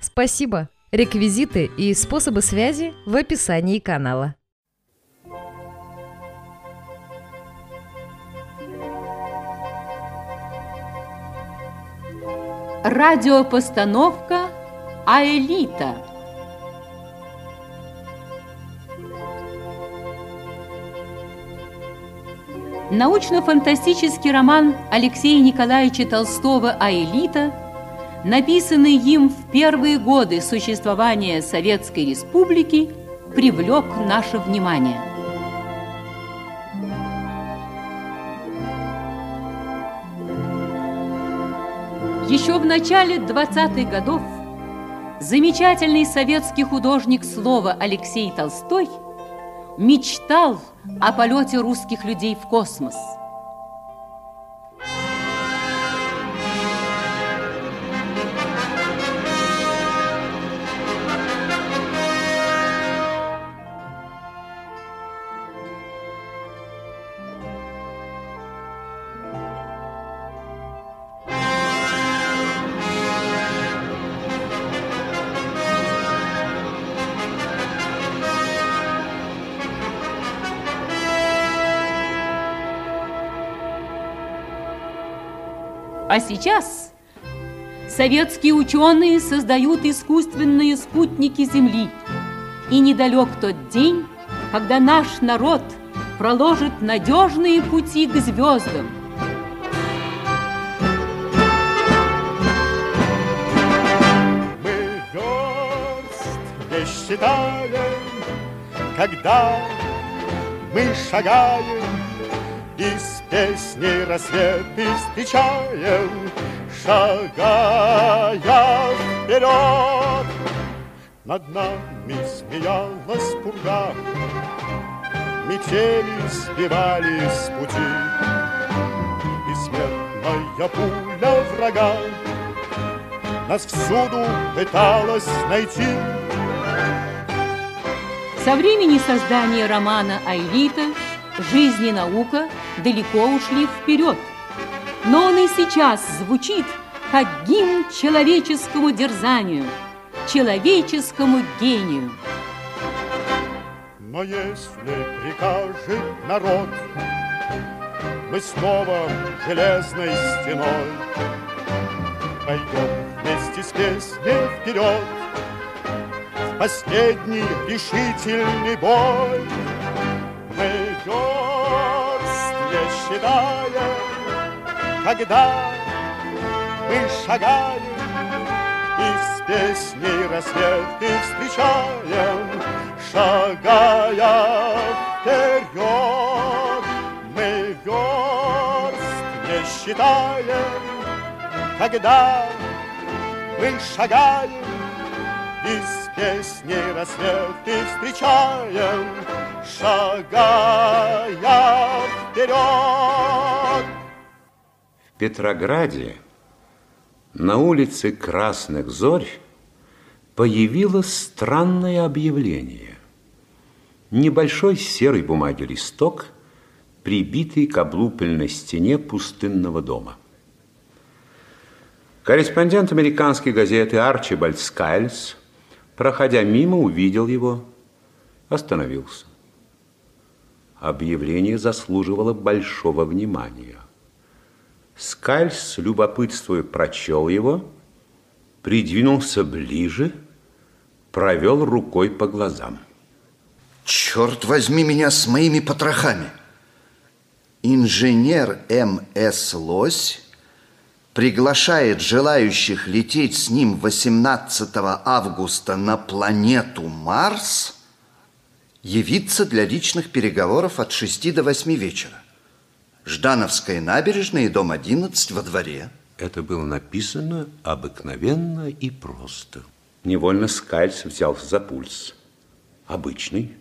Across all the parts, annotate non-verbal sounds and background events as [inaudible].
Спасибо! Реквизиты и способы связи в описании канала. Радиопостановка «Аэлита» Научно-фантастический роман Алексея Николаевича Толстого «Аэлита» написанный им в первые годы существования Советской Республики, привлек наше внимание. Еще в начале 20-х годов замечательный советский художник слова Алексей Толстой мечтал о полете русских людей в космос – А сейчас советские ученые создают искусственные спутники Земли. И недалек тот день, когда наш народ проложит надежные пути к звездам. Мы верст не считаем, когда мы шагаем из Песней рассветы встречаем, Шагая вперед. Над нами смеялась пурга, Метели сбивались с пути, И смертная пуля врага Нас всюду пыталась найти. Со времени создания романа «Айлита» жизнь и наука далеко ушли вперед. Но он и сейчас звучит, как гимн человеческому дерзанию, человеческому гению. Но если прикажет народ, мы снова железной стеной пойдем вместе с песней вперед в последний решительный бой не считаем, когда мы шагаем и с песней рассветы встречаем, шагая вперед. Мы верст не считаем, когда мы шагаем и с песней рассветы встречаем, шагая вперед. В Петрограде на улице Красных Зорь появилось странное объявление. Небольшой серой бумаги листок, прибитый к облупленной стене пустынного дома. Корреспондент американской газеты Арчибальд Скайльс, проходя мимо, увидел его, остановился объявление заслуживало большого внимания. Скальс с любопытством прочел его, придвинулся ближе, провел рукой по глазам. Черт возьми меня с моими потрохами! Инженер М.С. Лось приглашает желающих лететь с ним 18 августа на планету Марс – явиться для личных переговоров от 6 до 8 вечера. Ждановская набережная и дом 11 во дворе. Это было написано обыкновенно и просто. Невольно Скальц взялся за пульс. Обычный.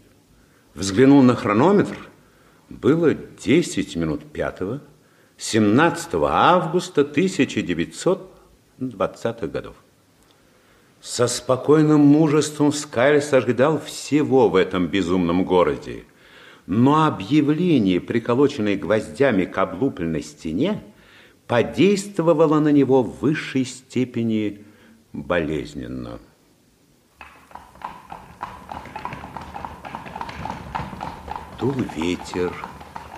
Взглянул на хронометр. Было 10 минут пятого, 17 августа 1920 годов. Со спокойным мужеством Скайльс ожидал всего в этом безумном городе. Но объявление, приколоченное гвоздями к облупленной стене, подействовало на него в высшей степени болезненно. Дул ветер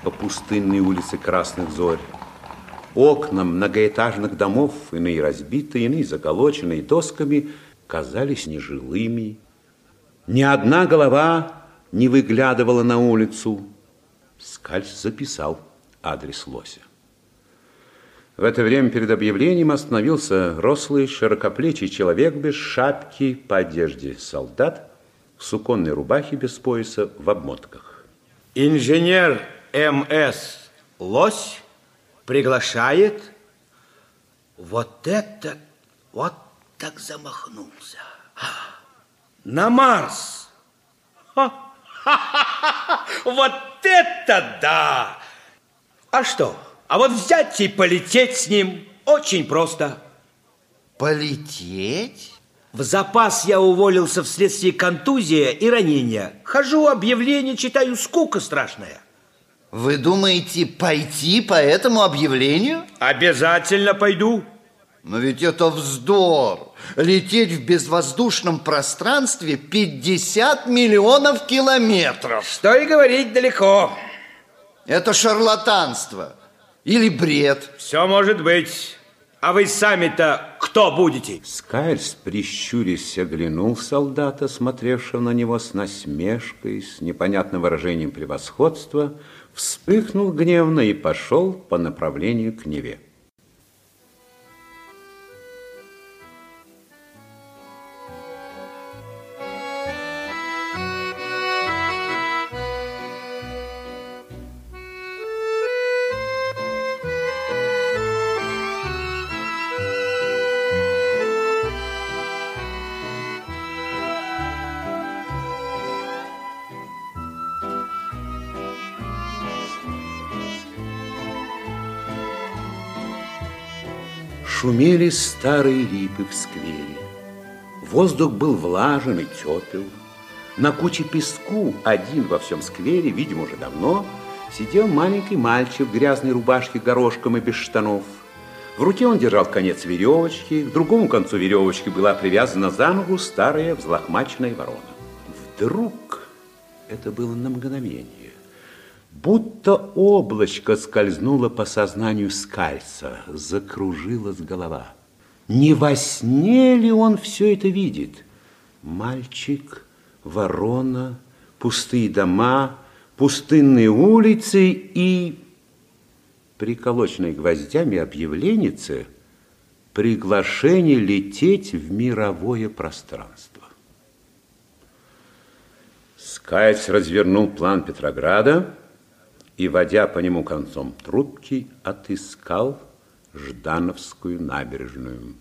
по пустынной улице Красных Зорь. Окна многоэтажных домов, иные разбитые, иные заколоченные досками, казались нежилыми. Ни одна голова не выглядывала на улицу. Скальц записал адрес Лося. В это время перед объявлением остановился рослый, широкоплечий человек без шапки по одежде солдат, в суконной рубахе без пояса, в обмотках. Инженер М.С. Лось приглашает. Вот это, вот так замахнулся. На Марс. Вот это да! А что? А вот взять и полететь с ним очень просто. Полететь? В запас я уволился вследствие контузии и ранения. Хожу, объявление читаю, скука страшная. Вы думаете пойти по этому объявлению? Обязательно пойду. Но ведь это вздор. Лететь в безвоздушном пространстве 50 миллионов километров. Что и говорить далеко. Это шарлатанство. Или бред? Все может быть. А вы сами-то кто будете? Скайльс, прищурясь, оглянул солдата, смотревшего на него с насмешкой, с непонятным выражением превосходства, вспыхнул гневно и пошел по направлению к Неве. Шумели старые липы в сквере. Воздух был влажен и тепел. На куче песку, один во всем сквере, видимо, уже давно, сидел маленький мальчик в грязной рубашке горошком и без штанов. В руке он держал конец веревочки, к другому концу веревочки была привязана за ногу старая взлохмаченная ворона. Вдруг, это было на мгновение, Будто облачко скользнуло по сознанию скальца, закружилась голова. Не во сне ли он все это видит? Мальчик, ворона, пустые дома, пустынные улицы и приколоченной гвоздями объявленницы приглашение лететь в мировое пространство. Скайц развернул план Петрограда, и, водя по нему концом трубки, отыскал Ждановскую набережную.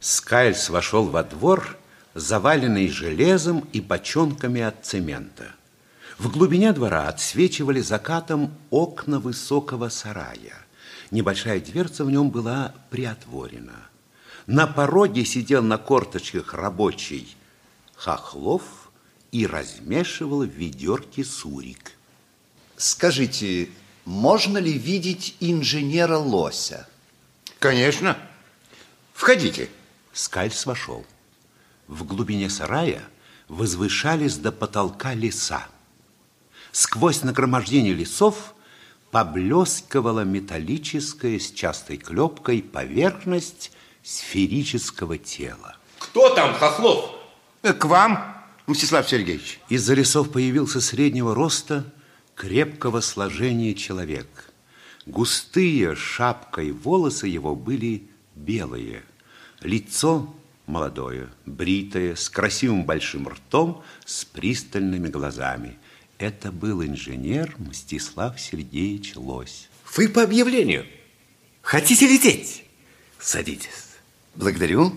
Скайльс вошел во двор, заваленный железом и бочонками от цемента. В глубине двора отсвечивали закатом окна высокого сарая. Небольшая дверца в нем была приотворена. На пороге сидел на корточках рабочий Хохлов – и размешивал в ведерке сурик. Скажите, можно ли видеть инженера Лося? Конечно. Входите. Скальс вошел. В глубине сарая возвышались до потолка леса. Сквозь нагромождение лесов поблескивала металлическая с частой клепкой поверхность сферического тела. Кто там, Хохлов? К вам. Мстислав Сергеевич. Из-за лесов появился среднего роста, крепкого сложения человек. Густые шапкой волосы его были белые. Лицо молодое, бритое, с красивым большим ртом, с пристальными глазами. Это был инженер Мстислав Сергеевич Лось. Вы по объявлению? Хотите лететь? Садитесь. Благодарю.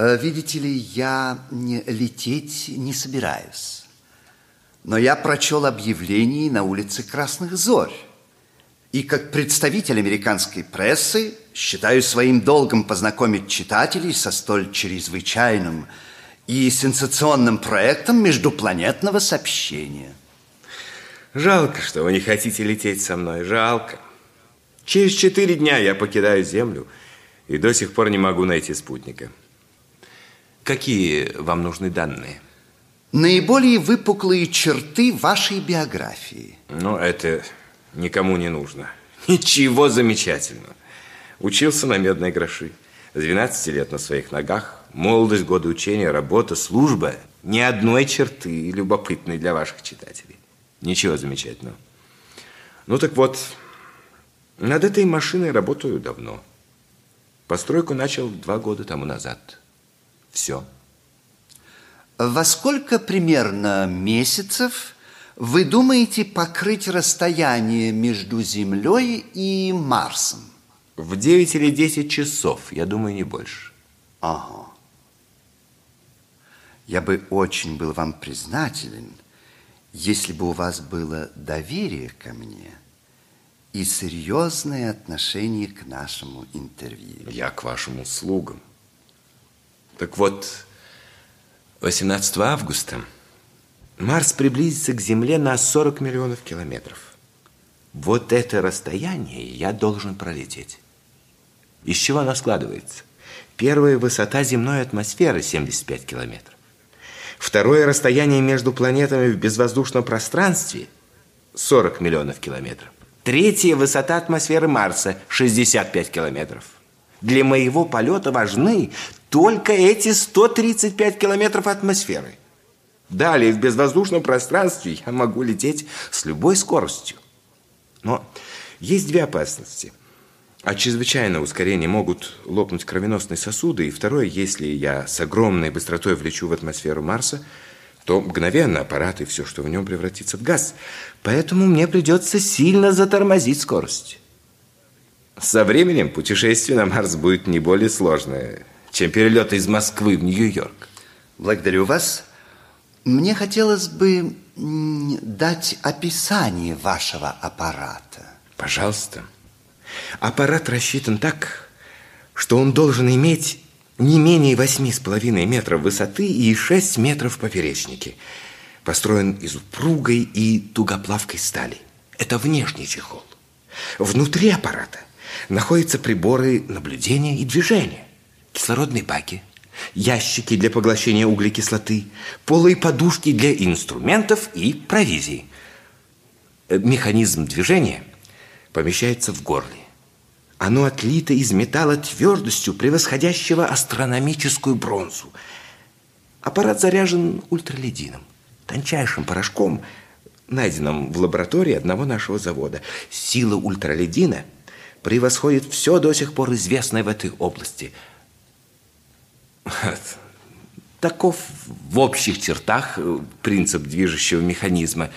Э, Видите ли, я лететь не собираюсь. Но я прочел объявление на улице Красных Зорь. И как представитель американской прессы считаю своим долгом познакомить читателей со столь чрезвычайным и сенсационным проектом междупланетного сообщения. Жалко, что вы не хотите лететь со мной. Жалко. Через четыре дня я покидаю Землю и до сих пор не могу найти спутника. Какие вам нужны данные? Наиболее выпуклые черты вашей биографии. Ну, это никому не нужно. [laughs] Ничего замечательного. Учился на медной гроши. С 12 лет на своих ногах. Молодость, годы учения, работа, служба. Ни одной черты любопытной для ваших читателей. Ничего замечательного. Ну так вот, над этой машиной работаю давно. Постройку начал два года тому назад. Все. Во сколько примерно месяцев вы думаете покрыть расстояние между Землей и Марсом? В 9 или 10 часов, я думаю, не больше. Ага. Я бы очень был вам признателен, если бы у вас было доверие ко мне и серьезное отношение к нашему интервью. Я к вашим услугам. Так вот, 18 августа Марс приблизится к Земле на 40 миллионов километров. Вот это расстояние я должен пролететь. Из чего оно складывается? Первая высота земной атмосферы 75 километров. Второе расстояние между планетами в безвоздушном пространстве 40 миллионов километров. Третья высота атмосферы Марса 65 километров. Для моего полета важны только эти 135 километров атмосферы. Далее в безвоздушном пространстве я могу лететь с любой скоростью. Но есть две опасности. От чрезвычайного ускорения могут лопнуть кровеносные сосуды. И второе, если я с огромной быстротой влечу в атмосферу Марса, то мгновенно аппарат и все, что в нем превратится в газ. Поэтому мне придется сильно затормозить скорость. Со временем путешествие на Марс будет не более сложное, чем перелет из Москвы в Нью-Йорк. Благодарю вас. Мне хотелось бы дать описание вашего аппарата. Пожалуйста. Аппарат рассчитан так, что он должен иметь не менее восьми с половиной метров высоты и 6 метров в поперечнике. Построен из упругой и тугоплавкой стали. Это внешний чехол. Внутри аппарата находятся приборы наблюдения и движения, кислородные баки, ящики для поглощения углекислоты, полые подушки для инструментов и провизии. Э, Механизм движения помещается в горле. Оно отлито из металла твердостью, превосходящего астрономическую бронзу. Аппарат заряжен ультраледином, тончайшим порошком, найденным в лаборатории одного нашего завода. Сила ультраледина превосходит все до сих пор известное в этой области. Таков в общих чертах э, принцип движущего механизма.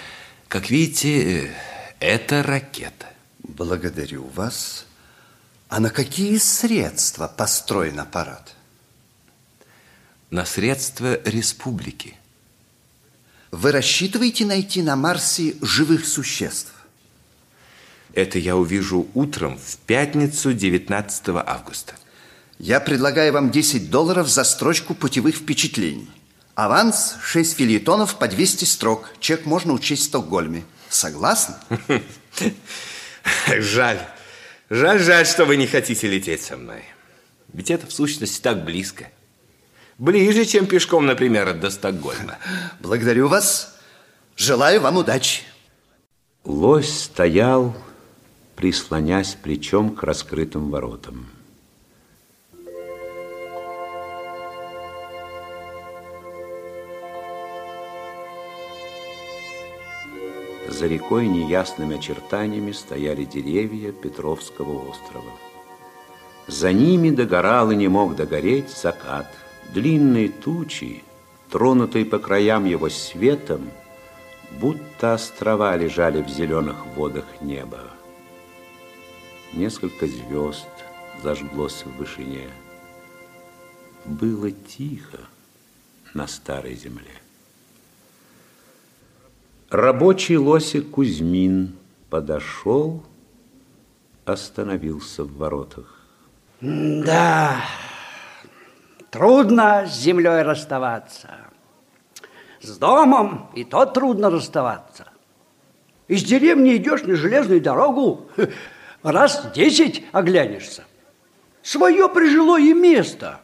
Как видите, э, это ракета. Благодарю вас. А на какие средства построен аппарат? На средства республики. Вы рассчитываете найти на Марсе живых существ? Это я увижу утром в пятницу 19 августа. Я предлагаю вам 10 долларов за строчку путевых впечатлений. Аванс 6 филетонов по 200 строк. Чек можно учесть в Стокгольме. Согласны? [laughs] Жаль. Жаль, жаль, что вы не хотите лететь со мной. Ведь это в сущности так близко. Ближе, чем пешком, например, до Стокгольма. [laughs] Благодарю вас. Желаю вам удачи. Лось стоял, прислонясь плечом к раскрытым воротам. За рекой неясными очертаниями стояли деревья Петровского острова. За ними догорал и не мог догореть закат. Длинные тучи, тронутые по краям его светом, будто острова лежали в зеленых водах неба. Несколько звезд зажглось в вышине. Было тихо на старой земле. Рабочий лосик Кузьмин подошел, остановился в воротах. Да, трудно с землей расставаться. С домом и то трудно расставаться. Из деревни идешь на железную дорогу, [laughs] раз десять оглянешься. Свое прижилое место.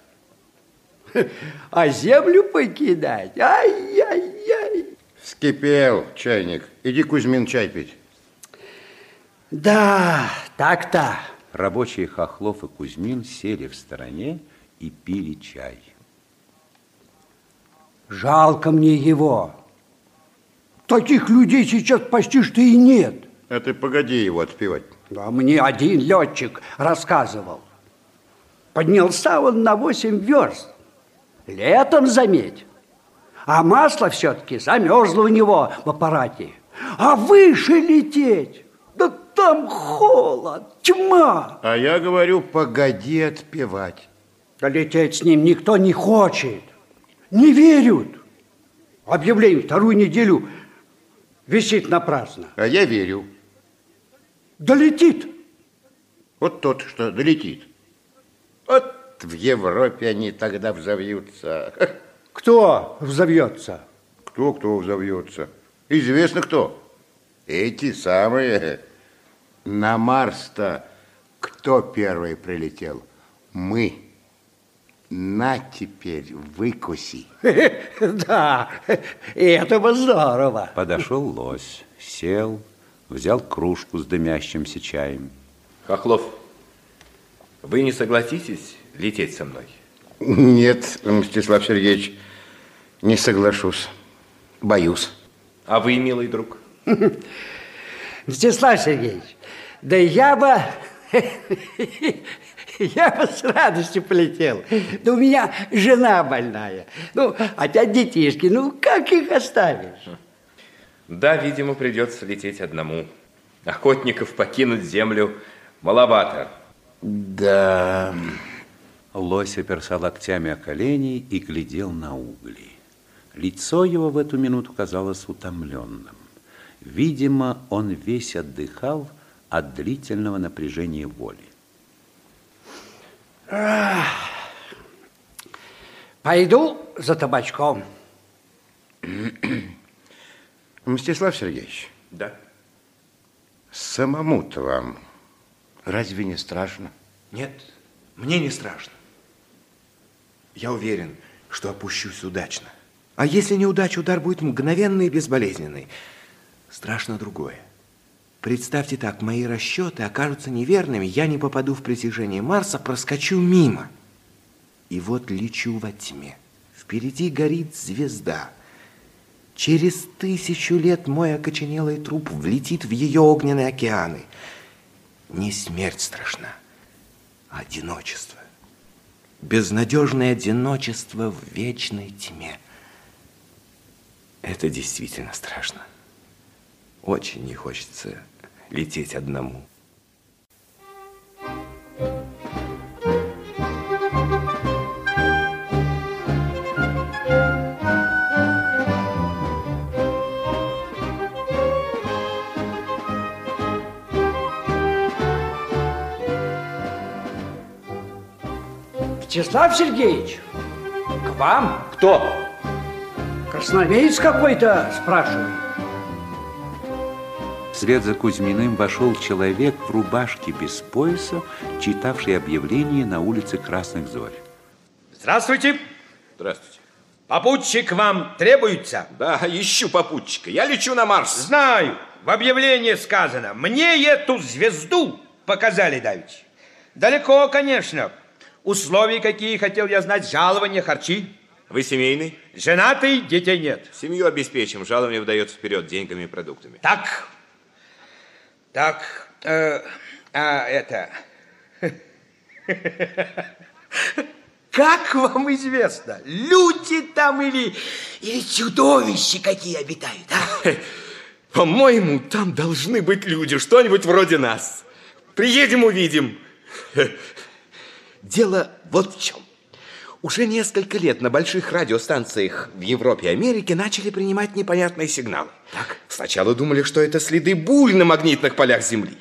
[laughs] А землю покидать, ай-яй-яй. Вскипел чайник. Иди, Кузьмин, чай пить. Да, так-то. Рабочие Хохлов и Кузьмин сели в стороне и пили чай. Жалко мне его. Таких людей сейчас почти что и нет. А ты погоди его отпевать. А мне один летчик рассказывал. Поднялся он на 8 верст. Летом, заметь. А масло все-таки замерзло у него в аппарате. А выше лететь, да там холод, тьма. А я говорю, погоди отпевать. Да лететь с ним никто не хочет. Не верят. Объявление вторую неделю висит напрасно. А я верю. Долетит. Вот тот, что долетит. Вот в Европе они тогда взовьются. Кто взовьется? Кто кто взовьется? Известно кто. Эти самые. На Марс-то кто первый прилетел? Мы. На теперь выкуси. [laughs] Да, это бы здорово. Подошел лось, сел, взял кружку с дымящимся чаем. Хохлов, вы не согласитесь лететь со мной? Нет, Мстислав Сергеевич, не соглашусь. Боюсь. А вы, милый друг? [laughs] Мстислав Сергеевич, да я бы... [laughs] Я бы с радостью полетел. Да у меня жена больная. Ну, опять детишки. Ну, как их оставишь? Да, видимо, придется лететь одному. Охотников покинуть землю маловато. Да. Лось оперся локтями о колени и глядел на угли. Лицо его в эту минуту казалось утомленным. Видимо, он весь отдыхал от длительного напряжения воли. Пойду за табачком. Мстислав Сергеевич, Да. самому-то вам разве не страшно? Нет, мне не страшно. Я уверен, что опущусь удачно. А если неудача, удар будет мгновенный и безболезненный. Страшно другое. Представьте так, мои расчеты окажутся неверными, я не попаду в притяжение Марса, проскочу мимо. И вот лечу во тьме. Впереди горит звезда. Через тысячу лет мой окоченелый труп влетит в ее огненные океаны. Не смерть страшна, а одиночество. Безнадежное одиночество в вечной тьме. Это действительно страшно. Очень не хочется лететь одному. Вячеслав Сергеевич, к вам Кто? красноармеец какой-то спрашивает. Вслед за Кузьминым вошел человек в рубашке без пояса, читавший объявление на улице Красных Зорь. Здравствуйте. Здравствуйте. Попутчик вам требуется? Да, ищу попутчика. Я лечу на Марс. Знаю. В объявлении сказано. Мне эту звезду показали давеча. Далеко, конечно. Условия какие, хотел я знать, жалования, харчи. Вы семейный? Женатый, детей нет. Семью обеспечим. Жалование выдается вперед деньгами и продуктами. Так. Так. э, а это... [laughs] Как вам известно, люди там или, или чудовища какие обитают, а? [laughs] По-моему, там должны быть люди, что-нибудь вроде нас. Приедем, увидим. [laughs] Дело вот в чем. Уже несколько лет на больших радиостанциях в Европе и Америке начали принимать непонятные сигналы. Так. Сначала думали, что это следы бурь на магнитных полях Земли.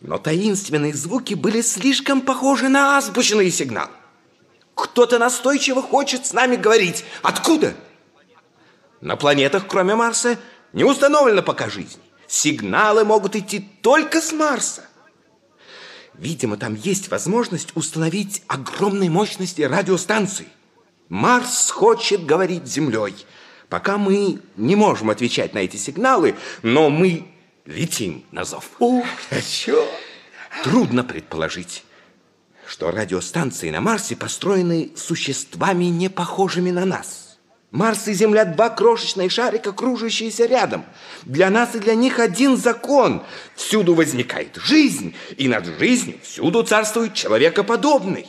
Но таинственные звуки были слишком похожи на азбучные сигналы. Кто-то настойчиво хочет с нами говорить. Откуда? На планетах, кроме Марса, не установлено пока жизни. Сигналы могут идти только с Марса. Видимо, там есть возможность установить огромной мощности радиостанции. Марс хочет говорить с Землей. Пока мы не можем отвечать на эти сигналы, но мы летим на зов. Ух, чё? Трудно предположить, что радиостанции на Марсе построены существами, не похожими на нас. Марс и Земля – два крошечные шарика, кружащиеся рядом. Для нас и для них один закон. Всюду возникает жизнь, и над жизнью всюду царствует человекоподобный.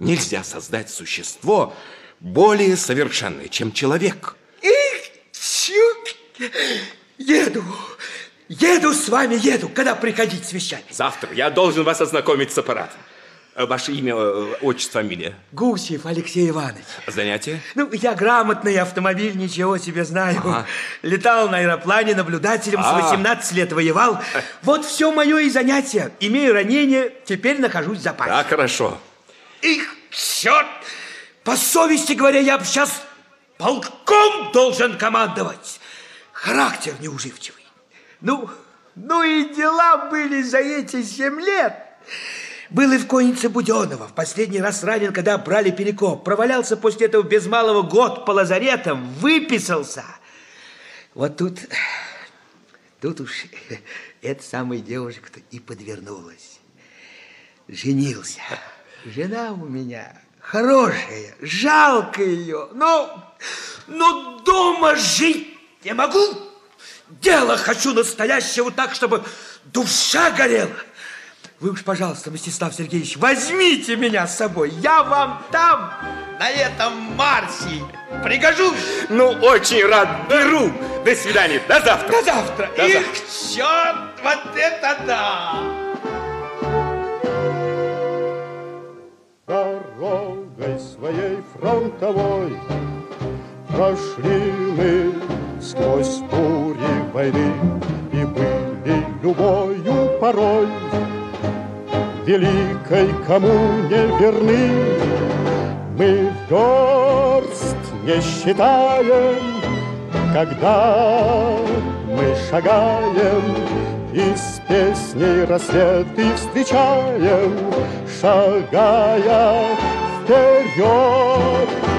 Нельзя создать существо более совершенное, чем человек. Их, чё? Еду, еду с вами, еду. Когда приходить с вещами? Завтра я должен вас ознакомить с аппаратом. Э, Ваше имя, э, отчество, фамилия? Гусев Алексей Иванович. Занятие? Ну, я грамотный автомобиль, ничего себе знаю. Ага. Летал на аэроплане наблюдателем, А. с 18 лет воевал. [laughs] Вот все мое и занятие. Имею ранение, теперь нахожусь в запасе. Так, хорошо. Их, черт! По совести говоря, я бы сейчас полком должен командовать. Характер неуживчивый. Ну, ну и дела были за эти семь лет. Был и в коннице Буденова. В последний раз ранен, когда брали перекоп. Провалялся после этого без малого год по лазаретам. Выписался. Вот тут, тут уж [laughs] эта самая девушка-то и подвернулась. Женился. Жена у меня хорошая, жалко ее. Но, но дома жить не могу. Дело хочу настоящего так, чтобы душа горела. Вы уж, пожалуйста, Мстислав Сергеевич, возьмите меня с собой. Я вам там, на этом Марсе, пригожусь. Ну, очень рад, беру. До свидания, до завтра. До завтра. До Их, завтра. черт, вот это да! Дорогой своей фронтовой Прошли мы сквозь бури войны И были любою порой Великой кому не верны Мы верст не считаем Когда мы шагаем и с песней рассветы встречаем, шагая вперед.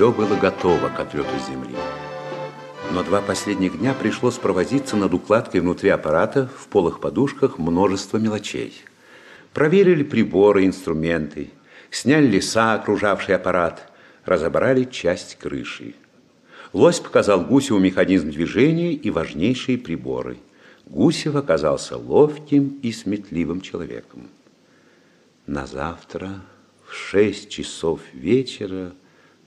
Все было готово к отлету с Земли. Но два последних дня пришлось провозиться над укладкой внутри аппарата в полых подушках множество мелочей. Проверили приборы, инструменты, сняли леса, окружавший аппарат, разобрали часть крыши. Лось показал Гусеву механизм движения и важнейшие приборы. Гусев оказался ловким и сметливым человеком. На завтра в шесть часов вечера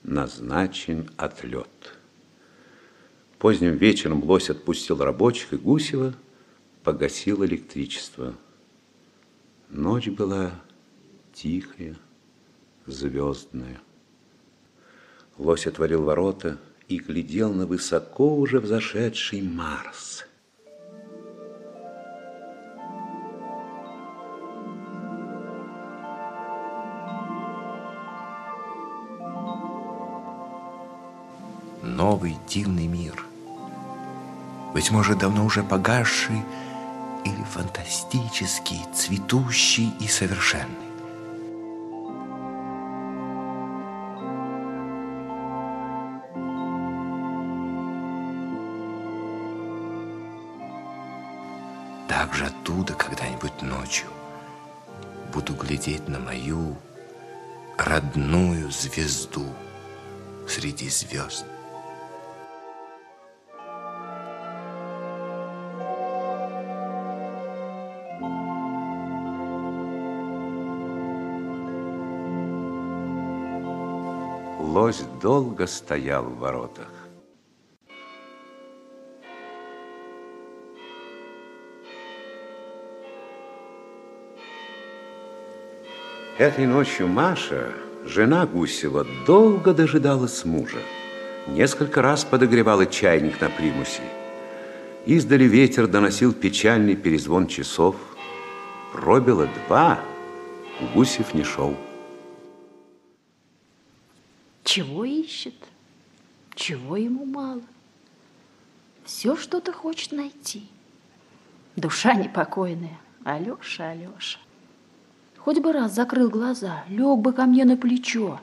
назначен отлет. Поздним вечером лось отпустил рабочих и Гусева, погасил электричество. Ночь была тихая, звездная. Лось отворил ворота и глядел на высоко уже взошедший Марс. Новый дивный мир. Быть может, давно уже погасший или фантастический, цветущий и совершенный. Также оттуда когда-нибудь ночью буду глядеть на мою родную звезду среди звезд. Лось долго стоял в воротах. Этой ночью Маша, жена Гусева, долго дожидалась мужа. Несколько раз подогревала чайник на примусе. Издали ветер доносил печальный перезвон часов. Пробило два, Гусев не шел. Чего ищет? Чего ему мало? Все что-то хочет найти. Душа непокойная. Алеша, Алеша. Хоть бы раз закрыл глаза, лег бы ко мне на плечо.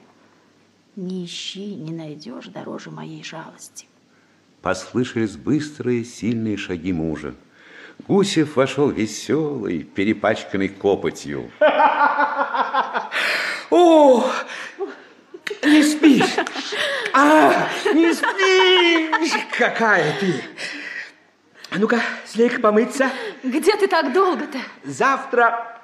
Не ищи, не найдешь дороже моей жалости. Послышались быстрые, сильные шаги мужа. Гусев вошел веселый, перепачканный копотью. О, не спишь? А, не спишь? Какая ты? А ну-ка, слей-ка помыться. Где ты так долго-то? Завтра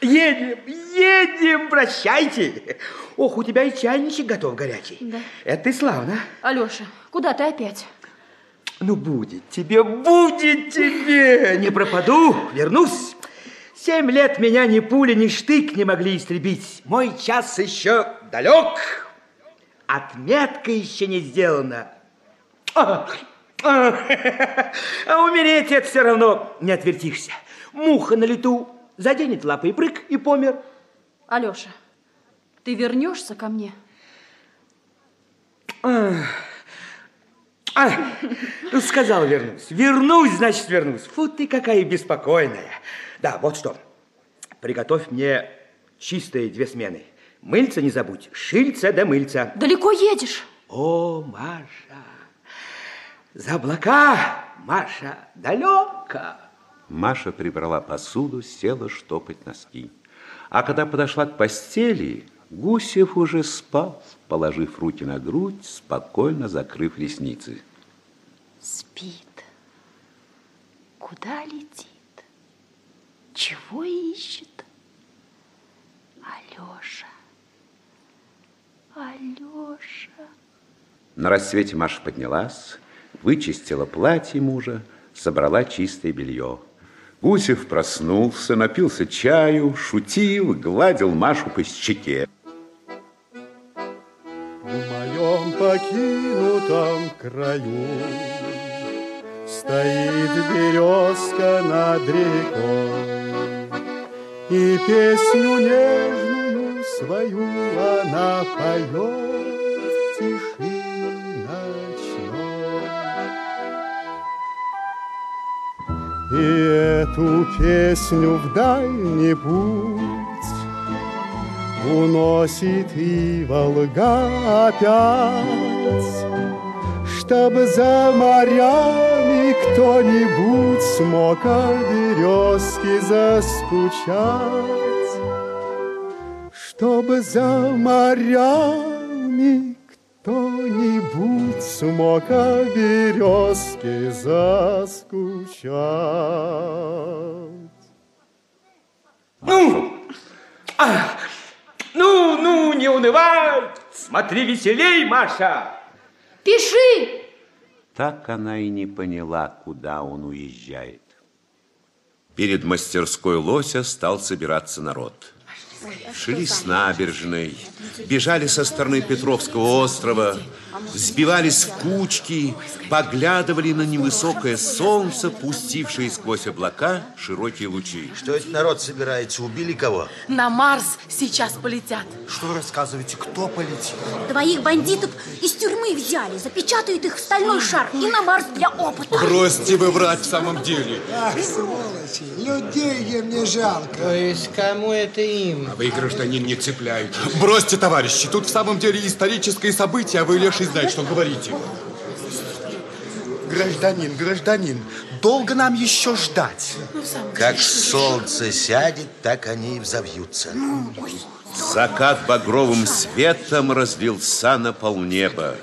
едем, едем, прощайте. Ох, у тебя и чайничек готов горячий. Да. Это ты славно. Алеша, куда ты опять? Ну, будет тебе, будет тебе. Не пропаду, вернусь. Семь лет меня ни пуля, ни штык не могли истребить. Мой час еще далек. Отметка еще не сделана. А, умереть это все равно не отвертишься. Муха на лету заденет лапой прыг и помер. Алеша, ты вернешься ко мне? А, ну, сказал вернусь. Вернусь, значит, вернусь. Фу ты какая беспокойная. Да, вот что. Приготовь мне чистые две смены. Мыльца не забудь, шильца да мыльца. Далеко едешь? О, Маша, за облака, Маша, далеко. Маша прибрала посуду, села штопать носки. А когда подошла к постели, Гусев уже спал, положив руки на грудь, спокойно закрыв ресницы. Спит. Куда летит? Чего ищет? Алеша. Алеша. На рассвете Маша поднялась, вычистила платье мужа, собрала чистое белье. Гусев проснулся, напился чаю, шутил, гладил Машу по щеке. В моем покинутом краю Стоит березка над рекой, И песню нежную свою она поет в тиши ночной. И эту песню в дальний путь Уносит и Волга опять, Чтоб за морями кто-нибудь Смог о березке заскучать, Чтобы за морями кто-нибудь Смог о березке заскучать. Ну, а, ну, ну, не унывай. Смотри веселей, Маша. Пиши! Так она и не поняла, куда он уезжает. Перед мастерской лося стал собираться народ. Шли с набережной, бежали со стороны Петровского острова, сбивались в кучки, поглядывали на невысокое солнце, пустившее сквозь облака широкие лучи. Что этот народ собирается? Убили кого? На Марс сейчас полетят. Что рассказываете? Кто полетел? Двоих бандитов из тюрьмы взяли, запечатают их в стальной шар и на Марс для опыта. Бросьте вы врать в самом деле. Ах, сволочи, людей им не жалко. То есть кому это им? А вы, гражданин, не цепляете. Бросьте, товарищи, тут в самом деле историческое событие, а вы, леший, знаете, что говорите. Гражданин, гражданин, долго нам еще ждать? Как солнце сядет, так они и взовьются. Закат багровым светом разлился на полнеба.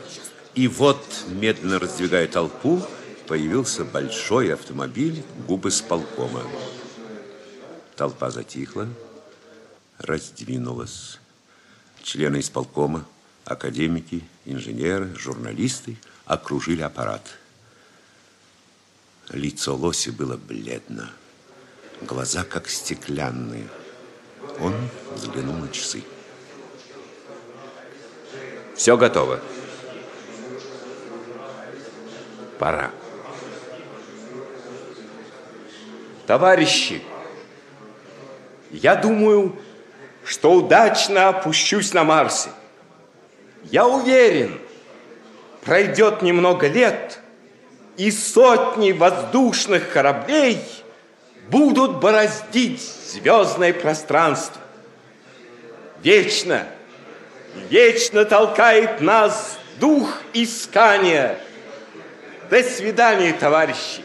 И вот, медленно раздвигая толпу, появился большой автомобиль губы с полкома. Толпа затихла, раздвинулась. Члены исполкома, Академики, инженеры, журналисты окружили аппарат. Лицо Лоси было бледно, глаза как стеклянные. Он взглянул на часы. Все готово. Пора. Товарищи, я думаю, что удачно опущусь на Марсе. Я уверен, пройдет немного лет, и сотни воздушных кораблей будут бороздить звездное пространство. Вечно, вечно толкает нас дух искания. До свидания, товарищи.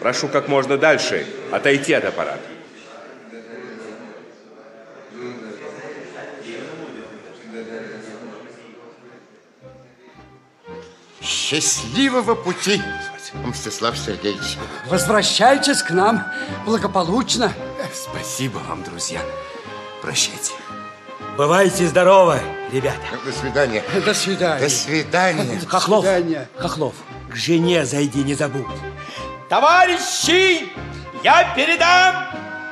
Прошу как можно дальше отойти от аппарата. Счастливого пути, Мстислав Сергеевич. Возвращайтесь к нам благополучно. Спасибо вам, друзья. Прощайте. Бывайте здоровы, ребята. До свидания. До свидания. До свидания. Хохлов, До свидания. Хохлов, к жене зайди, не забудь. Товарищи, я передам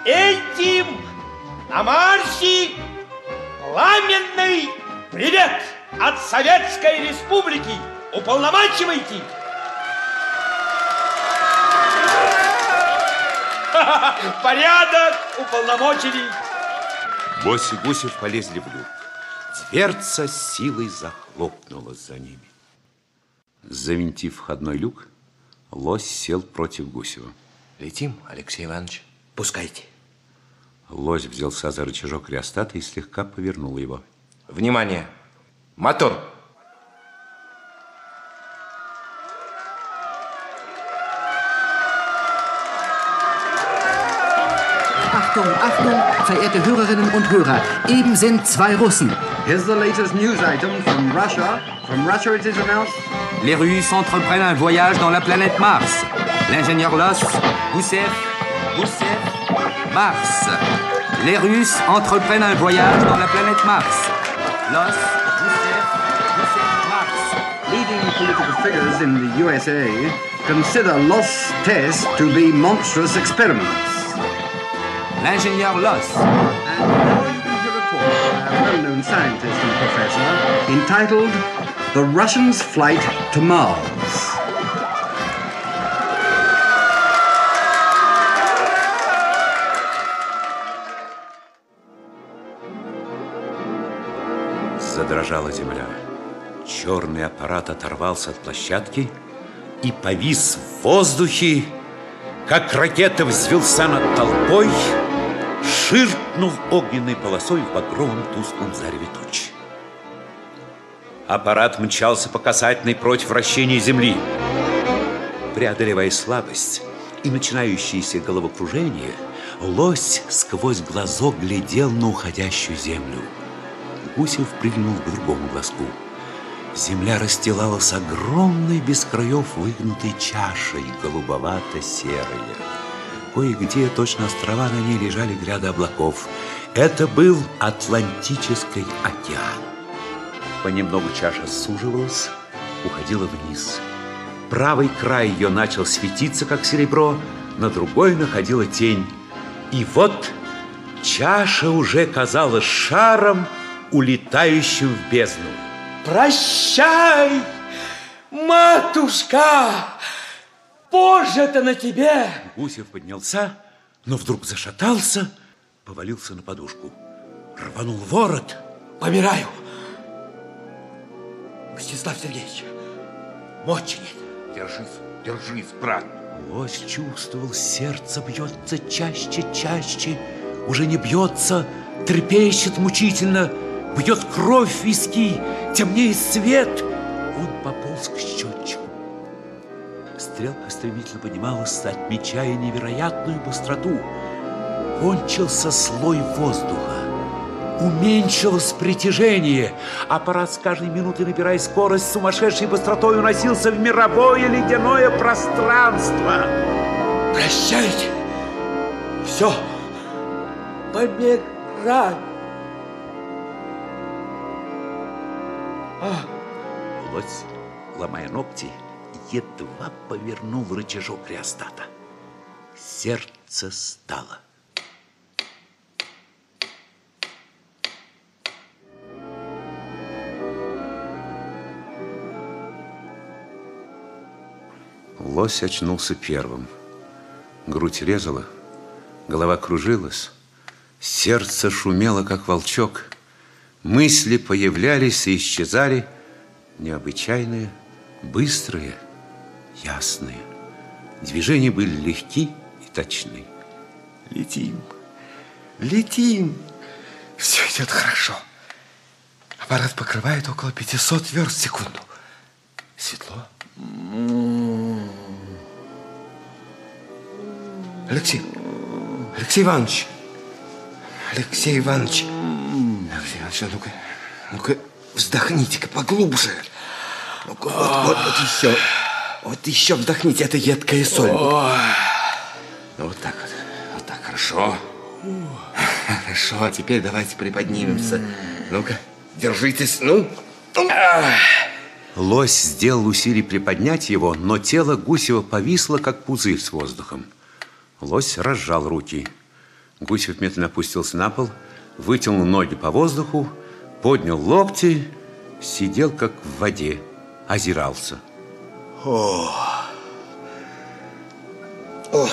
этим на Марсе пламенный привет от Советской Республики. Уполномачивайте. [laughs] Порядок уполномочили. Бось и Гусев полезли в люк. Дверца силой захлопнулась за ними. Завинтив входной люк, лось сел против Гусева. Летим, Алексей Иванович? Пускайте. Лось взялся за рычажок реостата и слегка повернул его. Внимание! Мотор! Verehrte Hörerinnen und Hörer. Eben sind zwei Russen. Here's the latest news item from Russia. From Russia it is announced. Les Russes entreprennent un voyage dans la planète Mars. L'ingénieur Loss, Gousseff, Gousseff, Mars. Les Russes entreprennent un voyage dans la planète Mars. Loss, Gousseff, Gousseff, Mars. Leading political figures in the USA consider Loss tests to be monstrous experiments. A well-known scientist and professor entitled The Russians' Flight to Mars. Задрожала земля. Черный аппарат оторвался от площадки и повис в воздухе, как ракета взвелся над толпой, ширкнув огненной полосой в багровом тусклом зареве тучи. Аппарат мчался по касательной против вращения Земли. Преодолевая слабость и начинающееся головокружение, лось сквозь глазок глядел на уходящую землю. Гусев прыгнул к другому глазку. Земля расстилалась огромной без краев выгнутой чашей, голубовато-серая. Кое-где, точно острова, на ней лежали гряды облаков. Это был Атлантический океан. Понемногу чаша суживалась, уходила вниз. Правый край ее начал светиться, как серебро, на другой находила тень. И вот чаша уже казалась шаром, улетающим в бездну. Прощай, матушка! Боже-то на тебе! Гусев поднялся, но вдруг зашатался, повалился на подушку. Рванул ворот. Помираю. Мстислав Сергеевич, мочи нет. Держись, держись, брат. Лось чувствовал, сердце бьется чаще, чаще. Уже не бьется, трепещет мучительно. Бьет кровь в виски, темнеет свет. Он пополз к счетчику. Стрелка стремительно поднималась, отмечая невероятную быстроту. Кончился слой воздуха. Уменьшилось притяжение. Аппарат с каждой минутой, набирая скорость, сумасшедшей быстротой уносился в мировое ледяное пространство. Прощайте. Все. Помираю. Лось, ломая ногти, едва повернул рычажок реостата. Сердце стало. Лось очнулся первым. Грудь резала, голова кружилась, сердце шумело, как волчок. Мысли появлялись и исчезали, необычайные, быстрые, ясные. Движения были легки и точны. Летим, летим. Все идет хорошо. Аппарат покрывает около 500 верст в секунду. Светло. Алексей, Алексей Иванович, Алексей Иванович, Алексей Иванович, а ну-ка, ну-ка, вздохните-ка поглубже. Ну вот, вот, вот еще, вот еще вдохните, это едкая соль. Ну вот так вот, вот так, хорошо. Хорошо, а теперь давайте приподнимемся. Ну-ка, держитесь, ну. Лось сделал усилие приподнять его, но тело Гусева повисло, как пузырь с воздухом. Лось разжал руки. Гусев медленно опустился на пол, вытянул ноги по воздуху, поднял локти, сидел как в воде, озирался. О, о,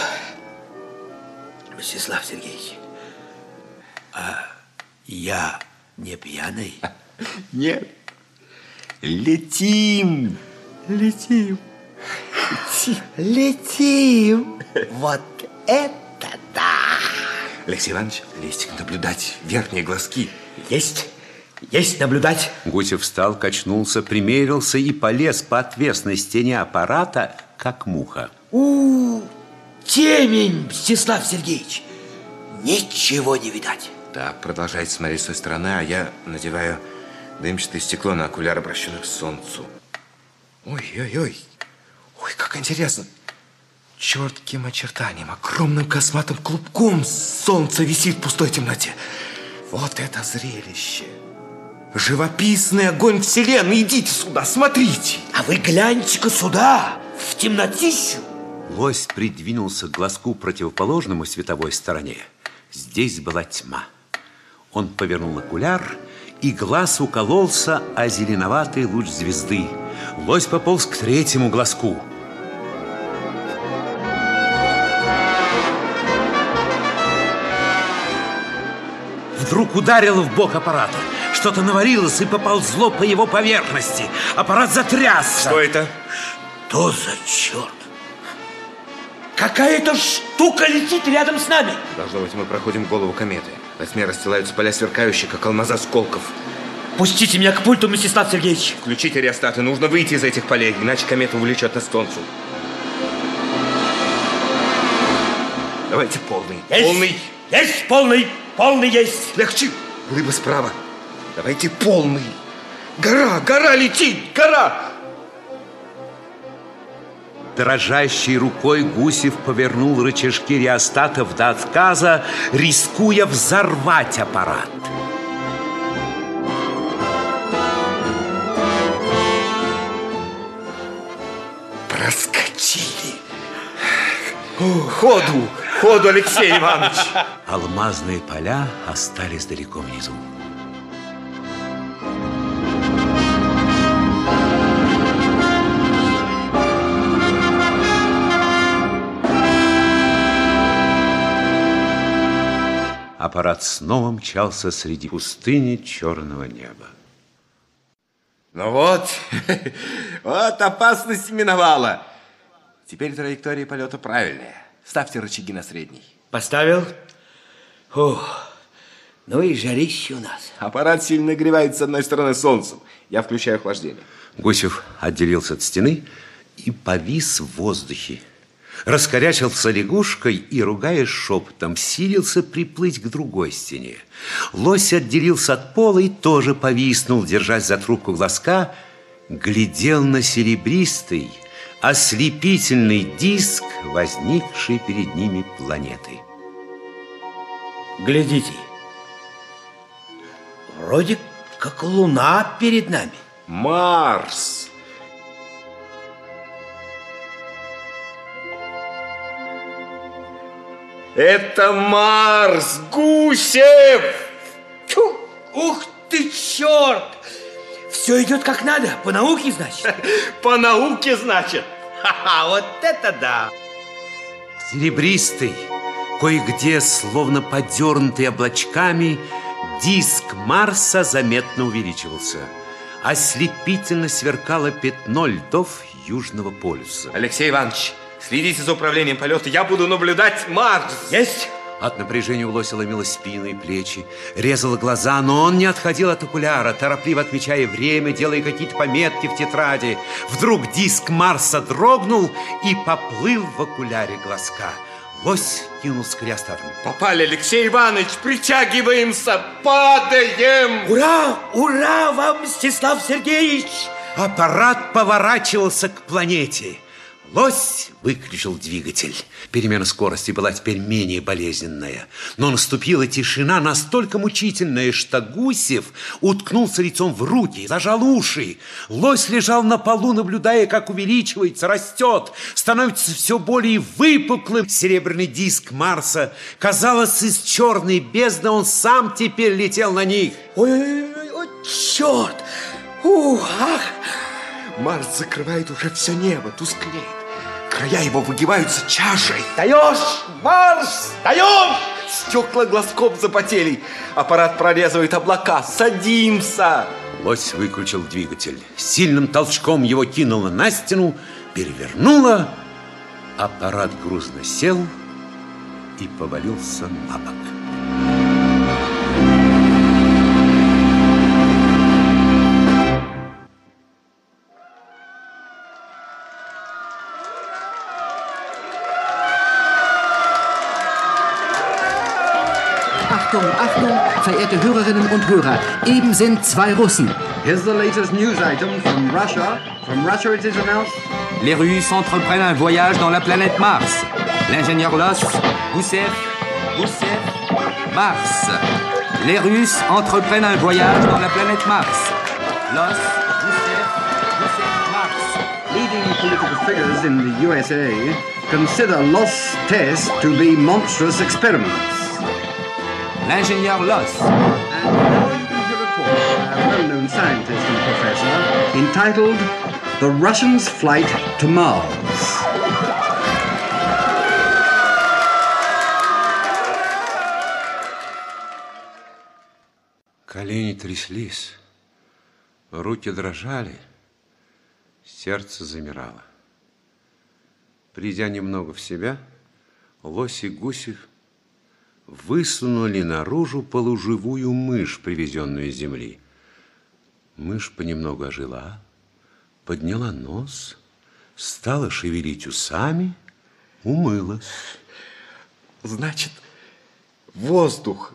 Мстислав Сергеевич, а я не пьяный? [laughs] Нет. Летим. Летим. Летим. Вот это да! Алексей Иванович, лезьте наблюдать верхние глазки. Есть, есть наблюдать. Гусев встал, качнулся, примерился и полез по отвесной стене аппарата, как муха. У, темень, Мстислав Сергеевич. Ничего не видать. Так, продолжайте смотреть с той стороны, а я надеваю дымчатое стекло на окуляр, обращенный к солнцу. Ой-ой-ой, ой, как интересно. Чертким очертанием, огромным косматым клубком солнце висит в пустой темноте. Вот это зрелище! Живописный огонь вселенной! Идите сюда, смотрите! А вы гляньте-ка сюда, в темнотищу! Лось придвинулся к глазку противоположному световой стороне. Здесь была тьма. Он повернул окуляр, и глаз укололся о зеленоватый луч звезды. Лось пополз к третьему глазку. Вдруг ударило в бок аппарата. Что-то навалилось и поползло по его поверхности. Аппарат затрясся. Что это? Что за черт? Какая-то штука летит рядом с нами. Должно быть, мы проходим голову кометы. На тьме расстилаются поля сверкающие, как алмаза осколков. Пустите меня к пульту, Мстислав Сергеевич. Включите реостаты. Нужно выйти из этих полей, иначе комета увлечет нас к солнцу. Давайте полный. Есть. Полный. Есть полный. Полный есть. Легче. Глыба справа. Давайте полный. Гора, гора летит, гора. Дрожащей рукой Гусев повернул рычажки реостатов до отказа, рискуя взорвать аппарат. Проскочили. Ходу, ходу, Алексей Иванович. Алмазные поля остались далеко внизу. Аппарат снова мчался среди пустыни черного неба. Ну вот, [laughs] вот опасность миновала. Теперь траектория полета правильная. Ставьте рычаги на средний. Поставил. Ух, ну и жарище у нас. Аппарат сильно нагревается с одной стороны солнцем. Я включаю охлаждение. Гусев отделился от стены и повис в воздухе. Раскорячился лягушкой и, ругаясь шепотом, силился приплыть к другой стене. Лось отделился от пола и тоже повиснул, держась за трубку глазка, глядел на серебристый, ослепительный диск, возникший перед ними планеты. Глядите. Вроде как луна перед нами. Марс. Это Марс, Гусев! Тьфу! Ух ты, черт! Все идет как надо, по науке, значит? [laughs] По науке, значит? Ха-ха, вот это да! Серебристый, кое-где, словно подернутый облачками, диск Марса заметно увеличивался. Ослепительно сверкало пятно льдов Южного полюса. Алексей Иванович, следите за управлением полета, я буду наблюдать Марс. Есть! От напряжения у лося ломило спину и плечи, резало глаза, но он не отходил от окуляра, торопливо отмечая время, делая какие-то пометки в тетради. Вдруг диск Марса дрогнул и поплыл в окуляре глазка. Лось кинулся к реостатам. Попали, Алексей Иванович, притягиваемся, падаем! Ура! Ура вам, Мстислав Сергеевич! Аппарат поворачивался к планете. Лось выключил двигатель. Перемена скорости была теперь менее болезненная. Но наступила тишина настолько мучительная, что Гусев уткнулся лицом в руки, зажал уши. Лось лежал на полу, наблюдая, как увеличивается, растет, становится все более выпуклым. Серебряный диск Марса, казалось, из черной бездны он сам теперь летел на них. Ой-ой-ой, черт! Ух, ах! Марс закрывает уже все небо, тускнеет. Края его выгибаются чашей. Даешь, Марс, даешь! Стекла глазком запотели. Аппарат прорезывает облака. Садимся! Лось выключил двигатель. Сильным толчком его кинуло на стену, перевернуло. Аппарат грузно сел и повалился на бок. Verehrte Hörerinnen und Hörer, eben sind zwei Russen. Here's the latest news item from Russia. From Russia it is announced. Les Russes entreprennent un voyage dans la planète Mars. L'ingénieur Loss, Gousseff, Gousseff, Mars. Les Russes entreprennent un voyage dans la planète Mars. Loss, Gousseff, Gousseff, Mars. Leading political figures in the USA consider Lost tests to be monstrous experiments. L'ingénieur Loss. And now you can hear a talk by a well-known scientist and professor entitled The Russians' Flight to Mars. Колени тряслись, руки дрожали, сердце замирало. Придя немного в себя, лось и гусев высунули наружу полуживую мышь, привезенную из земли. Мышь понемногу ожила, подняла нос, стала шевелить усами, умылась. Значит, воздух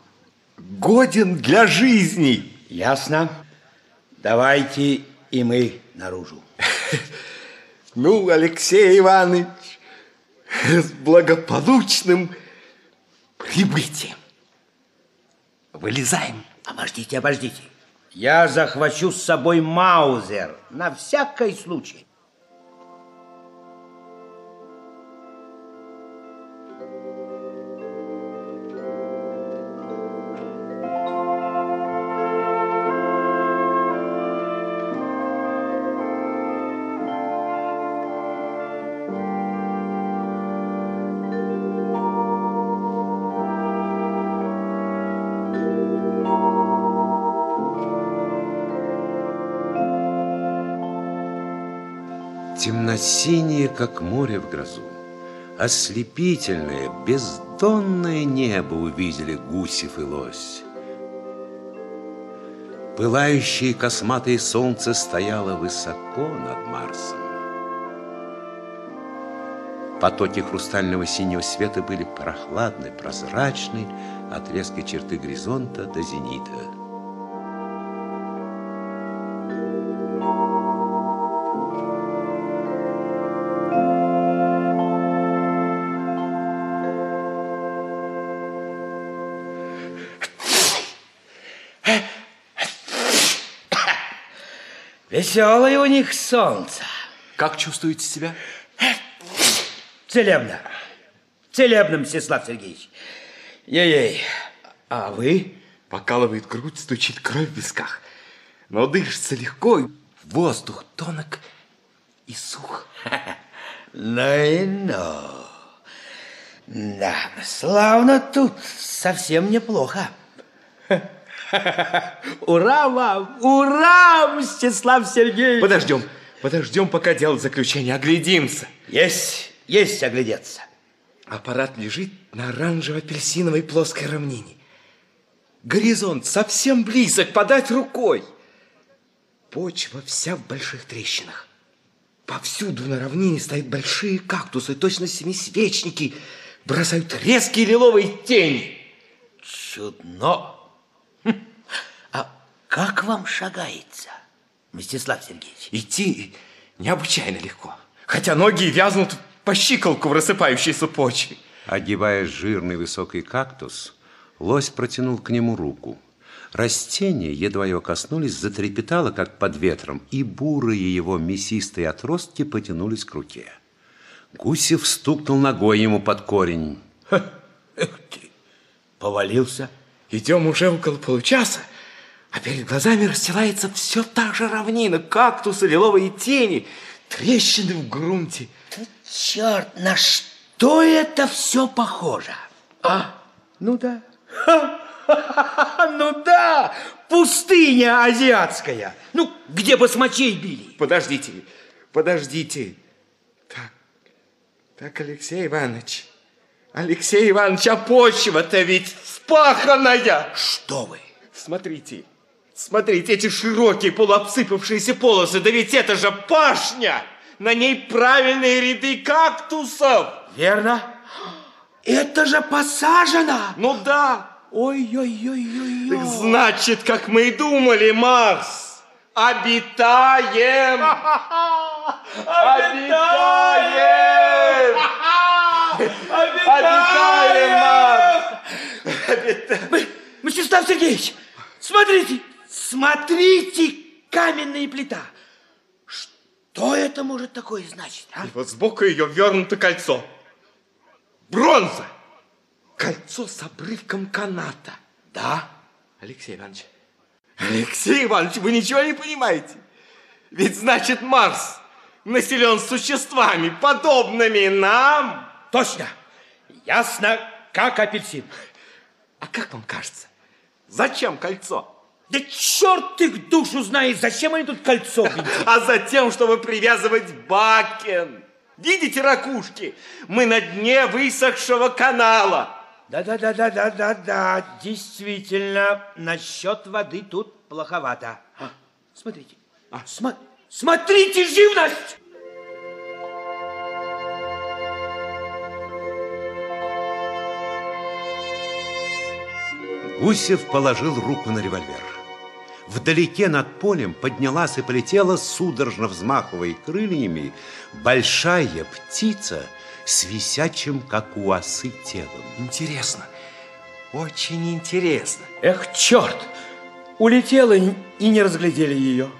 годен для жизни. Ясно. Давайте и мы наружу. [laughs] Ну, Алексей Иванович, с благополучным прибытием. Вылезаем. Обождите, обождите. Я захвачу с собой Маузер на всякий случай. Темно-синее, как море в грозу. Ослепительное, бездонное небо увидели гусев и лось. Пылающее косматое солнце стояло высоко над Марсом. Потоки хрустального синего света были прохладны, прозрачны от резкой черты горизонта до зенита. Веселое у них солнце. Как чувствуете себя? Целебно. Целебно, Мстислав Сергеевич. Ей-ей. А вы? Покалывает грудь, стучит кровь в висках. Но дышится легко, воздух тонок и сух. [laughs] Ну и ну. Да, славно тут, совсем неплохо. [laughs] Ура вам! Ура, Мстислав Сергеевич! Подождем, подождем, пока делать заключение, оглядимся. Есть, есть оглядеться. Аппарат лежит на оранжево-апельсиновой плоской равнине. Горизонт совсем близок, подать рукой. Почва вся в больших трещинах. Повсюду на равнине стоят большие кактусы, точно семисвечники, бросают резкие лиловые тени. Чудно. Как вам шагается, Мстислав Сергеевич? Идти необычайно легко, хотя ноги вязнут по щиколку в рассыпающейся почве. Огибая жирный высокий кактус, лось протянул к нему руку. Растение, едва его коснулись, затрепетало, как под ветром, и бурые его мясистые отростки потянулись к руке. Гусев стукнул ногой ему под корень. Эх ты, повалился. Идем уже около получаса, а перед глазами расстилается все та же равнина, кактусы, лиловые тени, трещины в грунте. Черт, на что это все похоже? А, ну да. Ха! [laughs] Ну да, пустыня азиатская. Ну, где бы смочей били. Подождите, подождите. Так, так, Алексей Иванович, Алексей Иванович, а почва-то ведь впаханная. Что вы? Смотрите, смотрите, эти широкие полуобсыпавшиеся полосы, да ведь это же пашня. На ней правильные ряды кактусов. Верно? Это же посажено. Ну да. Ой-ой-ой-ой. Так значит, как мы и думали, Марс, обитаем. Обитаем. Обитаем, Марс. Мстислав Сергеевич, смотрите, смотрите, каменная плита. Что это может такое значить, а? И вот сбоку ее вернуто кольцо. Бронза. Кольцо с обрывком каната. Да, Алексей Иванович. Алексей Иванович, вы ничего не понимаете. Ведь значит Марс населен существами, подобными нам. Точно. Ясно, как апельсин. А как вам кажется, зачем кольцо? Да черт их душу знает, зачем они тут кольцо [laughs] А затем, чтобы привязывать бакен. Видите ракушки? Мы на дне высохшего канала. Да-да-да-да-да-да-да, действительно, насчет воды тут плоховато. А, смотрите, а, смо смотрите, живность! Гусев положил руку на револьвер. Вдалеке над полем поднялась и полетела, судорожно взмахивая крыльями, большая птица с висячим, как у осы, телом. Интересно, очень интересно. Эх, черт! Улетела и не разглядели ее.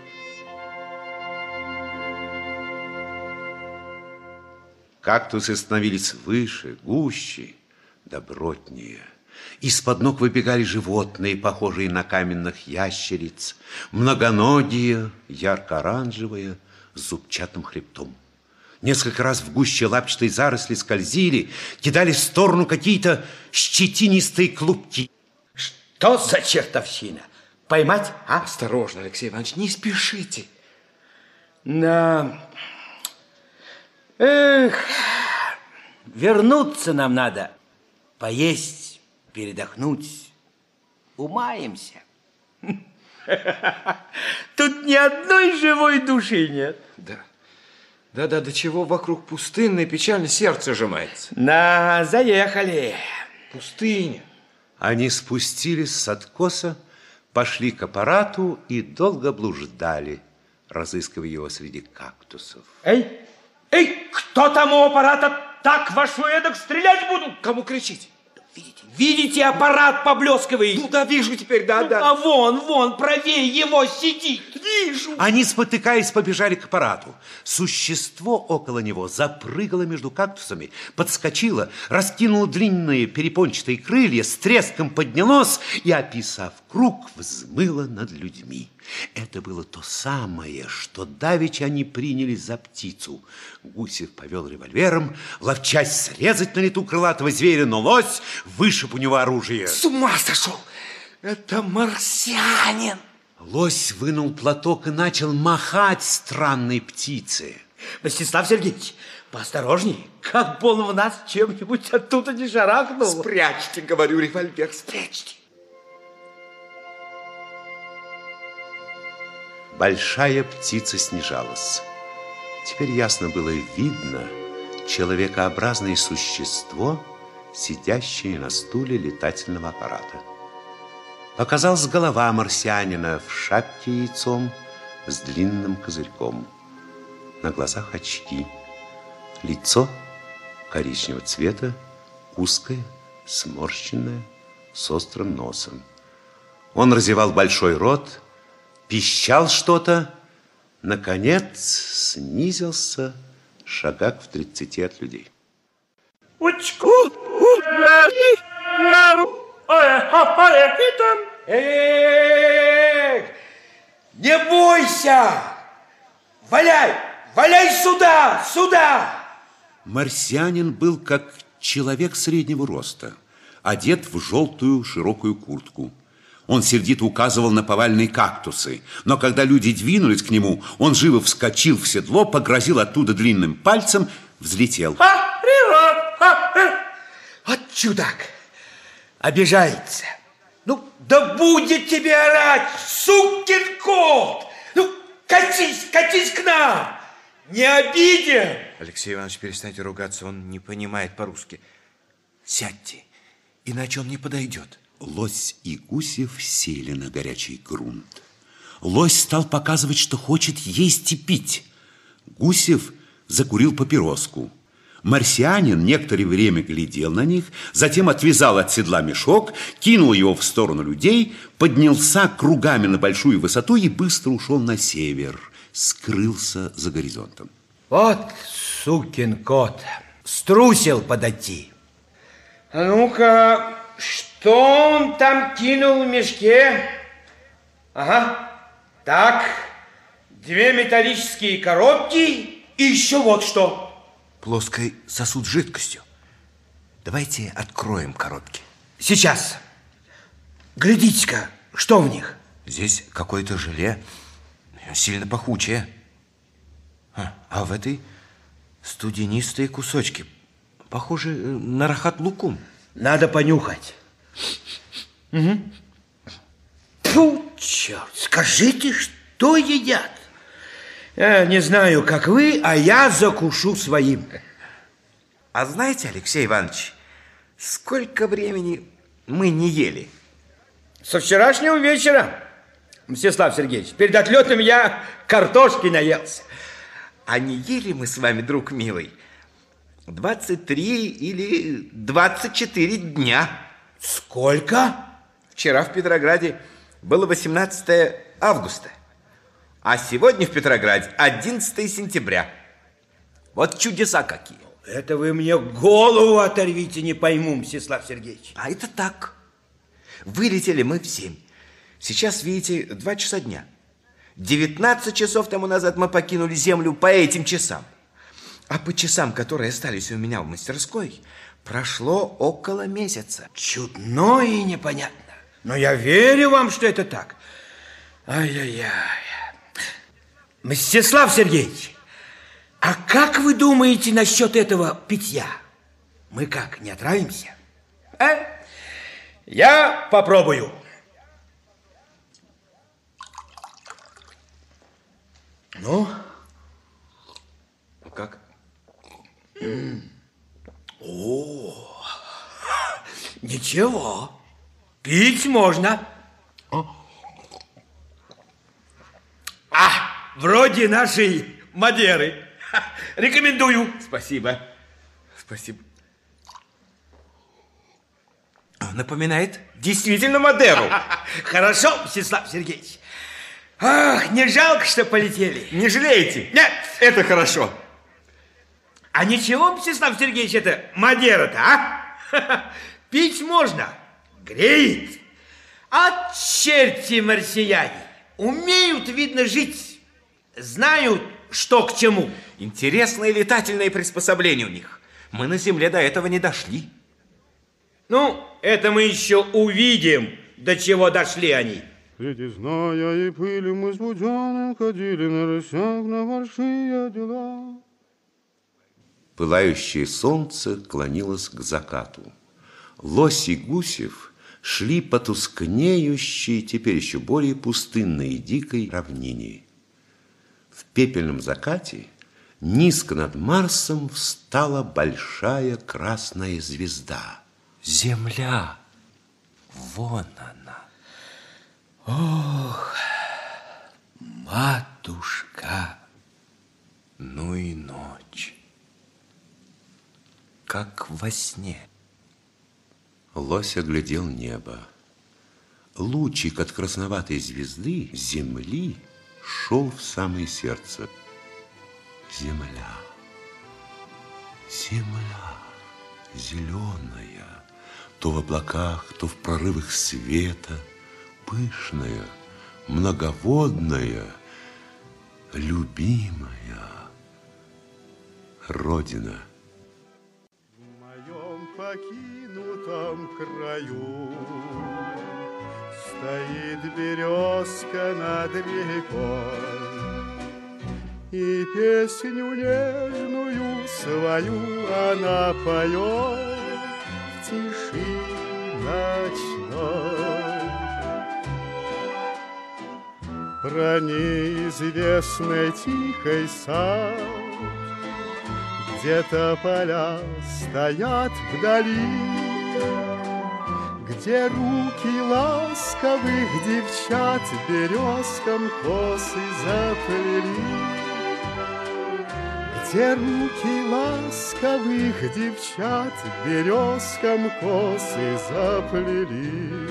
Кактусы становились выше, гуще, добротнее. Из-под ног выбегали животные, похожие на каменных ящериц, многоногие, ярко-оранжевые, с зубчатым хребтом. Несколько раз в гуще лапчатой заросли скользили, кидали в сторону какие-то щетинистые клубки. Что за чертовщина? Поймать, а? Осторожно, Алексей Иванович, не спешите. Да. Эх, вернуться нам надо, поесть, передохнуть, умаемся. [laughs] Тут ни одной живой души нет. Да. Да-да, до чего вокруг пустынно и печально сердце сжимается. На, заехали. Пустыня. Они спустились с откоса, пошли к аппарату и долго блуждали, разыскивая его среди кактусов. Эй, эй, кто там у аппарата? Так вашу эдак стрелять буду. Кому кричить? Видите, видите, аппарат поблескивает. Ну да, вижу теперь, да, ну, да. А вон, вон, правее его сидит. вижу. Они, спотыкаясь, побежали к аппарату. Существо около него запрыгало между кактусами, подскочило, раскинуло длинные перепончатые крылья, с треском поднялось и, описав круг, взмыло над людьми. Это было то самое, что давеча они приняли за птицу. Гусев повел револьвером, ловчась срезать на лету крылатого зверя, но лось вышиб у него оружие. С ума сошел! Это марсианин! Лось вынул платок и начал махать странной птице. Мстислав Сергеевич, поосторожней, как бы он в нас чем-нибудь оттуда не шарахнул. Спрячьте, говорю, револьвер, спрячьте. Большая птица снижалась. Теперь ясно было видно человекообразное существо, сидящее на стуле летательного аппарата. Показалась голова марсианина в шапке яйцом с длинным козырьком. На глазах очки. Лицо коричневого цвета, узкое, сморщенное, с острым носом. Он разевал большой рот, пищал что-то, наконец снизился шагах в тридцати от людей. Эх, не бойся! Валяй! Валяй сюда! Сюда! Марсианин был как человек среднего роста, одет в желтую широкую куртку. Он сердито указывал на повальные кактусы, но когда люди двинулись к нему, он живо вскочил в седло, погрозил оттуда длинным пальцем, взлетел. А, а, вот чудак! Обижается. Ну, да будет тебе орать, сукин кот! Ну, катись, катись к нам! Не обидим! Алексей Иванович, перестаньте ругаться, он не понимает по-русски. Сядьте, иначе он не подойдет. Лось и Гусев сели на горячий грунт. Лось стал показывать, что хочет есть и пить. Гусев закурил папироску. Марсианин некоторое время глядел на них, затем отвязал от седла мешок, кинул его в сторону людей, поднялся кругами на большую высоту и быстро ушел на север, скрылся за горизонтом. Вот сукин кот, струсил подойти. А ну-ка, что он там кинул в мешке? Ага, так, две металлические коробки и еще вот что плоский сосуд с жидкостью. Давайте откроем коробки. Сейчас. Глядите-ка, что в них? Здесь какое-то желе, сильно пахучее. А, а в этой студенистые кусочки, похожи на рахат лукум. Надо понюхать. Угу. Фу, черт, скажите, что едят? Я не знаю, как вы, а я закушу своим. А знаете, Алексей Иванович, сколько времени мы не ели? Со вчерашнего вечера, Мстислав Сергеевич. Перед отлетом я картошки наелся. А не ели мы с вами, друг милый, 23 или 24 дня. Сколько? Вчера в Петрограде было 18 августа. А сегодня в Петрограде 11 сентября. Вот чудеса какие. Это вы мне голову оторвите, не пойму, Мстислав Сергеевич. А это так. Вылетели мы в 7. Сейчас, видите, 2 часа дня. 19 часов тому назад мы покинули Землю по этим часам. А по часам, которые остались у меня в мастерской, прошло около месяца. Чудно и непонятно. Но я верю вам, что это так. Ай-яй-яй. Мстислав Сергеевич, а как вы думаете насчет этого питья? Мы как, не отравимся? А? Я попробую. Ну? Как? О, ничего. Пить можно. А! Вроде нашей Мадеры. Рекомендую. Спасибо. Спасибо. Напоминает действительно Мадеру. Хорошо, Мстислав Сергеевич. Ах, не жалко, что полетели. Не жалеете? Нет, это хорошо. А ничего, Мстислав Сергеевич, это Мадера-то, а? Пить можно, греет. А черти марсияне умеют, видно, жить. Знают, что к чему. Интересные летательные приспособления у них. Мы на Земле до этого не дошли. Ну, это мы еще увидим, до чего дошли они. Среди зная и пыли мы с Буденным ходили на рысях на большие дела. Пылающее солнце клонилось к закату. Лось и Гусев шли по тускнеющей, теперь еще более пустынной и дикой равнине. Пепельном закате низко над Марсом встала большая красная звезда. Земля. Вон она. Ох, матушка, ну и ночь. Как во сне. Лось оглядел небо. Лучик от красноватой звезды земли шел в самое сердце. Земля, земля, зеленая, то в облаках, то в прорывах света, пышная, многоводная, любимая Родина. В моем покинутом краю Стоит березка над рекой. И песню нежную свою она поет В тиши ночной. Про неизвестный тихий сад Где-то поля стоят вдали Где руки ласковых девчат Березкам косы заплели? Где руки ласковых девчат Березкам косы заплели?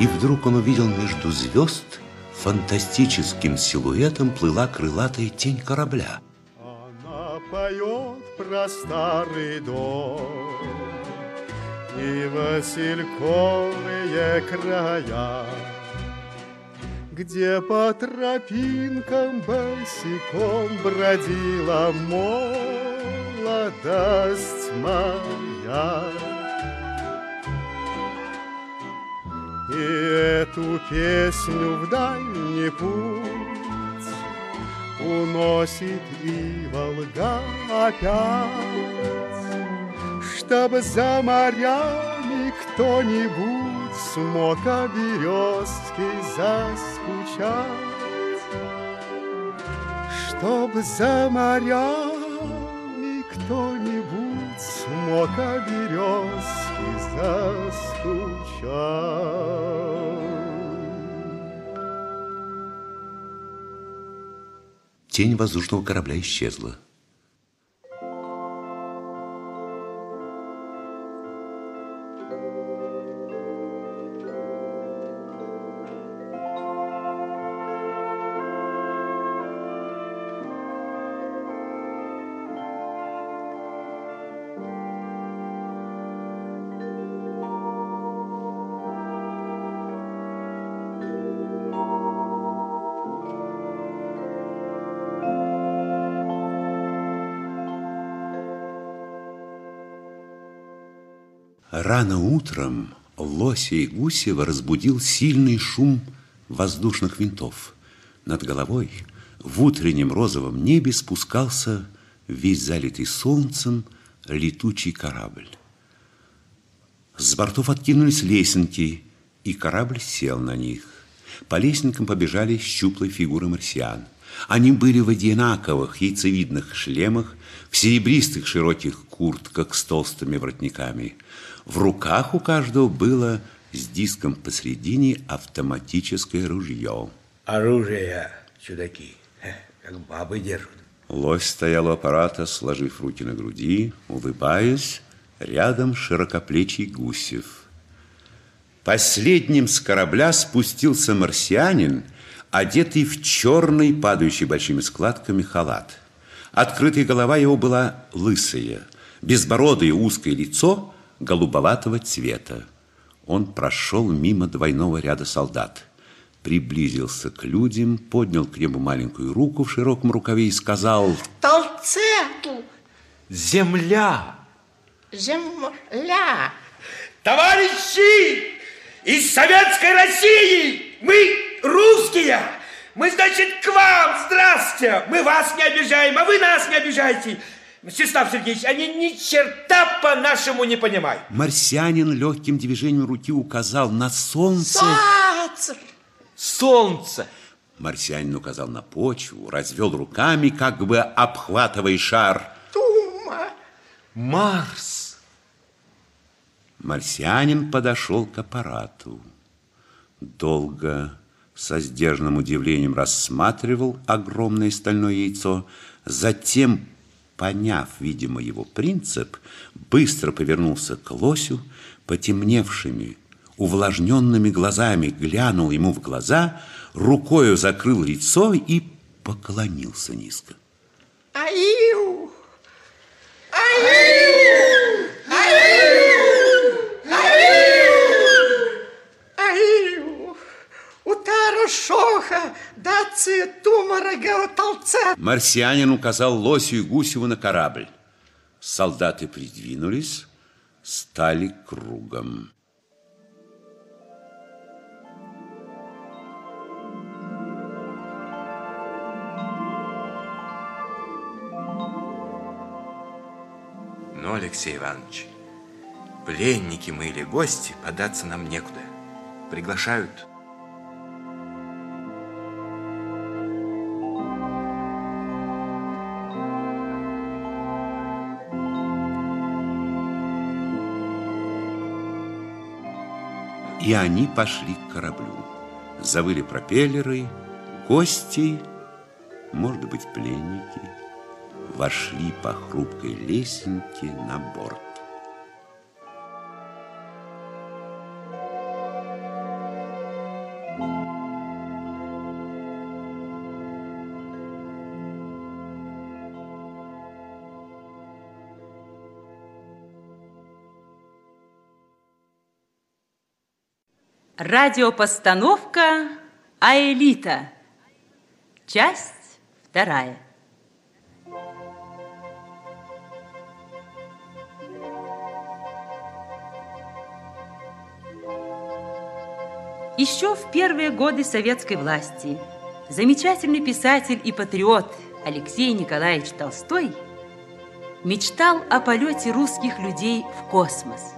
И вдруг он увидел между звезд фантастическим силуэтом плыла крылатая тень корабля. Она поет про старый дом и васильковые края, где по тропинкам босиком бродила молодость моя. И эту песню в дальний путь Уносит и Волга опять, Чтобы за морями кто-нибудь Смог о березке заскучать, Чтоб за морями кто-нибудь Смог о березке заскучать. Тень воздушного корабля исчезла. Рано утром Лося и Гусева разбудил сильный шум воздушных винтов. Над головой в утреннем розовом небе спускался весь залитый солнцем летучий корабль. С бортов откинулись лесенки, и корабль сел на них. По лесенкам побежали щуплые фигуры марсиан. Они были в одинаковых яйцевидных шлемах, в серебристых широких куртках с толстыми воротниками. В руках у каждого было с диском посредине автоматическое ружье. Оружие, чудаки, [laughs] как бабы держат. Лось стоял у аппарата, сложив руки на груди, улыбаясь, рядом широкоплечий Гусев. Последним с корабля спустился марсианин, одетый в черный, падающий большими складками халат. Открытая голова его была лысая, безбородое узкое лицо голубоватого цвета. Он прошел мимо двойного ряда солдат, приблизился к людям, поднял к небу маленькую руку в широком рукаве и сказал Толцету! Земля! Земля! Товарищи из Советской России! Мы русские! Мы, значит, к вам! Здравствуйте! Мы вас не обижаем, а вы нас не обижаете! Мстислав Сергеевич, они ни черта по-нашему не понимают. Марсианин легким движением руки указал на солнце. Солнце! Солнце! Марсианин указал на почву, развел руками, как бы обхватывая шар. Тума! Марс! Марсианин подошел к аппарату. Долго, со сдержанным удивлением рассматривал огромное стальное яйцо, затем поняв, видимо, его принцип, быстро повернулся к лосю, потемневшими, увлажненными глазами глянул ему в глаза, рукою закрыл лицо и поклонился низко. Аю! Аю! Аю! Аю! Аю! Утара шоха, даци тумара геотолце. Марсианин указал Лосю и Гусеву на корабль. Солдаты придвинулись, стали кругом. Ну, Алексей Иванович, пленники мы или гости, податься нам некуда. Приглашают. И они пошли к кораблю. Завыли пропеллеры, гости, может быть, пленники, вошли по хрупкой лесенке на борт. Радиопостановка «Аэлита». Часть вторая. Еще в первые годы советской власти замечательный писатель и патриот Алексей Николаевич Толстой мечтал о полете русских людей в космос.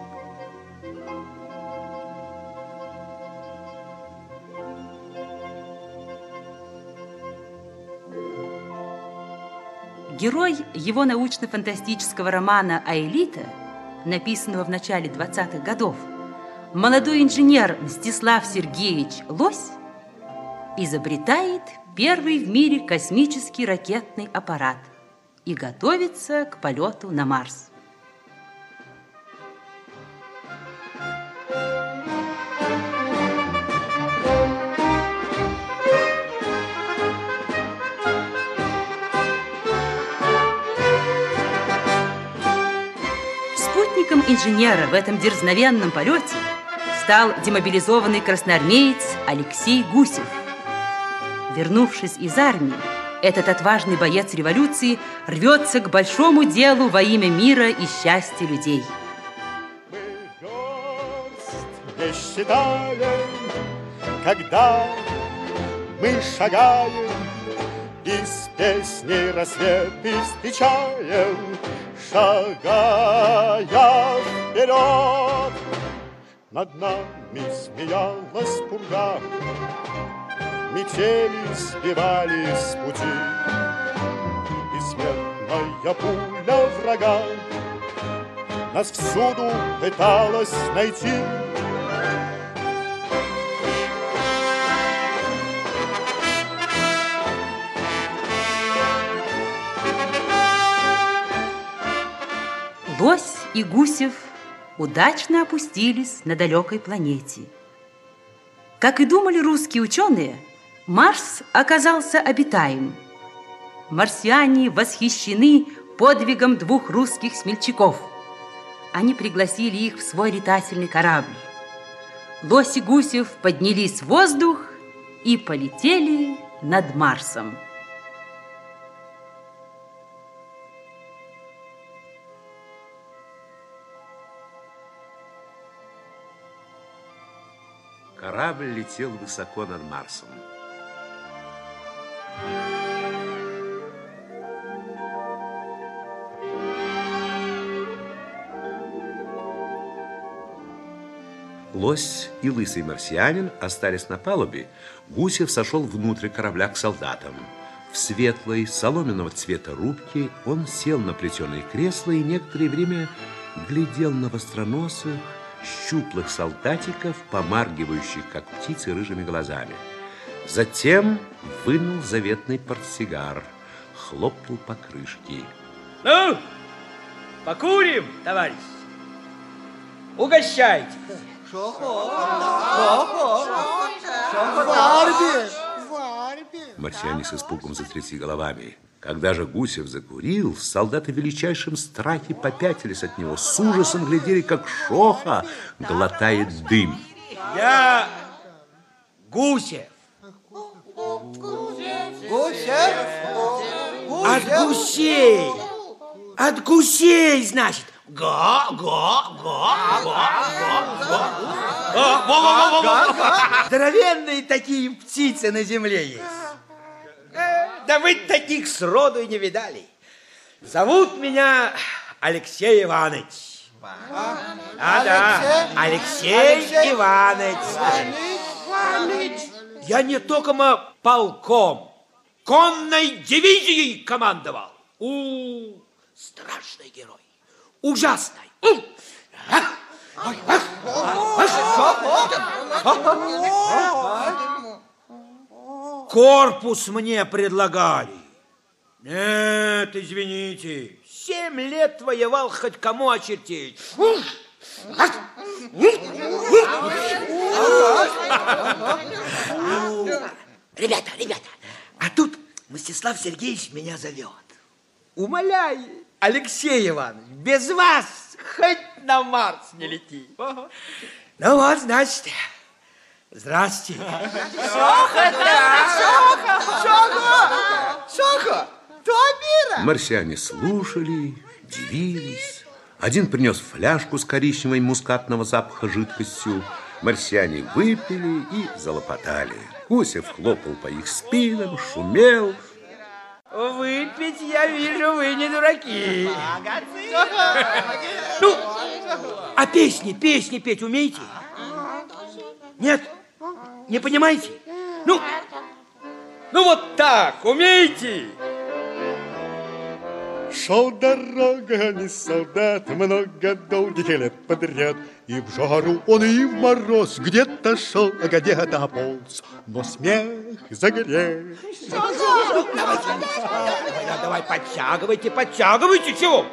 Герой его научно-фантастического романа «Аэлита», написанного в начале 20-х годов, молодой инженер Мстислав Сергеевич Лось изобретает первый в мире космический ракетный аппарат и готовится к полету на Марс. Спутником инженера в этом дерзновенном полете стал демобилизованный красноармеец Алексей Гусев. Вернувшись из армии, этот отважный боец революции рвется к большому делу во имя мира и счастья людей. не считаем, когда мы шагаем и с песней рассветы встречаем, шагая вперед. Над нами смеялась пурга, метели сбивали с пути, и смертная пуля врага нас всюду пыталась найти. Лось и Гусев удачно опустились на далекой планете. Как и думали русские ученые, Марс оказался обитаем. Марсиане восхищены подвигом двух русских смельчаков. Они пригласили их в свой летательный корабль. Лось и Гусев поднялись в воздух и полетели над Марсом. Корабль летел высоко над Марсом. Лось и лысый марсианин остались на палубе. Гусев сошел внутрь корабля к солдатам. В светлой, соломенного цвета рубке он сел на плетеное кресло и некоторое время глядел на востроносых, щуплых солдатиков, помаргивающих, как птицы, рыжими глазами. Затем вынул заветный портсигар, хлопнул по крышке. Ну, покурим, товарищ. Угощайте. Марсиане с испугом затрясли головами. Когда же Гусев закурил, солдаты в величайшем страхе попятились от него, с ужасом глядели, как Шоха глотает дым. Я Гусев. От гусей. От гусей, значит. Га, га, га, га, га, га. Здоровенные такие птицы на земле есть. Да вы таких сроду и не видали. Зовут меня Алексей Иванович. А, да, Алексей Иванович. Я не только полком, конной дивизией командовал. У, страшный герой, ужасный. Корпус мне предлагали. Нет, извините, семь лет воевал хоть кому очертить. Ребята, ребята, а тут Мстислав Сергеевич меня зовет. Умоляет, Алексей Иванович, без вас хоть на Марс не лети. Ну вот, значит, здрасте. Шоха, Шоха, Шоха, Шоха, Томира. Марсиане слушали, дивились. Один принес фляжку с коричневой мускатного запаха жидкостью. Марсиане выпили и залопотали. Гусев хлопал по их спинам, шумел. Выпить, я вижу, вы не дураки. Ну, а песни, песни петь умеете? Нет? Не понимаете? Ну, ну вот так, умеете? Шел дорогами солдат много долгих лет подряд, И в жару он, и в мороз где-то шел, а где-то полз, но смех загорел. Давай, давай, подтягивайте, подтягивайте, чего?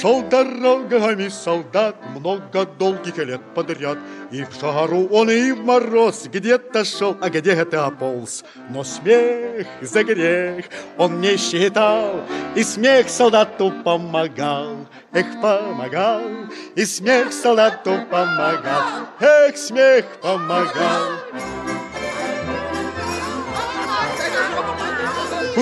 Шел дорогами солдат много долгих лет подряд, И в жару он, и в мороз где-то шел, а где-то полз. Но смех за грех он не считал, И смех солдату помогал. Эх, помогал, и смех солдату помогал. Эх, смех помогал.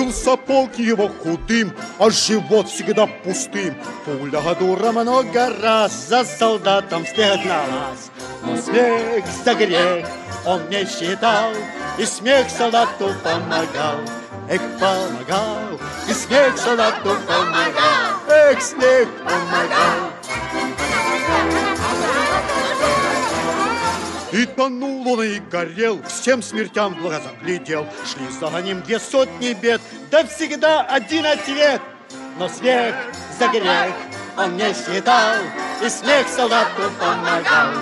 Был сапог его худым, а живот всегда пустым. Пуля дура много раз за солдатом вслед на лаз. Но смех за грех он не считал, и смех солдату помогал. Эх, помогал, и смех солдату помогал. Эх, смех помогал. И тонул он и горел, всем смертям в глаза глядел. Шли за ним две сотни бед, да всегда один ответ. Но смех за грех он не считал, и смех солдату помогал.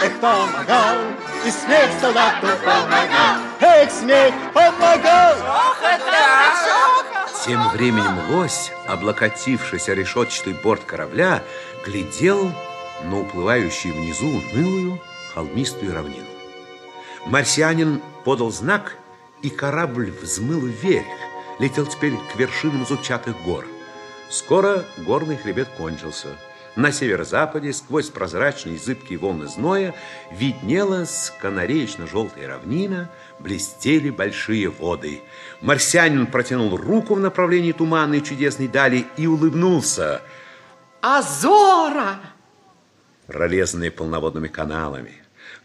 Эх, помогал, и смех солдату помогал. Эх, смех помогал. Тем временем лось, облокотившись о решетчатый борт корабля, глядел на уплывающую внизу унылую холмистую равнину. Марсианин подал знак, и корабль взмыл вверх, летел теперь к вершинам зубчатых гор. Скоро горный хребет кончился. На северо-западе, сквозь прозрачные зыбкие волны зноя, виднелась канареечно-желтая равнина, блестели большие воды. Марсианин протянул руку в направлении туманной чудесной дали и улыбнулся. Азора! Пролезанные полноводными каналами,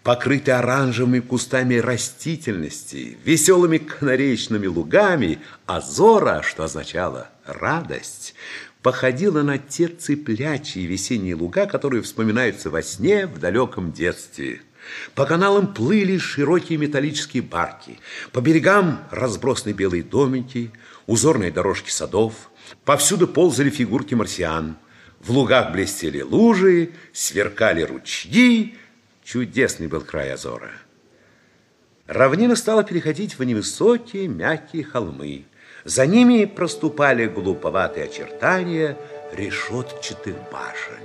покрытые оранжевыми кустами растительности, веселыми канареечными лугами, Азора, что означало радость, походила на те цыплячьи весенние луга, которые вспоминаются во сне в далеком детстве. По каналам плыли широкие металлические барки, по берегам разбросаны белые домики, узорные дорожки садов, повсюду ползали фигурки марсиан, в лугах блестели лужи, сверкали ручьи, чудесный был край Азора. Равнина стала переходить в невысокие мягкие холмы. За ними проступали глуповатые очертания решетчатых башен.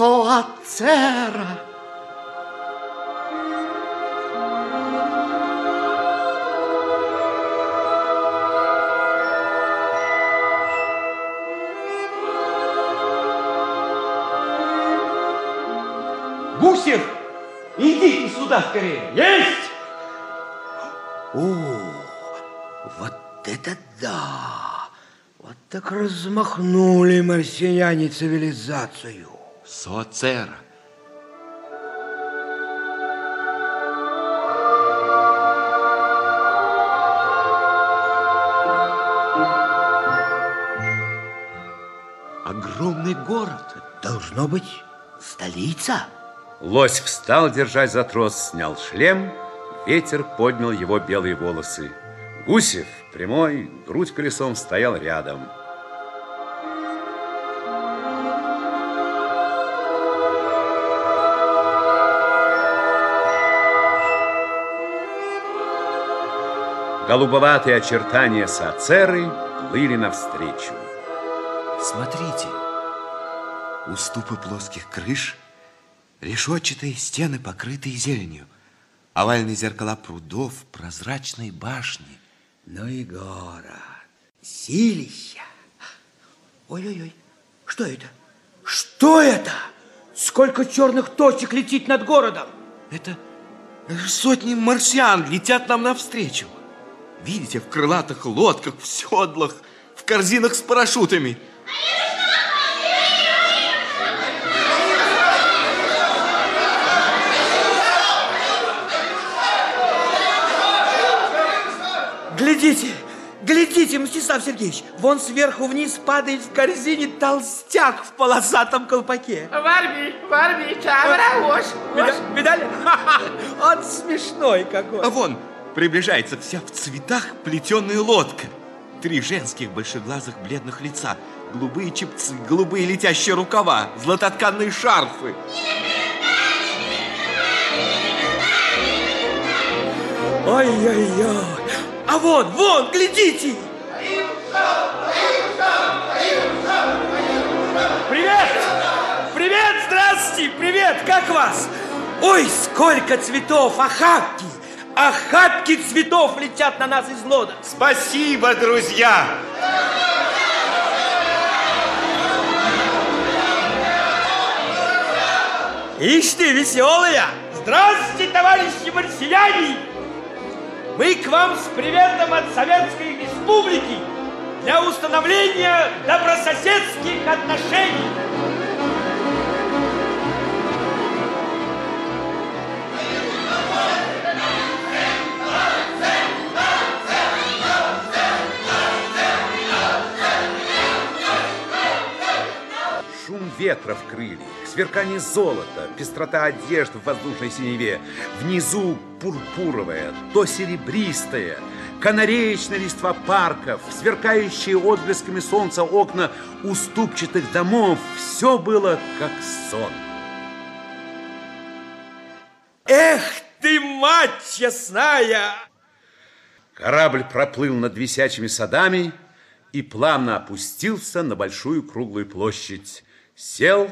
Соацера! Гусев, идите сюда скорее. Есть! О, вот это да! Вот так размахнули марсиане цивилизацию. Соцера. Огромный город. Должно быть столица. Лось встал, держась за трос, снял шлем, ветер поднял его белые волосы. Гусев, прямой, грудь колесом, стоял рядом. Голубоватые очертания Сацеры плыли навстречу. Смотрите, уступы плоских крыш, решетчатые стены, покрытые зеленью, овальные зеркала прудов, прозрачные башни. Ну и город, силища. Ой-ой-ой, что это? Что это? Сколько черных точек летит над городом? Это сотни марсиан летят нам навстречу. Видите, в крылатых лодках, в седлах, в корзинах с парашютами. Глядите, глядите, Мстислав Сергеевич, вон сверху вниз падает в корзине толстяк в полосатом колпаке. Варби, Варби, чабра, вош, Вида- Видали? [laughs] Он смешной какой. А вон приближается вся в цветах плетеная лодка. Три женских большеглазых бледных лица, голубые чепцы, голубые летящие рукава, златотканные шарфы. Ой-ой-ой. А вон, вон, глядите. Привет! Привет, здравствуйте, привет, как вас? Ой, сколько цветов, охапки! Охапки цветов летят на нас из лодок. Спасибо, друзья! Ишь ты, веселая! Здравствуйте, товарищи марсиане! Мы к вам с приветом от Советской Республики для установления добрососедских отношений. Ветра в крыльях, сверкание золота, пестрота одежд в воздушной синеве. Внизу пурпуровая, то серебристая, канареечная листва парков, сверкающие отблесками солнца окна уступчатых домов. Все было как сон. Эх ты, мать честная! Корабль проплыл над висячими садами и плавно опустился на большую круглую площадь. Сел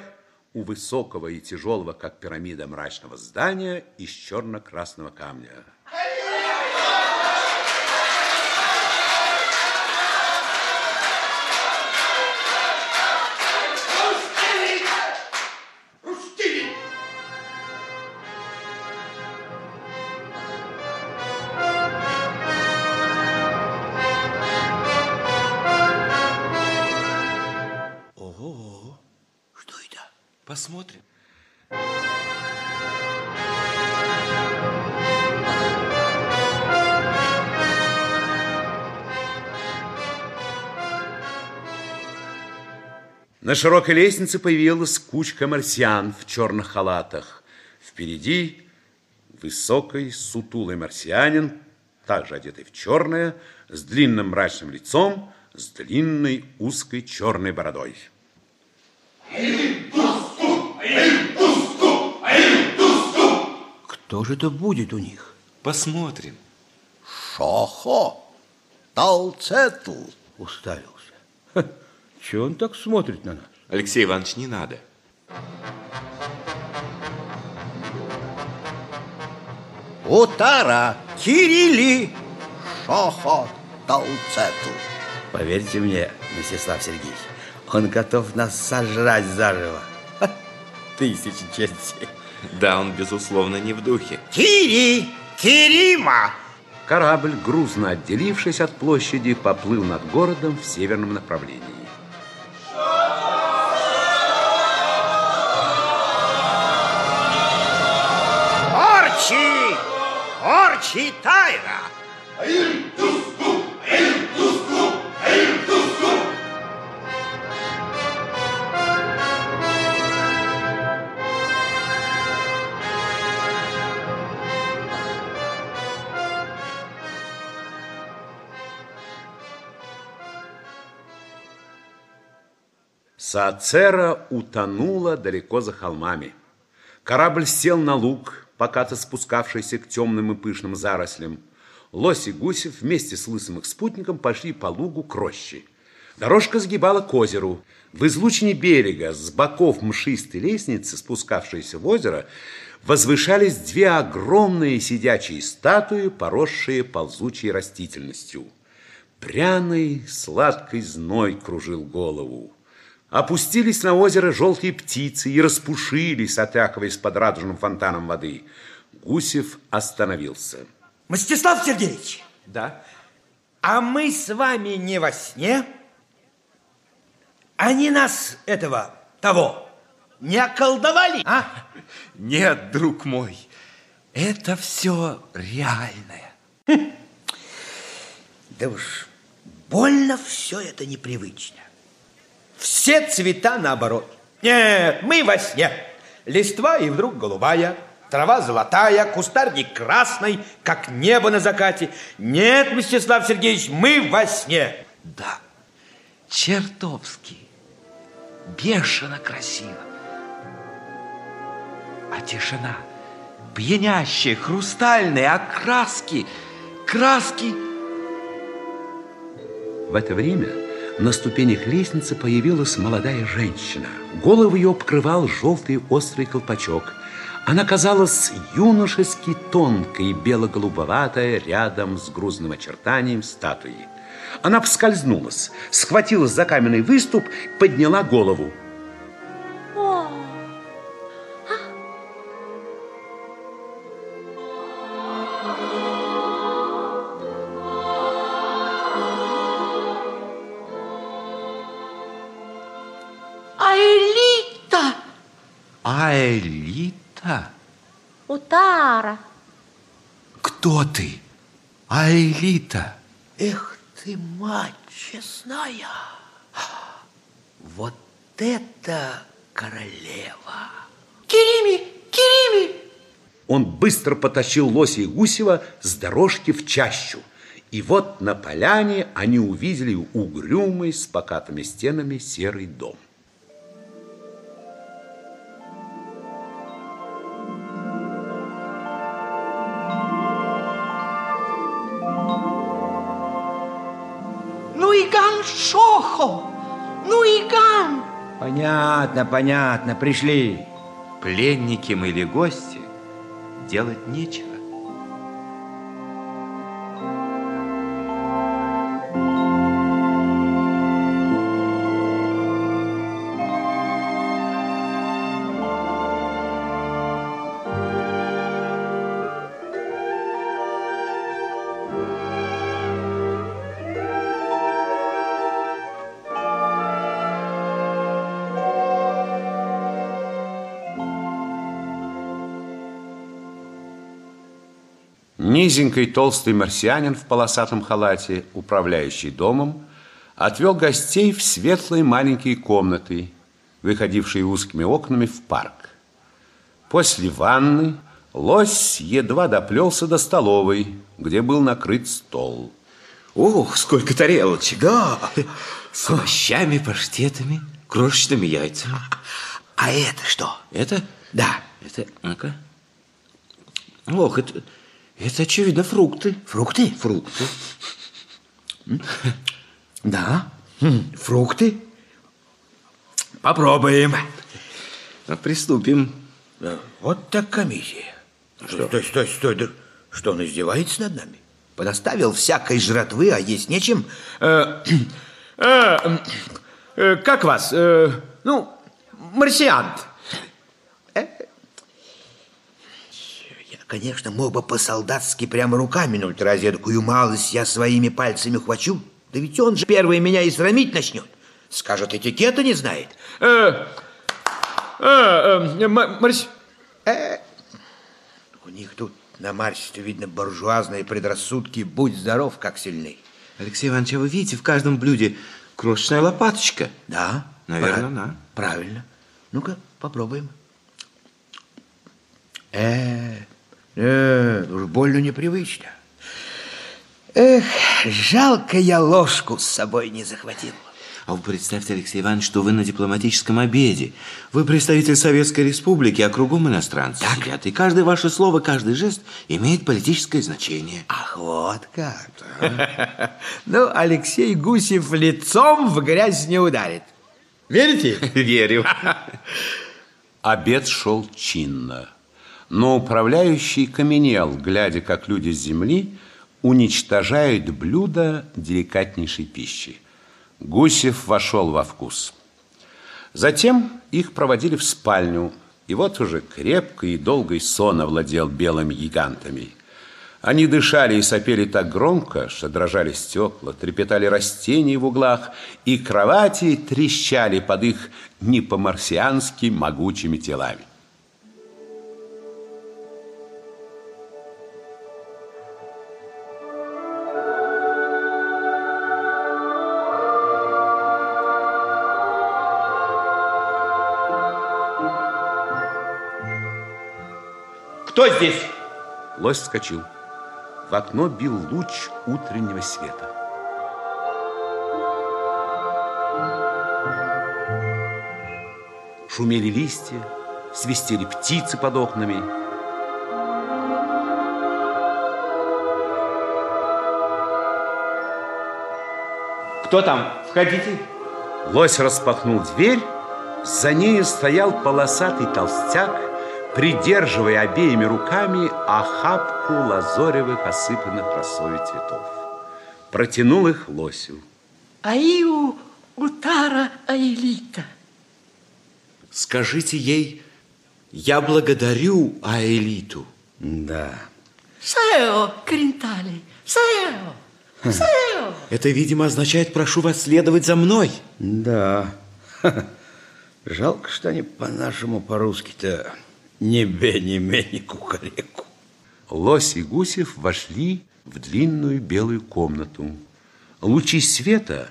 у высокого и тяжелого, как пирамида, мрачного здания из черно-красного камня. Посмотрим. На широкой лестнице появилась кучка марсиан в черных халатах. Впереди высокий, сутулый марсианин, также одетый в черное, с длинным мрачным лицом, с длинной узкой черной бородой. Кто же это будет у них? Посмотрим. Шохо, Талцетл. Уставился. Чего он так смотрит на нас? Алексей Иванович, не надо. Утара, Кирилли, Шохо, Талцетл. Поверьте мне, Мстислав Сергеевич, он готов нас сожрать заживо. Тысячи чертей. Да, он, безусловно, не в духе. Кири! Кирима! Корабль, грузно отделившись от площади, поплыл над городом в северном направлении. Орчи! Орчи Тайра! Саацера утонула далеко за холмами. Корабль сел на луг, покато спускавшийся к темным и пышным зарослям. Лось и Гусев вместе с лысым их спутником пошли по лугу к роще. Дорожка сгибала к озеру. В излучине берега, с боков мшистой лестницы, спускавшейся в озеро, возвышались две огромные сидячие статуи, поросшие ползучей растительностью. Пряный, сладкий зной кружил голову. Опустились на озеро желтые птицы и распушились, отряхиваясь под радужным фонтаном воды. Гусев остановился. Мстислав Сергеевич! Да? А мы с вами не во сне? Они нас, этого, того, не околдовали, а? Нет, друг мой, это все реальное. Да уж, больно все это непривычно. Все цвета наоборот. Нет, мы во сне. Листва и вдруг голубая, трава золотая, кустарник красный, как небо на закате. Нет, Мстислав Сергеевич, мы во сне. Да, чертовски, бешено красиво. А тишина, пьянящая, хрустальная, а краски, краски... В это время на ступенях лестницы появилась молодая женщина. Голову ее покрывал желтый острый колпачок. Она казалась юношески тонкой, бело-голубоватая, рядом с грузным очертанием статуи. Она поскользнулась, схватилась за каменный выступ, подняла голову. Аэлита? Утара. Кто ты? Аэлита? Эх ты, мать честная! Вот это королева! Кирими! Кирими! Он быстро потащил Лося и Гусева с дорожки в чащу И вот на поляне они увидели угрюмый с покатыми стенами серый дом. Понятно, понятно, пришли. Пленники мы или гости, делать нечего. Низенький толстый марсианин в полосатом халате, управляющий домом, отвел гостей в светлые маленькие комнаты, выходившие узкими окнами в парк. После ванны лось едва доплелся до столовой, где был накрыт стол. Ох, сколько тарелочек! Да! С овощами, паштетами, крошечными яйцами. А это что? Это? Да. Это, ну-ка. Ох, это, это, очевидно, фрукты. Фрукты? Фрукты. Да, фрукты. Попробуем. А приступим. Вот так комиссия. Что? Стой, стой, стой. Что, он издевается над нами? Подоставил всякой жратвы, а есть нечем. Э, [clears throat] э, э, как вас? Э, ну, марсиант. Э, я, конечно, мог бы по-солдатски прямо руками, но разве такую малость я своими пальцами хвачу? Да ведь он же первый меня и срамить начнет. Скажет, этикета не знает. Э, э, э, марс... Э, у них тут на Марсе, видно, буржуазные предрассудки. Будь здоров, как сильны. Алексей Иванович, а вы видите в каждом блюде крошечная лопаточка? Да. Наверное, Прав- да. Правильно. Ну-ка, попробуем. Э, э, уж больно непривычно. Эх, жалко я ложку с собой не захватил. А вы представьте, Алексей Иванович, что вы на дипломатическом обеде. Вы представитель Советской Республики, а кругом иностранцы так. сидят. И каждое ваше слово, каждый жест имеет политическое значение. Ах, вот как. [laughs] Ну, Алексей Гусев лицом в грязь не ударит. Верите? [laughs] Верю. [laughs] Обед шел чинно, но управляющий каменел, глядя, как люди с земли уничтожают блюдо деликатнейшей пищи. Гусев вошел во вкус. Затем их проводили в спальню, и вот уже крепкий и долгий сон овладел белыми гигантами. Они дышали и сопели так громко, что дрожали стекла, трепетали растения в углах, и кровати трещали под их не могучими телами. Кто здесь? Лось вскочил. В окно бил луч утреннего света. Шумели листья, свистели птицы под окнами. Кто там? Входите. Лось распахнул дверь, за нею стоял полосатый толстяк, придерживая обеими руками охапку лазоревых, осыпанных росой цветов. Протянул их лосю. Аиу утара аэлита. Скажите ей, я благодарю Аэлиту. Да. Саэо, Кринтали, Саэо, Саэо. Это, видимо, означает, прошу вас следовать за мной. Да. [laughs] Жалко, что они по-нашему по-русски-то не бени мени кукареку. Лось и Гусев вошли в длинную белую комнату. Лучи света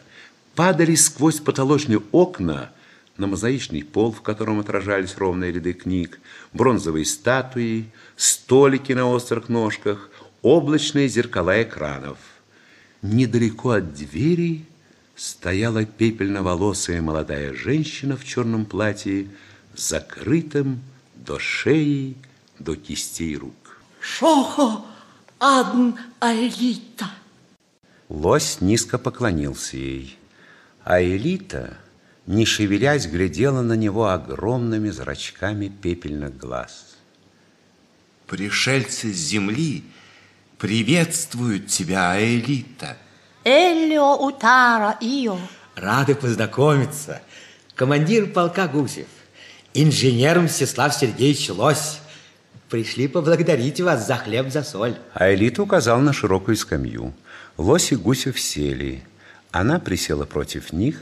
падали сквозь потолочные окна на мозаичный пол, в котором отражались ровные ряды книг, бронзовые статуи, столики на острых ножках, облачные зеркала экранов. недалеко от двери стояла пепельноволосая молодая женщина в черном платье, закрытым до шеи, до кистей рук. Шохо адн аэлита. Лось низко поклонился ей, а Элита, не шевелясь, глядела на него огромными зрачками пепельных глаз. Пришельцы с земли приветствуют тебя, Элита. Элио утара ио. Рады познакомиться. Командир полка Гусев, инженер Мстислав Сергеевич Лось. Пришли поблагодарить вас за хлеб, за соль. А Элита указал на широкую скамью. Лось и Гусев сели. Она присела против них,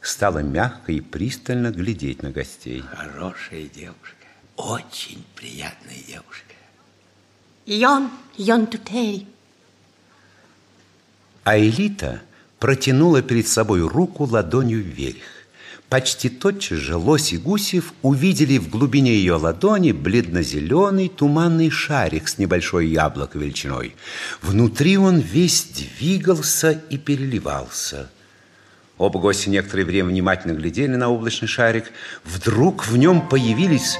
стала мягко и пристально глядеть на гостей. Хорошая девушка, очень приятная девушка. Йон, йон тутери. А Элита протянула перед собой руку ладонью вверх. Почти тотчас же Лось и Гусев увидели в глубине ее ладони бледно-зеленый туманный шарик с небольшой яблоко величиной. Внутри он весь двигался и переливался. Оба гостя некоторое время внимательно глядели на облачный шарик. Вдруг в нем появились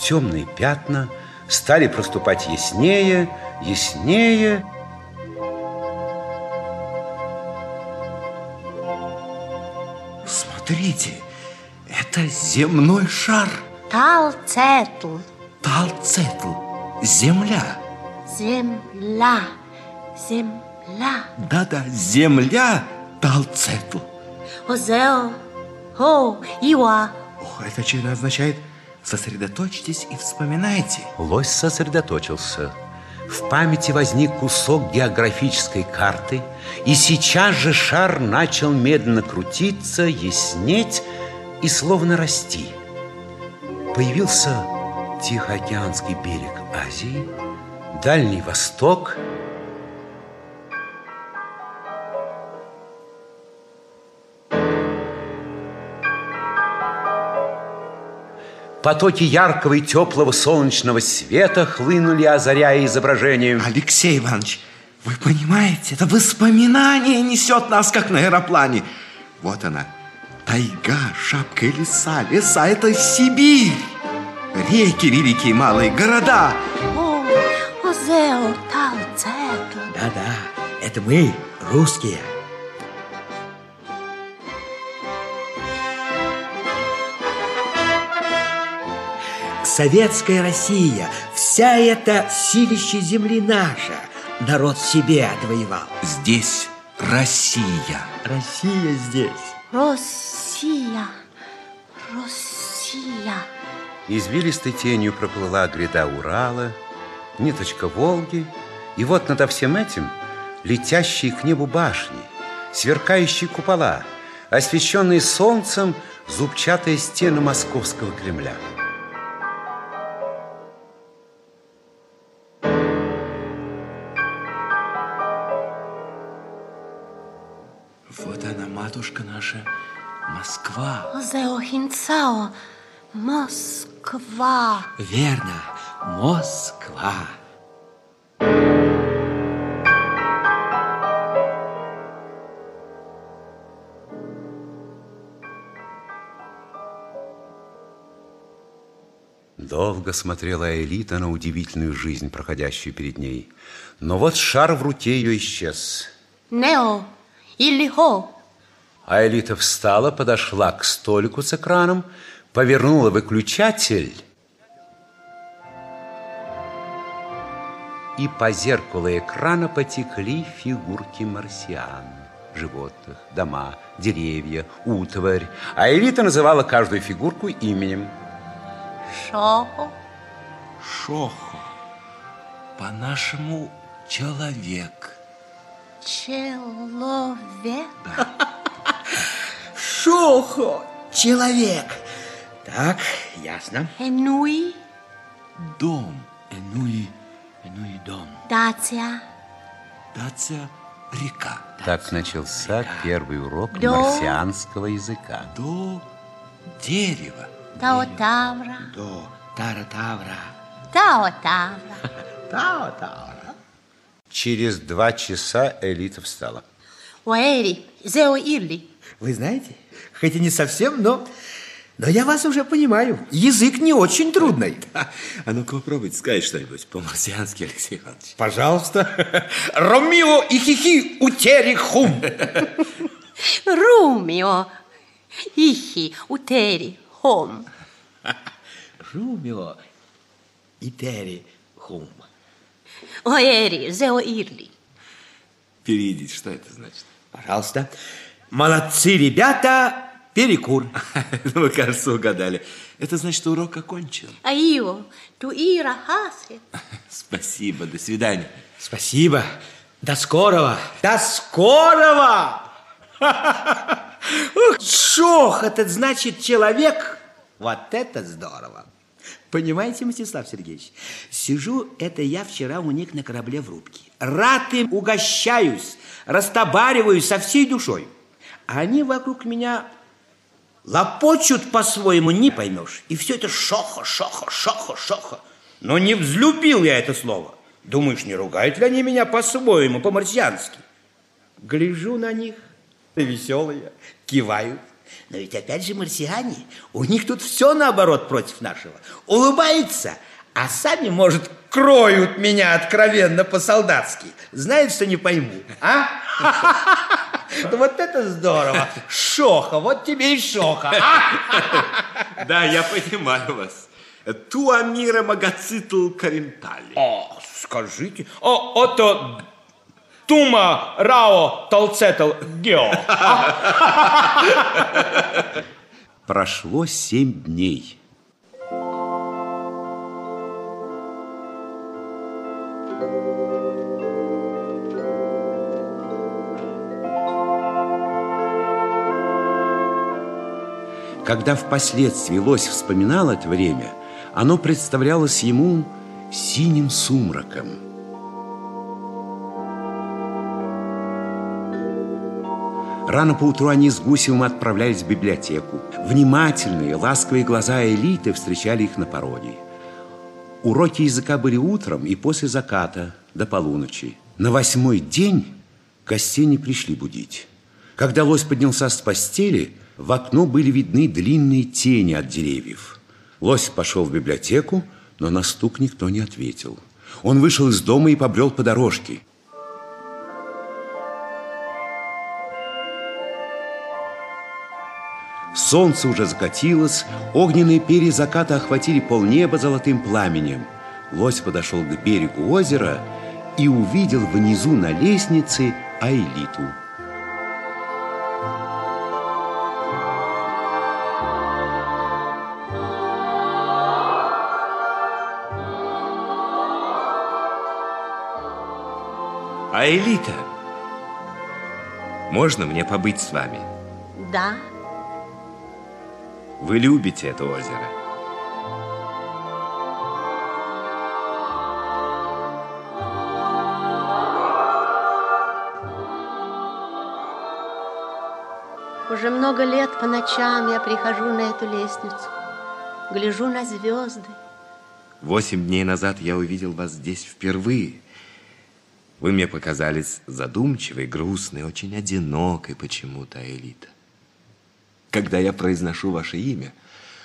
темные пятна, стали проступать яснее, яснее. Смотрите, это земной шар. Талцетл. Талцетл. Земля. Земля. Земля. Да-да, земля Талцетл. Озео. О, Иуа. О, это очевидно означает сосредоточьтесь и вспоминайте. Лось сосредоточился. В памяти возник кусок географической карты, и сейчас же шар начал медленно крутиться, яснеть и словно расти. Появился Тихоокеанский берег Азии, Дальний Восток – Потоки яркого и теплого солнечного света хлынули, озаряя изображение. Алексей Иванович, вы понимаете, это воспоминание несет нас, как на аэроплане. Вот она, тайга, шапка и леса. Леса – это Сибирь. Реки великие, малые, города. Да-да, это мы, русские. Советская Россия, вся эта силища земли наша, народ себе отвоевал. Здесь Россия. Россия здесь. Россия, Россия. Извилистой тенью проплыла гряда Урала, ниточка Волги, и вот над всем этим летящие к небу башни, сверкающие купола, освещенные солнцем зубчатые стены московского Кремля. Матушка наша, Москва. Озео Хинцао, Москва. Верно, Москва. Долго смотрела Элита на удивительную жизнь, проходящую перед ней. Но вот шар в руке ее исчез. Нео или Хо. А Элита встала, подошла к столику с экраном, повернула выключатель и по зеркалу экрана потекли фигурки марсиан. Животных, дома, деревья, утварь. А Элита называла каждую фигурку именем. Шохо. Шохо. По-нашему, человек. Человек. Шохо, человек. Так, ясно. Энуи. Дом. Энуи, энуи дом. Дация. Дация – река. Так начался первый урок До. марсианского языка. До дерева. Таотавра. До Тара-Тавра. Таотавра. Тао-Тавра. Через два часа Элита встала. Уэри, Зео Ирли. Вы знаете, хоть и не совсем, но, но я вас уже понимаю. Язык не очень трудный. [laughs] А ну-ка попробуйте сказать что-нибудь по-марсиански, Алексей Иванович. Пожалуйста. [laughs] Ромео и хихи утери хум. Румио, ихи, утери, хом. Румио и Тери хум. [laughs] Уэри, Зео Ирли. Переведите, что это значит? Пожалуйста. Молодцы, ребята, перекур. [laughs] Ну, вы, кажется, угадали. Это значит, что урок окончен. А io, tu ira hace. Спасибо, до свидания. Спасибо. До скорого. До скорого! [laughs] Ух, Шох, это значит человек. Вот это здорово. Понимаете, Мстислав Сергеевич, сижу, это я вчера у них на корабле в рубке. Рад им угощаюсь, растобариваюсь со всей душой. А они вокруг меня лопочут по-своему, не поймешь. И все это шохо, шохо, шохо, шохо. Но не взлюбил я это слово. Думаешь, не ругают ли они меня по-своему, по-марсиански? Гляжу на них, веселые, кивают. Но ведь опять же марсиане, у них тут все наоборот против нашего. Улыбаются, а сами, может, кроют меня откровенно по-солдатски. Знают, что не пойму, а? [laughs] Вот это здорово. Шоха, вот тебе и шоха. а? [laughs] Да, я понимаю вас. Туамира Магацитл Карентали. О, скажите. О, ото Тума Рао Толцетл Гео. [laughs] Прошло семь дней. Когда впоследствии Лось вспоминал это время, оно представлялось ему синим сумраком. Рано поутру они с Гусевым отправлялись в библиотеку. Внимательные, ласковые глаза элиты встречали их на пороге. Уроки языка были утром и после заката до полуночи. На восьмой день гостей не пришли будить. Когда лось поднялся с постели, в окно были видны длинные тени от деревьев. Лось пошел в библиотеку, но на стук никто не ответил. Он вышел из дома и побрел по дорожке. Солнце уже закатилось, огненные перья заката охватили полнеба золотым пламенем. Лось подошел к берегу озера и увидел внизу на лестнице Аэлиту. А Элита, можно мне побыть с вами? Да, Вы любите это озеро? уже много лет по ночам я прихожу на эту лестницу, гляжу на звезды. Восемь дней назад я увидел вас здесь впервые. Вы мне показались задумчивой, грустной, очень одинокой почему-то, Элита. Когда я произношу ваше имя,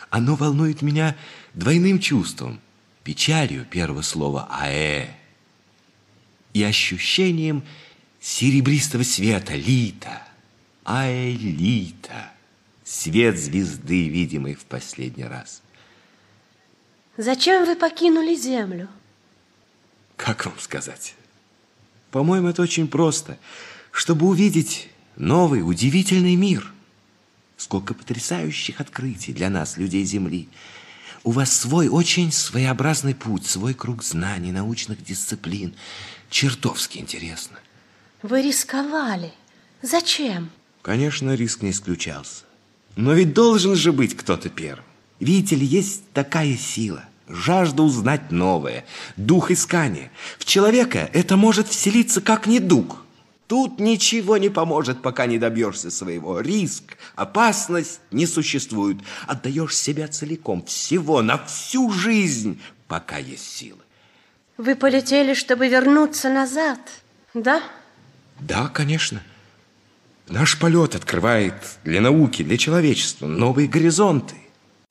оно волнует меня двойным чувством. Печалью первого слова «аэ» и ощущением серебристого света «лита». Аэлита. Свет звезды, видимый в последний раз. Зачем вы покинули землю? Как вам сказать? По-моему, это очень просто. Чтобы увидеть новый, удивительный мир. Сколько потрясающих открытий для нас, людей Земли. У вас свой очень своеобразный путь, свой круг знаний, научных дисциплин. Чертовски интересно. Вы рисковали. Зачем? Конечно, риск не исключался. Но ведь должен же быть кто-то первым. Видите ли, есть такая сила. Жажда узнать новое. Дух искания. В человека это может вселиться как недуг. Тут ничего не поможет, пока не добьешься своего. Риск, опасность не существуют. Отдаешь себя целиком, всего, на всю жизнь, пока есть силы. Вы полетели, чтобы вернуться назад, да? Да, конечно. Наш полет открывает для науки, для человечества новые горизонты.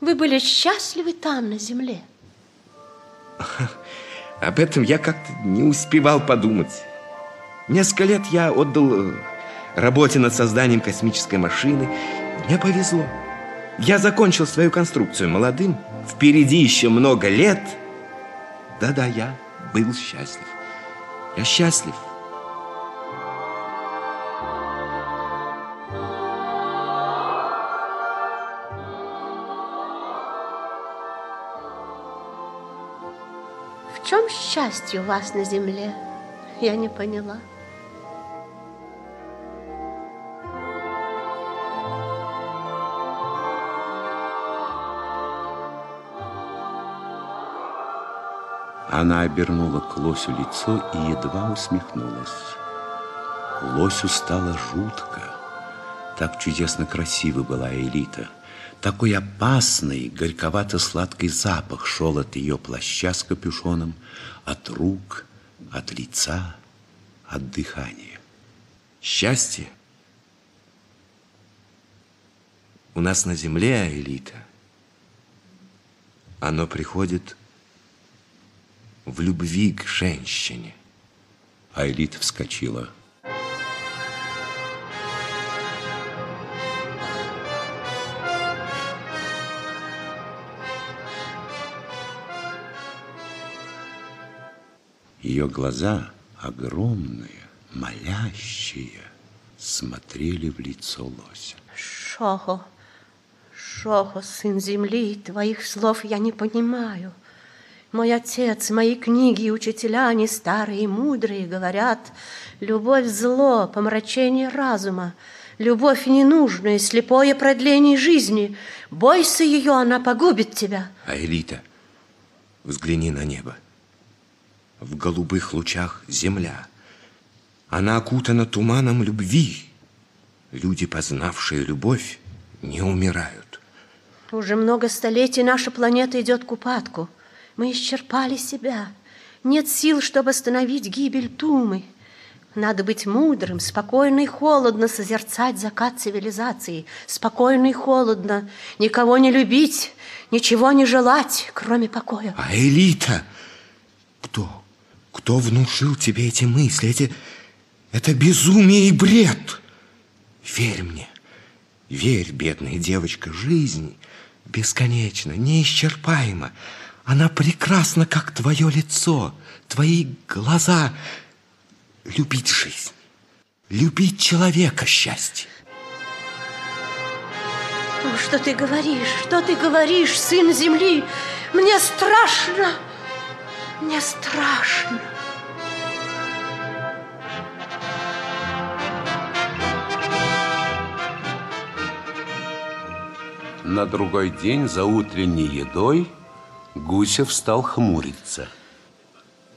Вы были счастливы там, на земле? [laughs] Об этом я как-то не успевал подумать. Несколько лет я отдал э, работе над созданием космической машины. Мне повезло. Я закончил свою конструкцию молодым. Впереди еще много лет. Да-да, я был счастлив. Я счастлив. Чем счастье у вас на земле? Я не поняла. Она обернула к лосю лицо и едва усмехнулась. Лосю стало жутко. Так чудесно красива была Элита. Такой опасный, горьковато-сладкий запах шел от ее плаща с капюшоном, от рук, от лица, от дыхания. Счастье у нас на земле, Элита, оно приходит в любви к женщине. А Элита вскочила. Ее глаза, огромные, молящие, смотрели в лицо лося. Шохо, Шохо, сын земли, твоих слов я не понимаю. Мой отец, мои книги и учителя, они старые и мудрые, говорят, любовь зло, помрачение разума, любовь ненужная, слепое продление жизни. Бойся ее, она погубит тебя. А Элита, взгляни на небо. В голубых лучах земля. Она окутана туманом любви. Люди, познавшие любовь, не умирают. Уже много столетий наша планета идет к упадку. Мы исчерпали себя. Нет сил, чтобы остановить гибель Тумы. Надо быть мудрым, спокойно и холодно созерцать закат цивилизации. Спокойно и холодно. Никого не любить, ничего не желать, кроме покоя. А элита? Кто? Кто внушил тебе эти мысли, эти... Это безумие и бред. Верь мне, верь, бедная девочка, жизнь бесконечна, неисчерпаема. Она прекрасна, как твое лицо, твои глаза. Любить жизнь, любить человека счастье. Что ты говоришь? Что ты говоришь, сын земли? Мне страшно. Мне страшно. На другой день за утренней едой Гусев стал хмуриться.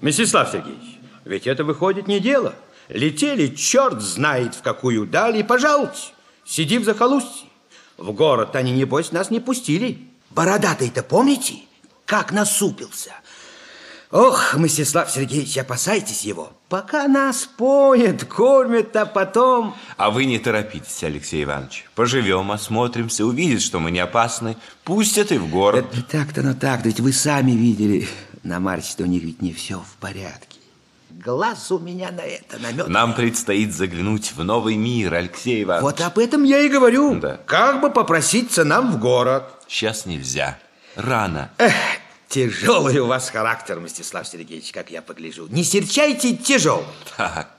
Мстислав Сергеевич, ведь это выходит не дело. Летели черт знает в какую даль, и, пожалуйте, сиди в захолустье. В город они, небось, нас не пустили. Бородатый-то помните, как насупился? Ох, Мстислав Сергеевич, опасайтесь его. Пока нас поет, кормят, а потом... А вы не торопитесь, Алексей Иванович. Поживем, осмотримся, увидят, что мы не опасны. Пустят и в город. Это так-то, но так, ведь вы сами видели. На Марсе-то у них ведь не все в порядке. Глаз у меня на это намет. Нам предстоит заглянуть в новый мир, Алексей Иванович. Вот об этом я и говорю. Да. Как бы попроситься нам в город. Сейчас нельзя. Рано. Эх, Тяжелый у вас характер, Мстислав Сергеевич, как я погляжу. Не серчайте, тяжелый. Так.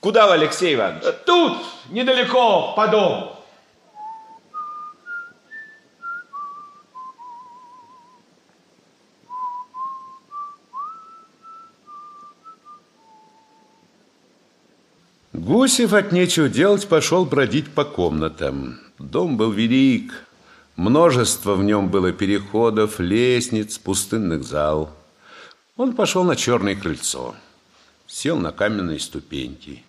Куда вы, Алексей Иванович? Тут, недалеко, по дому. Гусев от нечего делать пошел бродить по комнатам. Дом был велик, Множество в нем было переходов, лестниц, пустынных зал. Он пошел на черное крыльцо, сел на каменные ступеньки.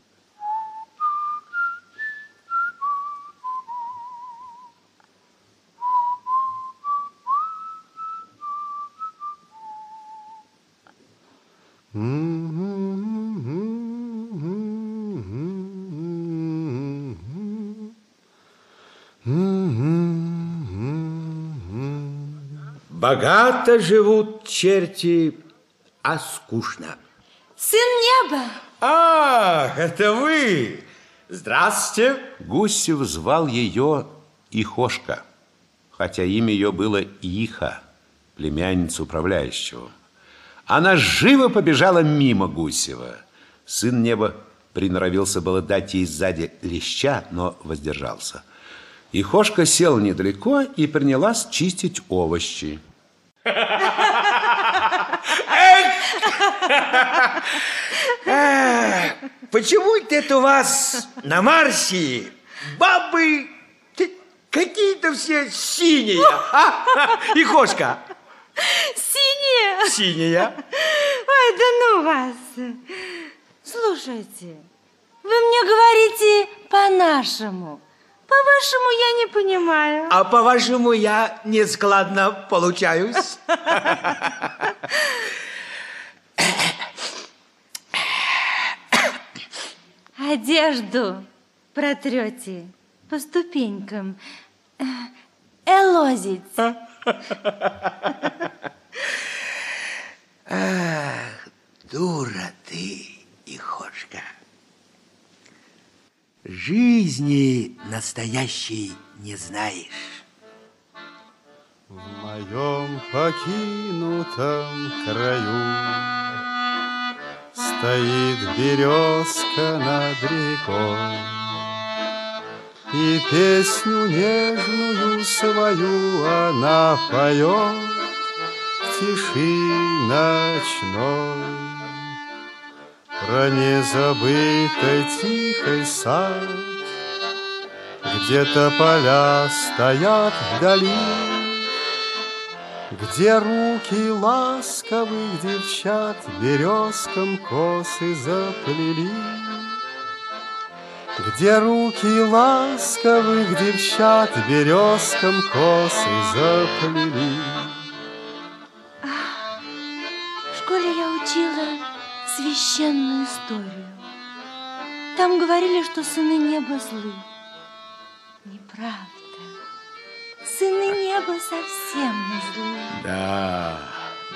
Богато живут черти, а скучно. Сын неба. Ах, это вы! Здравствуйте. Гусев звал ее Ихошка, хотя имя ее было Иха, племянница управляющего. Она живо побежала мимо Гусева. Сын неба приноровился было дать ей сзади леща, но воздержался. Ихошка сел недалеко и принялась чистить овощи. Почему это у вас на Марсе бабы какие-то все синие, а? И кошка. Синие? Синяя. Ой, да ну вас. Слушайте, вы мне говорите по-нашему. По-вашему я не понимаю. А по-вашему я нескладно получаюсь. Одежду протрете по ступенькам. Элозить. Ах, дура ты, Ихошка. Жизни настоящей не знаешь. В моем покинутом краю Стоит березка над рекой, И песню нежную свою она поет В тиши ночной. Про незабытый тихий сад, Где-то поля стоят вдали, где руки ласковых девчат Березкам косы заплели. Где руки ласковых девчат Березкам косы заплели. В школе я учила священную историю. Там говорили, что сыны неба злы. Неправда. Сыны неба совсем не злые. Да,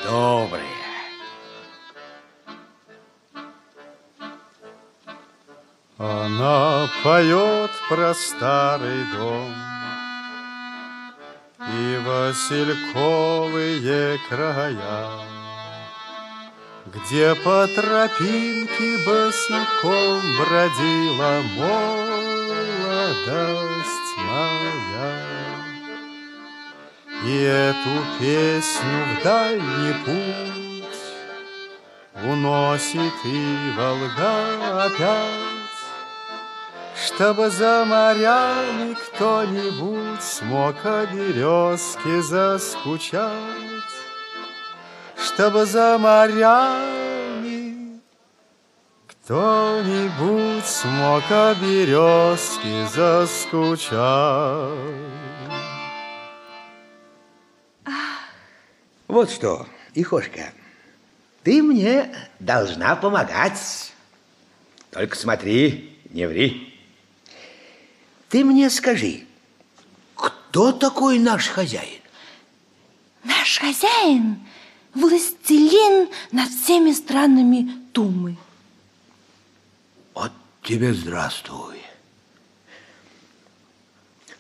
добрые. Она поет про старый дом И васильковые края, Где по тропинке босиком Бродила молодость моя. И эту песню в дальний путь Уносит и Волга опять, Чтобы за морями кто-нибудь Смог о березке заскучать, Чтобы за морями кто-нибудь Смог о березке заскучать. Вот что, Ихошка, ты мне должна помогать. Только смотри, не ври. Ты мне скажи, кто такой наш хозяин? Наш хозяин – властелин над всеми странами Тумы. Вот тебе здравствуй.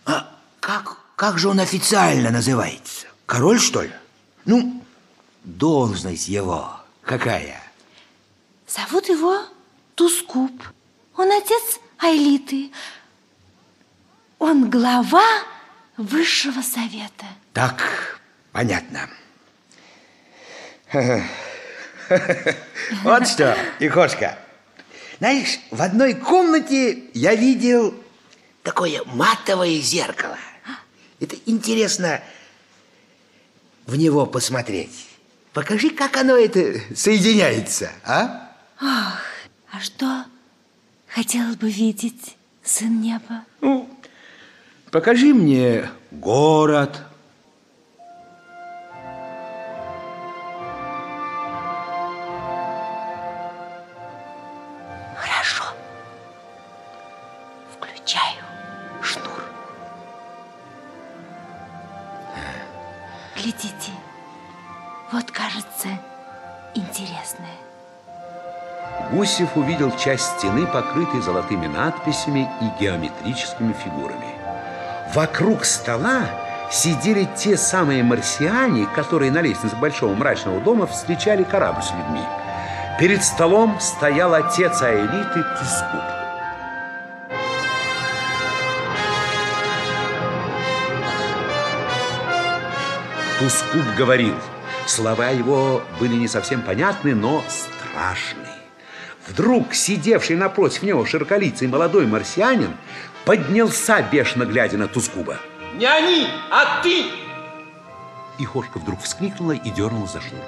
А как, как же он официально называется? Король, что ли? Ну, должность его какая? Зовут его Тускуп. Он отец Айлиты. Он глава высшего совета. Так, понятно. [laughs] Вот что, Ихошка. Знаешь, в одной комнате я видел такое матовое зеркало. Это интересно в него посмотреть. Покажи, как оно это соединяется, а? Ах, а что хотел бы видеть сын неба? Ну, покажи мне город. Глядите, Вот, кажется, интересное. Гусев увидел часть стены, покрытой золотыми надписями и геометрическими фигурами. Вокруг стола сидели те самые марсиане, которые на лестнице большого мрачного дома встречали корабль с людьми. Перед столом стоял отец Аэлиты Тускуп. Тускуп говорил. Слова его были не совсем понятны, но страшные. Вдруг сидевший напротив него широколицый молодой марсианин поднялся, бешено глядя на Тускуба. Не они, а ты! И Хошка вдруг вскрикнула и дернула за шнур.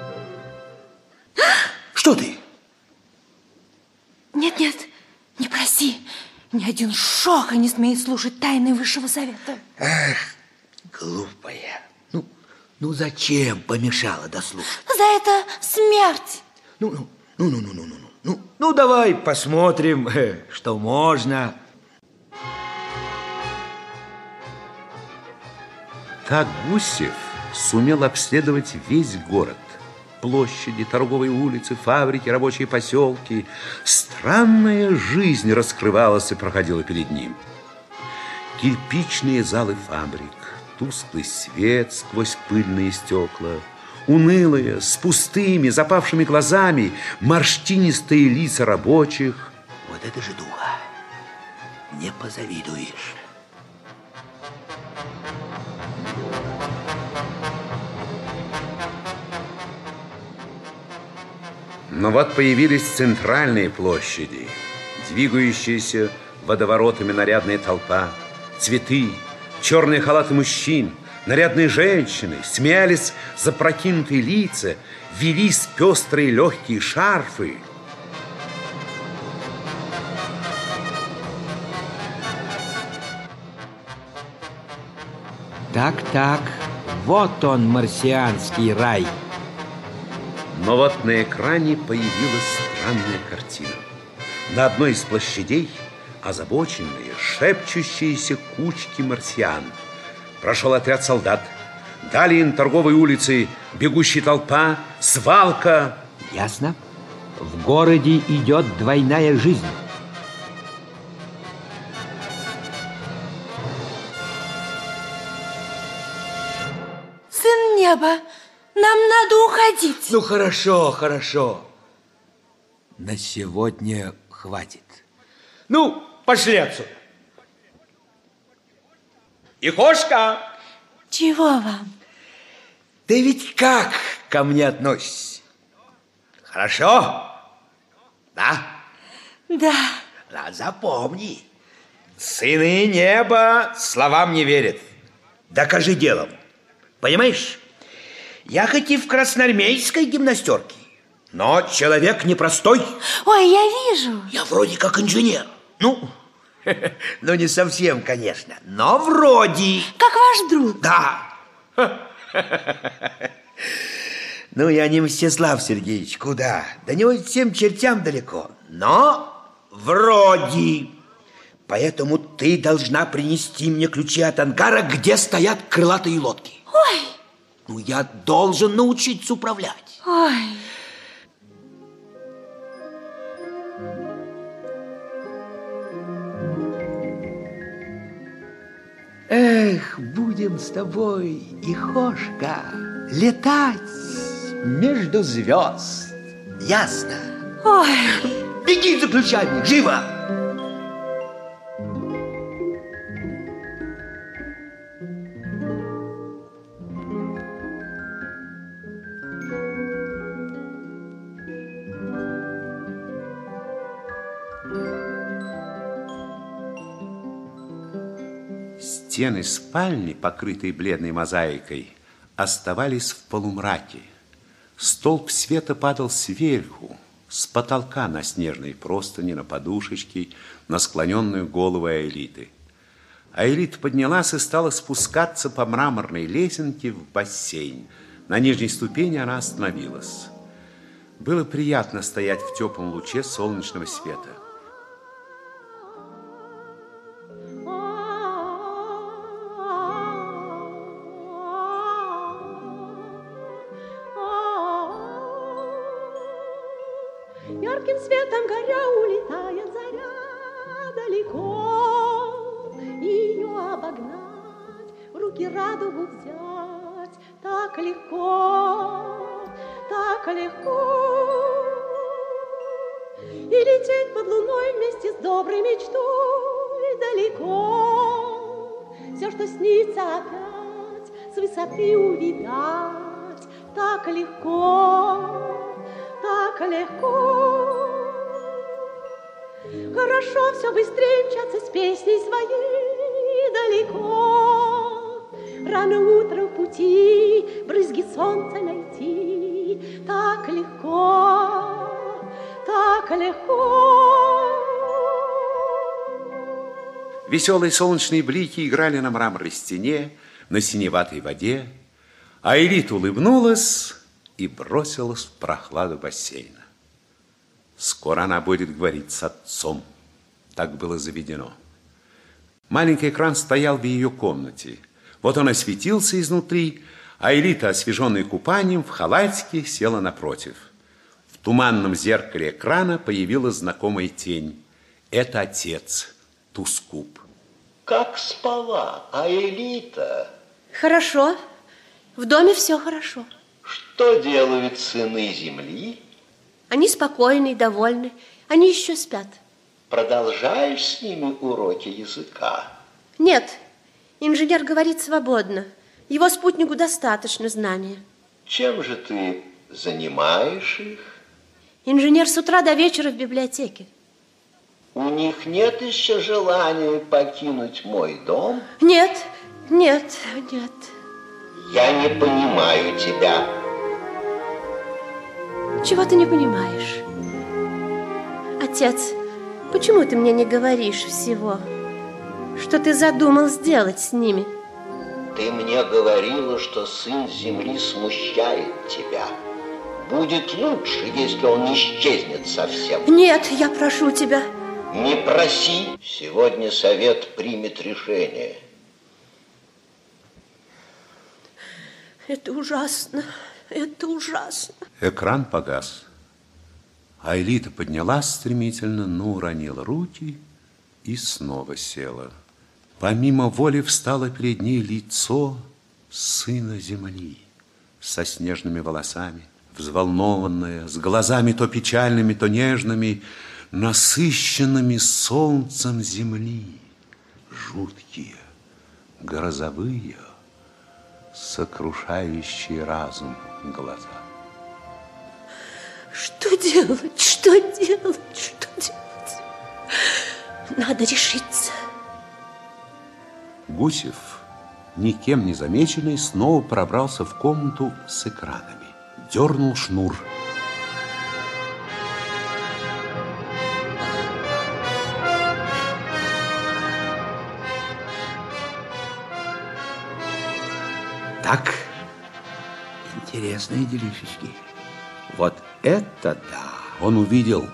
Что ты? Нет, нет, не проси. Ни один шоха не смеет слушать тайны Высшего Совета. Эх, глупая. Ну, зачем помешала дослушать? За это смерть. Ну, ну, ну, ну, ну, ну, ну, ну, ну, давай посмотрим, э, что можно. Так Гусев сумел обследовать весь город. Площади, торговые улицы, фабрики, рабочие поселки. Странная жизнь раскрывалась и проходила перед ним. Кирпичные залы фабрик, тусклый свет сквозь пыльные стекла, унылые, с пустыми, запавшими глазами, морщинистые лица рабочих. Вот это же духа. Не позавидуешь. Но вот появились центральные площади, двигающиеся водоворотами нарядная толпа, цветы, черные халаты мужчин, нарядные женщины, смеялись запрокинутые лица, велись пестрые легкие шарфы. Так-так, вот он, марсианский рай. Но вот на экране появилась странная картина. На одной из площадей озабоченные, шепчущиеся кучки марсиан. Прошел отряд солдат. Далее на торговой улице бегущая толпа, свалка. Ясно. В городе идет двойная жизнь. Сын неба, нам надо уходить. Ну, хорошо, хорошо. На сегодня хватит. Ну, пошли отсюда. Ихошка! Чего вам? Ты ведь как ко мне относишься? Хорошо? Да? Да. Да, запомни. Сыны неба словам не верят. Докажи делом. Понимаешь? Я хоть и в красноармейской гимнастерке, но человек непростой. Ой, я вижу. Я вроде как инженер. Ну, [laughs] ну не совсем, конечно, но вроде. Как ваш друг. Да. [laughs] Ну, я не Мстислав Сергеевич, куда? До него всем чертям далеко. Но вроде. Поэтому ты должна принести мне ключи от ангара, где стоят крылатые лодки. Ой. Ну, я должен научиться управлять. Ой. Эх, будем с тобой, Ихошка, летать между звезд. Ясно? Ой. Беги за ключами, живо! Стены спальни, покрытые бледной мозаикой, оставались в полумраке. Столб света падал сверху, с потолка на снежные простыни, на подушечки, на склоненную голову Аэлиты. Аэлита поднялась и стала спускаться по мраморной лесенке в бассейн. На нижней ступени она остановилась. Было приятно стоять в теплом луче солнечного света. Веселые солнечные блики играли на мраморной стене, на синеватой воде, а Элит улыбнулась и бросилась в прохладу бассейна. Скоро она будет говорить с отцом. Так было заведено. Маленький экран стоял в ее комнате. Вот он осветился изнутри, а Элита, освеженная купанием, в халатике села напротив. В туманном зеркале экрана появилась знакомая тень. Это отец, Тускуп. Как спала, а Элита? Хорошо. В доме все хорошо. Что делают сыны земли? Они спокойны и довольны. Они еще спят. Продолжаешь с ними уроки языка? Нет, инженер говорит свободно. Его спутнику достаточно знания. Чем же ты занимаешь их? Инженер с утра до вечера в библиотеке. У них нет еще желания покинуть мой дом? Нет, нет, нет. Я не понимаю тебя. Чего ты не понимаешь? Отец, почему ты мне не говоришь всего? Что ты задумал сделать с ними? Ты мне говорила, что сын земли смущает тебя. Будет лучше, если он исчезнет совсем. Нет, я прошу тебя. Не проси. Сегодня совет примет решение. Это ужасно. Это ужасно. Экран погас. А Элита поднялась стремительно, но уронила руки и снова села. Помимо воли встало перед ней лицо сына земли со снежными волосами, взволнованное, с глазами то печальными, то нежными, насыщенными солнцем земли, жуткие, грозовые, сокрушающие разум глаза. Что делать? Что делать? Что делать? Надо решиться. Гусев, никем не замеченный, снова пробрался в комнату с экранами. Дернул шнур. Так, интересные делишечки. Вот это да! Он увидел,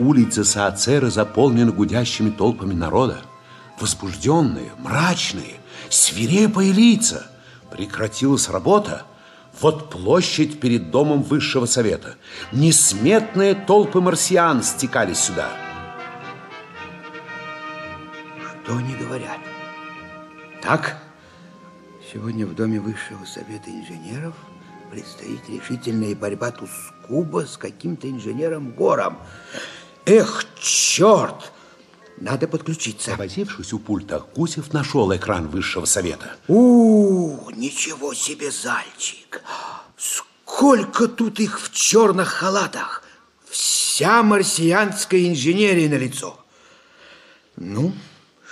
улицы Саацеры заполнены гудящими толпами народа. Возбужденные, мрачные, свирепые лица. Прекратилась работа. Вот площадь перед домом высшего совета. Несметные толпы марсиан стекались сюда. Что они говорят? Так, сегодня в доме высшего совета инженеров предстоит решительная борьба Тускуба с каким-то инженером Гором. Эх, черт! Надо подключиться. Повозившись у пульта, Гусев нашел экран высшего совета. У, ничего себе зальчик! Сколько тут их в черных халатах! Вся марсианская инженерия на лицо. Ну,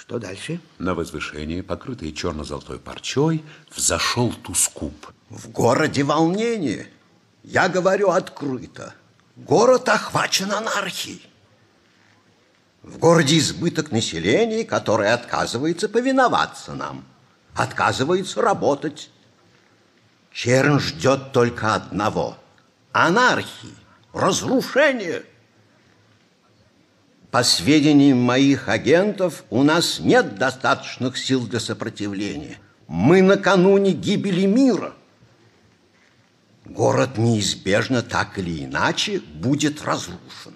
что дальше? На возвышение, покрытое черно-золотой парчой, взошел Тускуб. В городе волнение. Я говорю открыто. Город охвачен анархией. В городе избыток населения, которое отказывается повиноваться нам, отказывается работать. Черн ждет только одного – анархии, разрушения. По сведениям моих агентов, у нас нет достаточных сил для сопротивления. Мы накануне гибели мира. Город неизбежно так или иначе будет разрушен.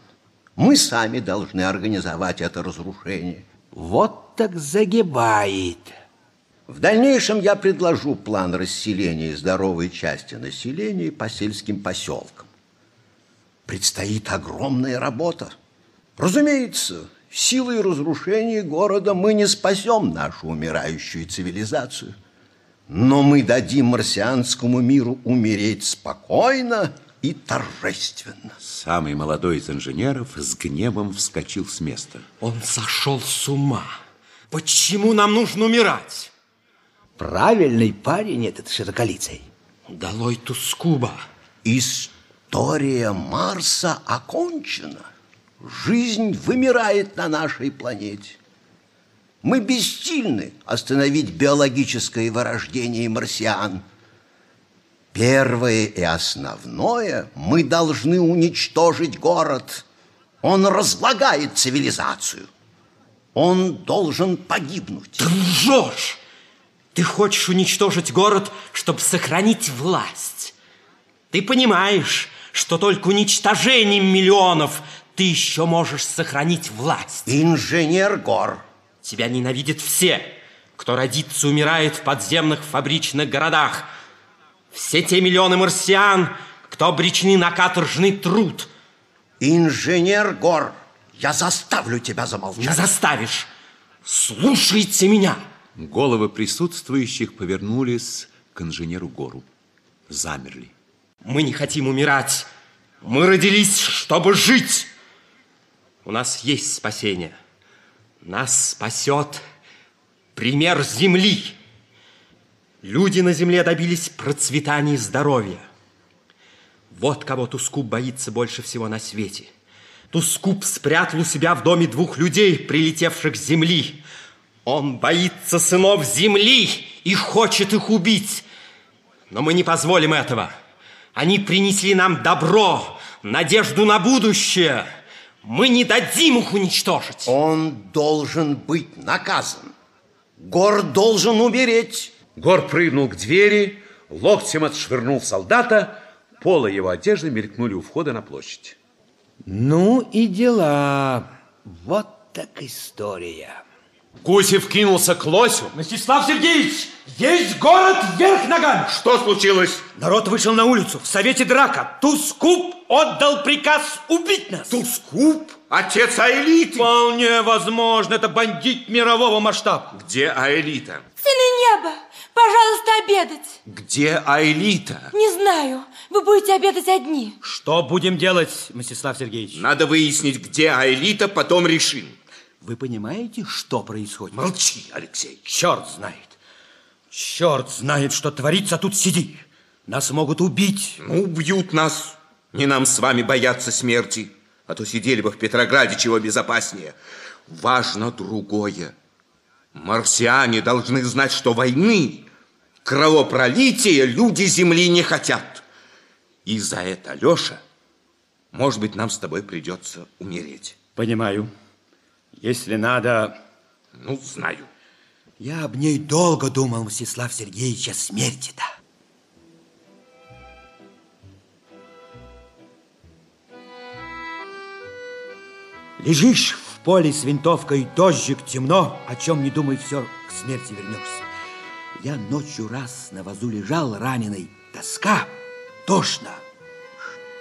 Мы сами должны организовать это разрушение. Вот так загибает. В дальнейшем я предложу план расселения здоровой части населения по сельским поселкам. Предстоит огромная работа. Разумеется, силой разрушения города мы не спасем нашу умирающую цивилизацию. Но мы дадим марсианскому миру умереть спокойно и торжественно. Самый молодой из инженеров с гневом вскочил с места. Он сошел с ума. Почему нам нужно умирать? Правильный парень этот широколицей. Долой Тускуба. История Марса окончена. Жизнь вымирает на нашей планете. Мы бессильны остановить биологическое вырождение марсиан. Первое и основное, мы должны уничтожить город. Он разлагает цивилизацию. Он должен погибнуть. Ты лжешь! Ты хочешь уничтожить город, чтобы сохранить власть. Ты понимаешь, что только уничтожением миллионов ты еще можешь сохранить власть. Инженер Гор. Тебя ненавидят все, кто родится умирает в подземных фабричных городах. Все те миллионы марсиан, кто обречены на каторжный труд. Инженер Гор, я заставлю тебя замолчать. Не заставишь. Слушайте меня. Головы присутствующих повернулись к инженеру Гору. Замерли. Мы не хотим умирать. Мы родились, чтобы жить. У нас есть спасение. Нас спасет пример Земли. Люди на Земле добились процветания и здоровья. Вот кого Тускуб боится больше всего на свете. Тускуб спрятал у себя в доме двух людей, прилетевших с Земли. Он боится сынов Земли и хочет их убить. Но мы не позволим этого. Они принесли нам добро, надежду на будущее. Мы не дадим их уничтожить. Он должен быть наказан. Гор должен умереть. Гор прыгнул к двери, локтем отшвырнул солдата, полы его одежды мелькнули у входа на площадь. Ну и дела. Вот так история. Гусев кинулся к лосю. Мстислав Сергеевич, есть город вверх ногами. Что случилось? Народ вышел на улицу. В совете драка. Тускуп отдал приказ убить нас. Тускуп? Отец Аэлиты? Вполне возможно. Это бандит мирового масштаба. Где Аэлита? Сыны неба, пожалуйста, обедать. Где Аэлита? Не знаю. Вы будете обедать одни. Что будем делать, Мстислав Сергеевич? Надо выяснить, где Аэлита, потом решим. Вы понимаете, что происходит? Молчи, Алексей. Черт знает. Черт знает, что творится, тут сиди. Нас могут убить. Ну, убьют нас. Не нам с вами бояться смерти. А то сидели бы в Петрограде чего безопаснее. Важно другое. Марсиане должны знать, что войны, кровопролития люди Земли не хотят. И за это, Леша, может быть, нам с тобой придется умереть. Понимаю. Если надо... Ну, знаю. Я об ней долго думал, Мстислав Сергеевич, о смерти-то. Лежишь в поле с винтовкой, дождик, темно, о чем не думай, все, к смерти вернешься. Я ночью раз на вазу лежал раненый, тоска, тошно.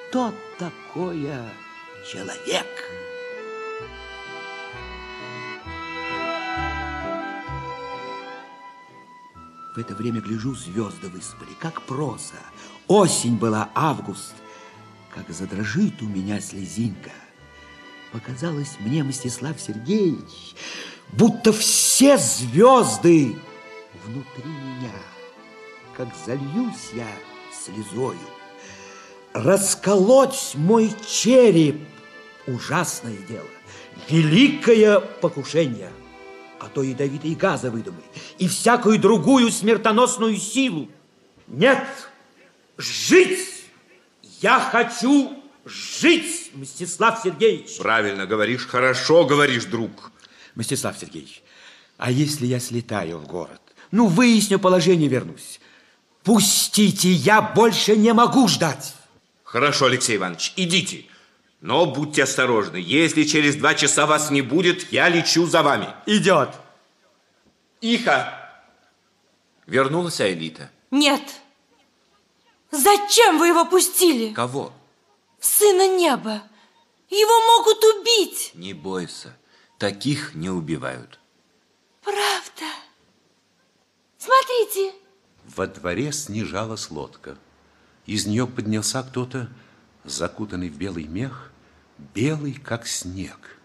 Что такое человек? В это время гляжу, звезды выспали, как проса. Осень была, август. Как задрожит у меня слезинка. Показалось мне, Мстислав Сергеевич, будто все звезды внутри меня, как зальюсь я слезою. Расколоть мой череп – ужасное дело, великое покушение – а то ядовитые газы выдумай, и всякую другую смертоносную силу. Нет, жить! Я хочу жить, Мстислав Сергеевич. Правильно говоришь, хорошо говоришь, друг. Мстислав Сергеевич, а если я слетаю в город? Ну, выясню положение, вернусь. Пустите, я больше не могу ждать. Хорошо, Алексей Иванович, идите. Но будьте осторожны. Если через два часа вас не будет, я лечу за вами. Идет. Иха! Вернулась Айлита. Нет. Зачем вы его пустили? Кого? Сына неба. Его могут убить. Не бойся. Таких не убивают. Правда. Смотрите. Во дворе снижалась лодка. Из нее поднялся кто-то, закутанный в белый мех, белый, как снег.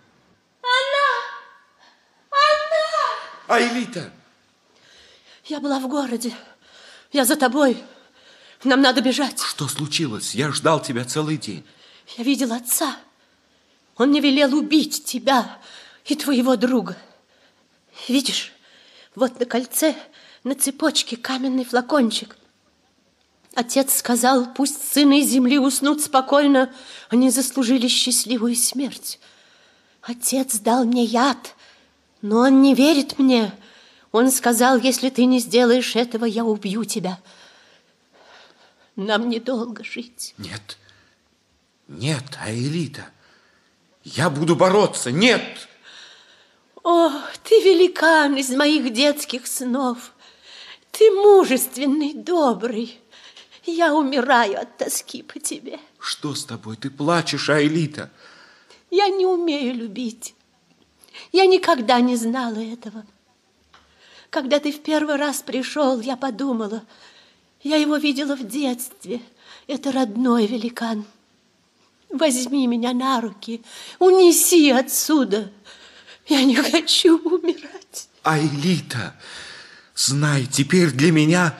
Она! Она! Айлита! Я была в городе. Я за тобой. Нам надо бежать. Что случилось? Я ждал тебя целый день. Я видел отца. Он не велел убить тебя и твоего друга. Видишь, вот на кольце, на цепочке каменный флакончик. Отец сказал, пусть сыны земли уснут спокойно, они заслужили счастливую смерть. Отец дал мне яд, но он не верит мне. Он сказал, если ты не сделаешь этого, я убью тебя. Нам недолго жить. Нет, нет, Аэлита, я буду бороться, нет! О, ты великан из моих детских снов. Ты мужественный, добрый. Я умираю от тоски по тебе. Что с тобой? Ты плачешь, Аэлита. Я не умею любить. Я никогда не знала этого. Когда ты в первый раз пришел, я подумала, я его видела в детстве. Это родной великан. Возьми меня на руки, унеси отсюда. Я не хочу умирать. Айлита, знай, теперь для меня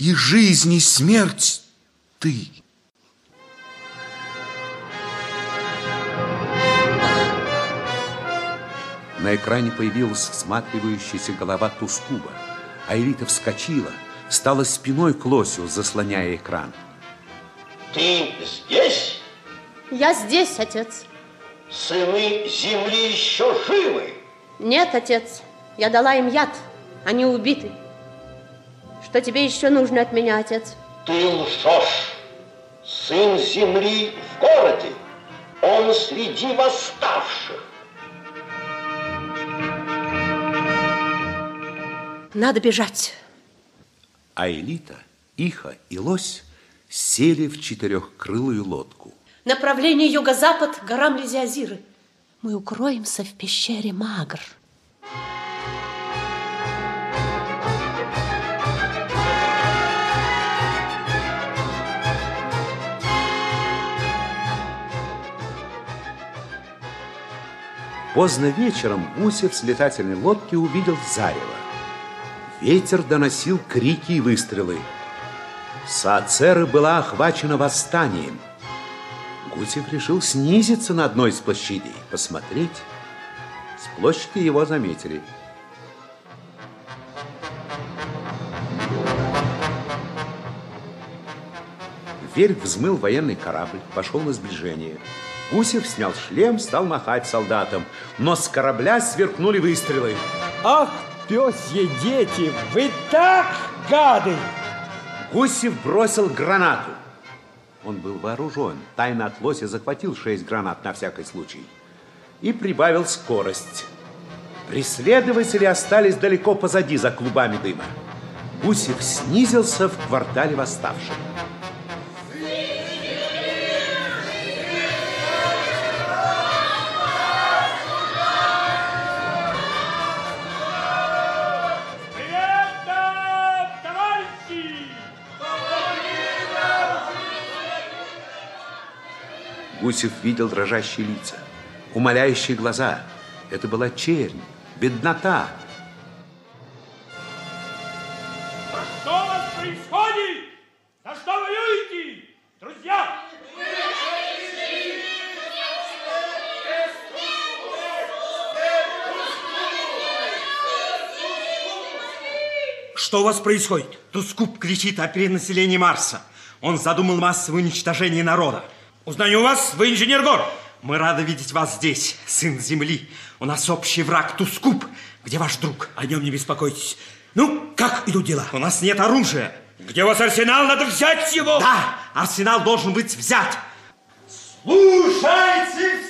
и жизнь, и смерть ты. На экране появилась всматривающаяся голова Тускуба. Айлита вскочила, стала спиной к лосю, заслоняя экран. Ты здесь? Я здесь, отец. Сыны земли еще живы? Нет, отец. Я дала им яд. Они убиты. Что тебе еще нужно от меня, отец? Ты лжешь. Сын земли в городе. Он среди восставших. Надо бежать. А Элита, Иха и Лось сели в четырехкрылую лодку. Направление юго-запад, горам Лизиазиры. Мы укроемся в пещере Магр. Поздно вечером Гусев с летательной лодки увидел зарево. Ветер доносил крики и выстрелы. Саацера была охвачена восстанием. Гусев решил снизиться на одной из площадей, посмотреть. С площади его заметили. Вверх взмыл военный корабль, пошел на сближение. Гусев снял шлем, стал махать солдатам, но с корабля сверкнули выстрелы. Ах, пёсьи дети, вы так гады! Гусев бросил гранату. Он был вооружен. Тайно от лося захватил шесть гранат на всякий случай. И прибавил скорость. Преследователи остались далеко позади, за клубами дыма. Гусев снизился в квартале восставших. Гусев видел дрожащие лица, умоляющие глаза. Это была чернь, беднота. Что у вас происходит? За что воюете, друзья? Что у вас происходит? Тускуп кричит о перенаселении Марса. Он задумал массовое уничтожение народа. Узнаю вас, вы инженер Гор. Мы рады видеть вас здесь, сын Земли. У нас общий враг Тускуп. Где ваш друг? О нем не беспокойтесь. Ну, как идут дела? У нас нет оружия. Где у вас арсенал? Надо взять его! Да, арсенал должен быть взят. Слушайте все!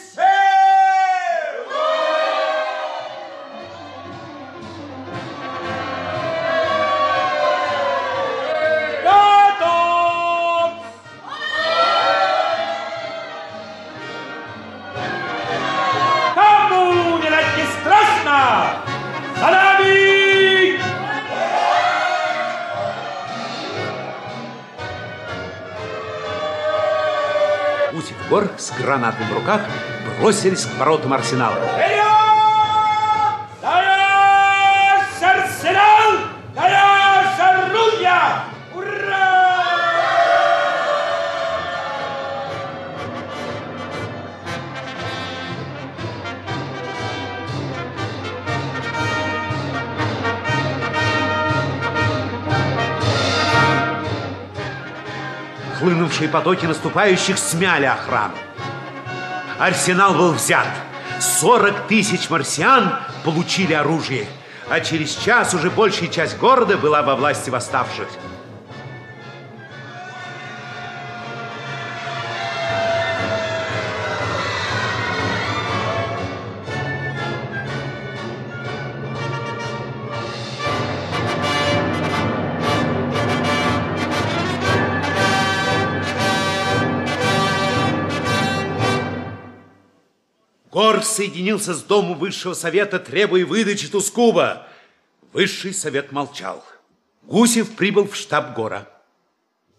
Гор с гранатами в руках бросились к воротам арсенала. Хлынувшие потоки наступающих смяли охрану. Арсенал был взят. 40 тысяч марсиан получили оружие. А через час уже большая часть города была во власти восставших. Соединился с Домом Высшего Совета, требуя выдачи Тускуба. Высший Совет молчал. Гусев прибыл в штаб Гора.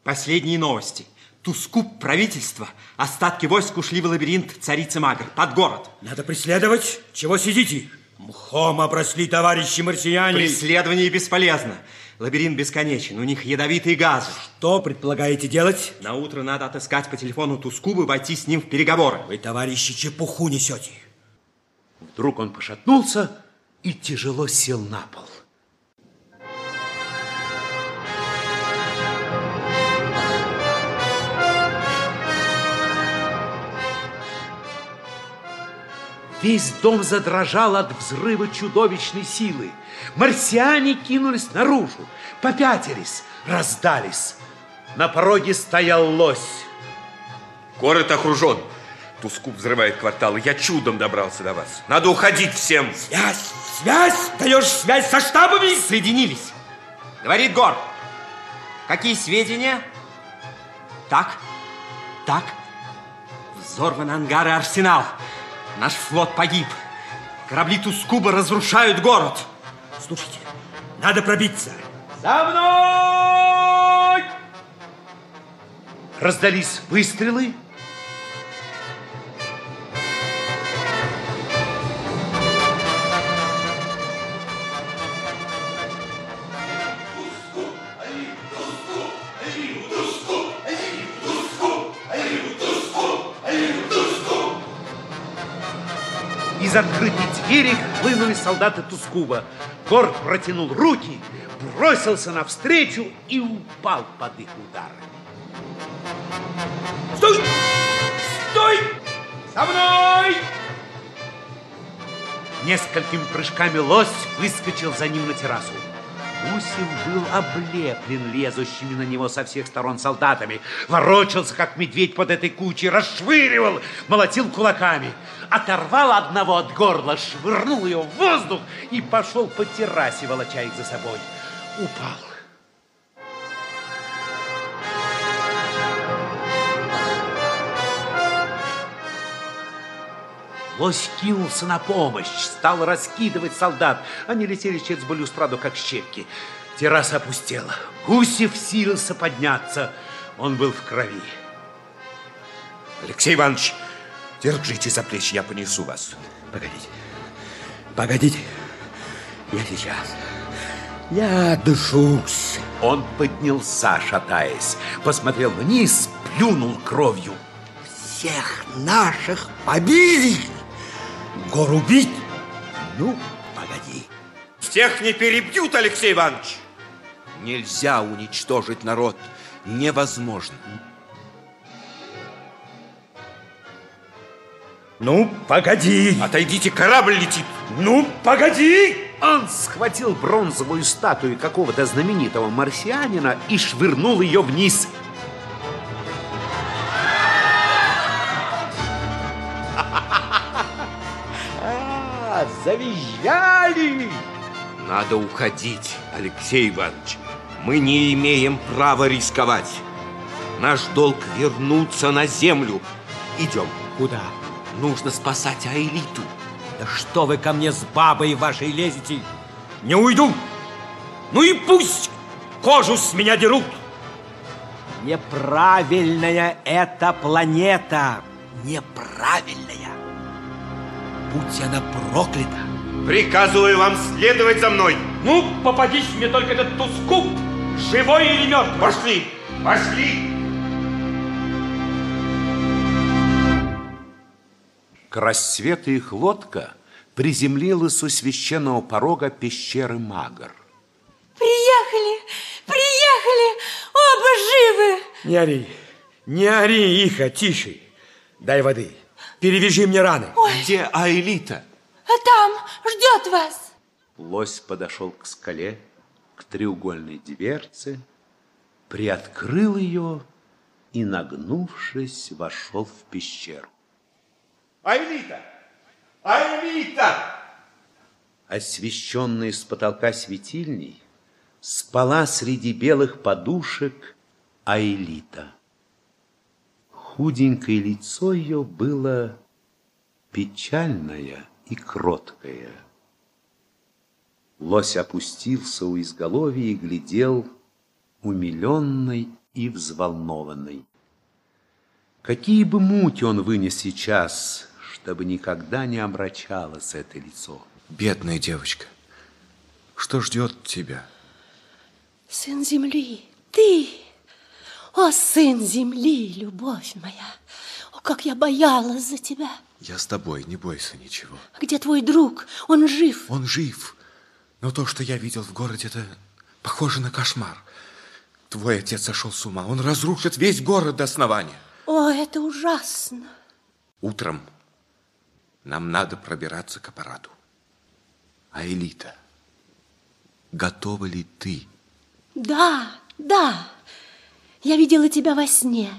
Последние новости. Тускуб правительства. Остатки войск ушли в лабиринт царицы Магр, под город. Надо преследовать. Чего сидите? Мхом обросли товарищи марсиане. Преследование бесполезно. Лабиринт бесконечен, у них ядовитые газы. Что предполагаете делать? На утро надо отыскать по телефону Тускуба и войти с ним в переговоры. Вы, товарищи, чепуху несете. Вдруг он пошатнулся и тяжело сел на пол. Весь дом задрожал от взрыва чудовищной силы. Марсиане кинулись наружу, попятились, раздались. На пороге стоял лось. Город окружен. Тускуп взрывает кварталы. Я чудом добрался до вас. Надо уходить всем. Связь! Связь! Даешь связь со штабами? Соединились. Говорит Гор. Какие сведения? Так, так. Взорван ангар и арсенал. Наш флот погиб. Корабли Тускуба разрушают город. Слушайте, надо пробиться. За мной! Раздались выстрелы. Солдаты Тускуба. Гор протянул руки, бросился навстречу и упал под их ударами. Стой! Стой! За мной! Несколькими прыжками лось выскочил за ним на террасу. Гусев был облеплен лезущими на него со всех сторон солдатами. Ворочался, как медведь под этой кучей, расшвыривал, молотил кулаками. Оторвал одного от горла, швырнул его в воздух и пошел по террасе, волоча их за собой. Упал. Лось кинулся на помощь, стал раскидывать солдат. Они летели через балюстраду, как щепки. Терраса опустела. Гусев силился подняться. Он был в крови. Алексей Иванович, держите за плечи, я понесу вас. Погодите. Погодите. Я сейчас. Я дышусь. Он поднялся, шатаясь, посмотрел вниз, плюнул кровью. Всех наших побили. Гор убить? Ну, погоди. Всех не перебьют, Алексей Иванович. Нельзя уничтожить народ. Невозможно. Ну, погоди. Отойдите, корабль летит. Ну, погоди. Он схватил бронзовую статую какого-то знаменитого марсианина и швырнул ее вниз. Завизжали. Надо уходить, Алексей Иванович. Мы не имеем права рисковать. Наш долг вернуться на землю. Идем. Куда? Нужно спасать Аэлиту. Да что вы ко мне с бабой вашей лезете? Не уйду. Ну и пусть кожу с меня дерут. Неправильная эта планета. Неправильная. Будь она проклята. Приказываю вам следовать за мной. Ну, попадись мне только этот тускуп, живой или мертвый. Пошли, пошли. К рассвету их лодка приземлилась у священного порога пещеры Магар. Приехали, приехали, оба живы. Не ори, не ори, Иха, тише. Дай воды, перевяжи мне раны. Ой. Где Аэлита? А там ждет вас. Лось подошел к скале, к треугольной дверце, приоткрыл ее и, нагнувшись, вошел в пещеру. Аэлита! Аэлита! Освещенная с потолка светильней, спала среди белых подушек Аэлита. Худенькое лицо ее было печальное и кроткое. Лось опустился у изголовья и глядел умиленный и взволнованный. Какие бы муки он вынес сейчас, чтобы никогда не омрачалось это лицо. Бедная девочка, что ждет тебя? Сын земли, ты, о, сын земли, любовь моя, о, как я боялась за тебя. Я с тобой, не бойся ничего. Где твой друг? Он жив? Он жив, но то, что я видел в городе, это похоже на кошмар. Твой отец сошел с ума, он разрушит весь город до основания. О, это ужасно. Утром нам надо пробираться к аппарату. А Элита, готова ли ты? Да, да. Я видела тебя во сне.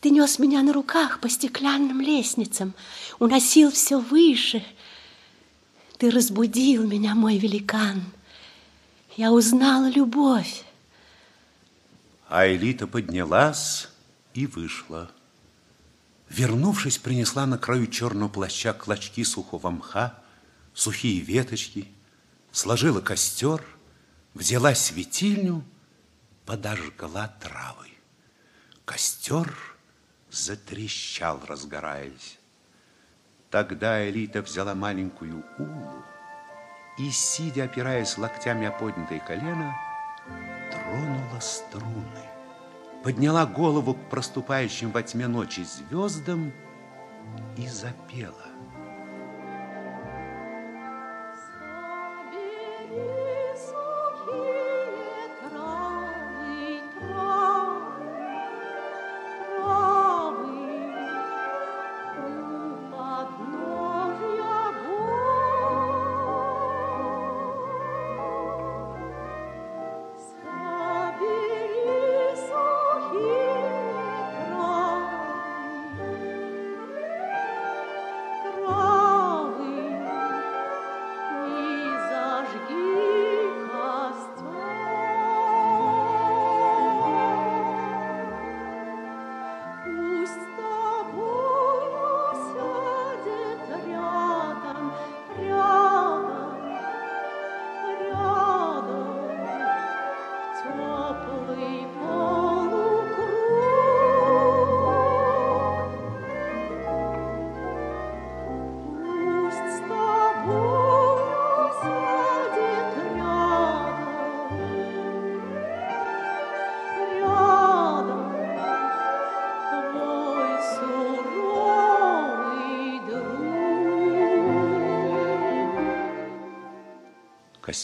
Ты нес меня на руках по стеклянным лестницам, уносил все выше. Ты разбудил меня, мой великан. Я узнала любовь. А Элита поднялась и вышла. Вернувшись, принесла на краю черного плаща клочки сухого мха, сухие веточки, сложила костер, взяла светильню, подожгла травы. Костер затрещал, разгораясь. Тогда Элита взяла маленькую улу и, сидя, опираясь локтями о поднятое колено, тронула струны подняла голову к проступающим во тьме ночи звездам и запела.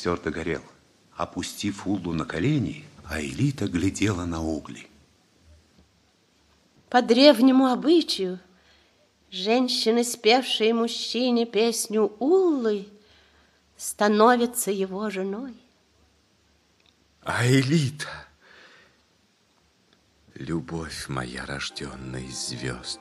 Костер догорел. Опустив Уллу на колени, Аэлита глядела на угли. По древнему обычаю, женщины, спевшие мужчине песню Уллы, становятся его женой. Аэлита, любовь моя, рожденная из звезд.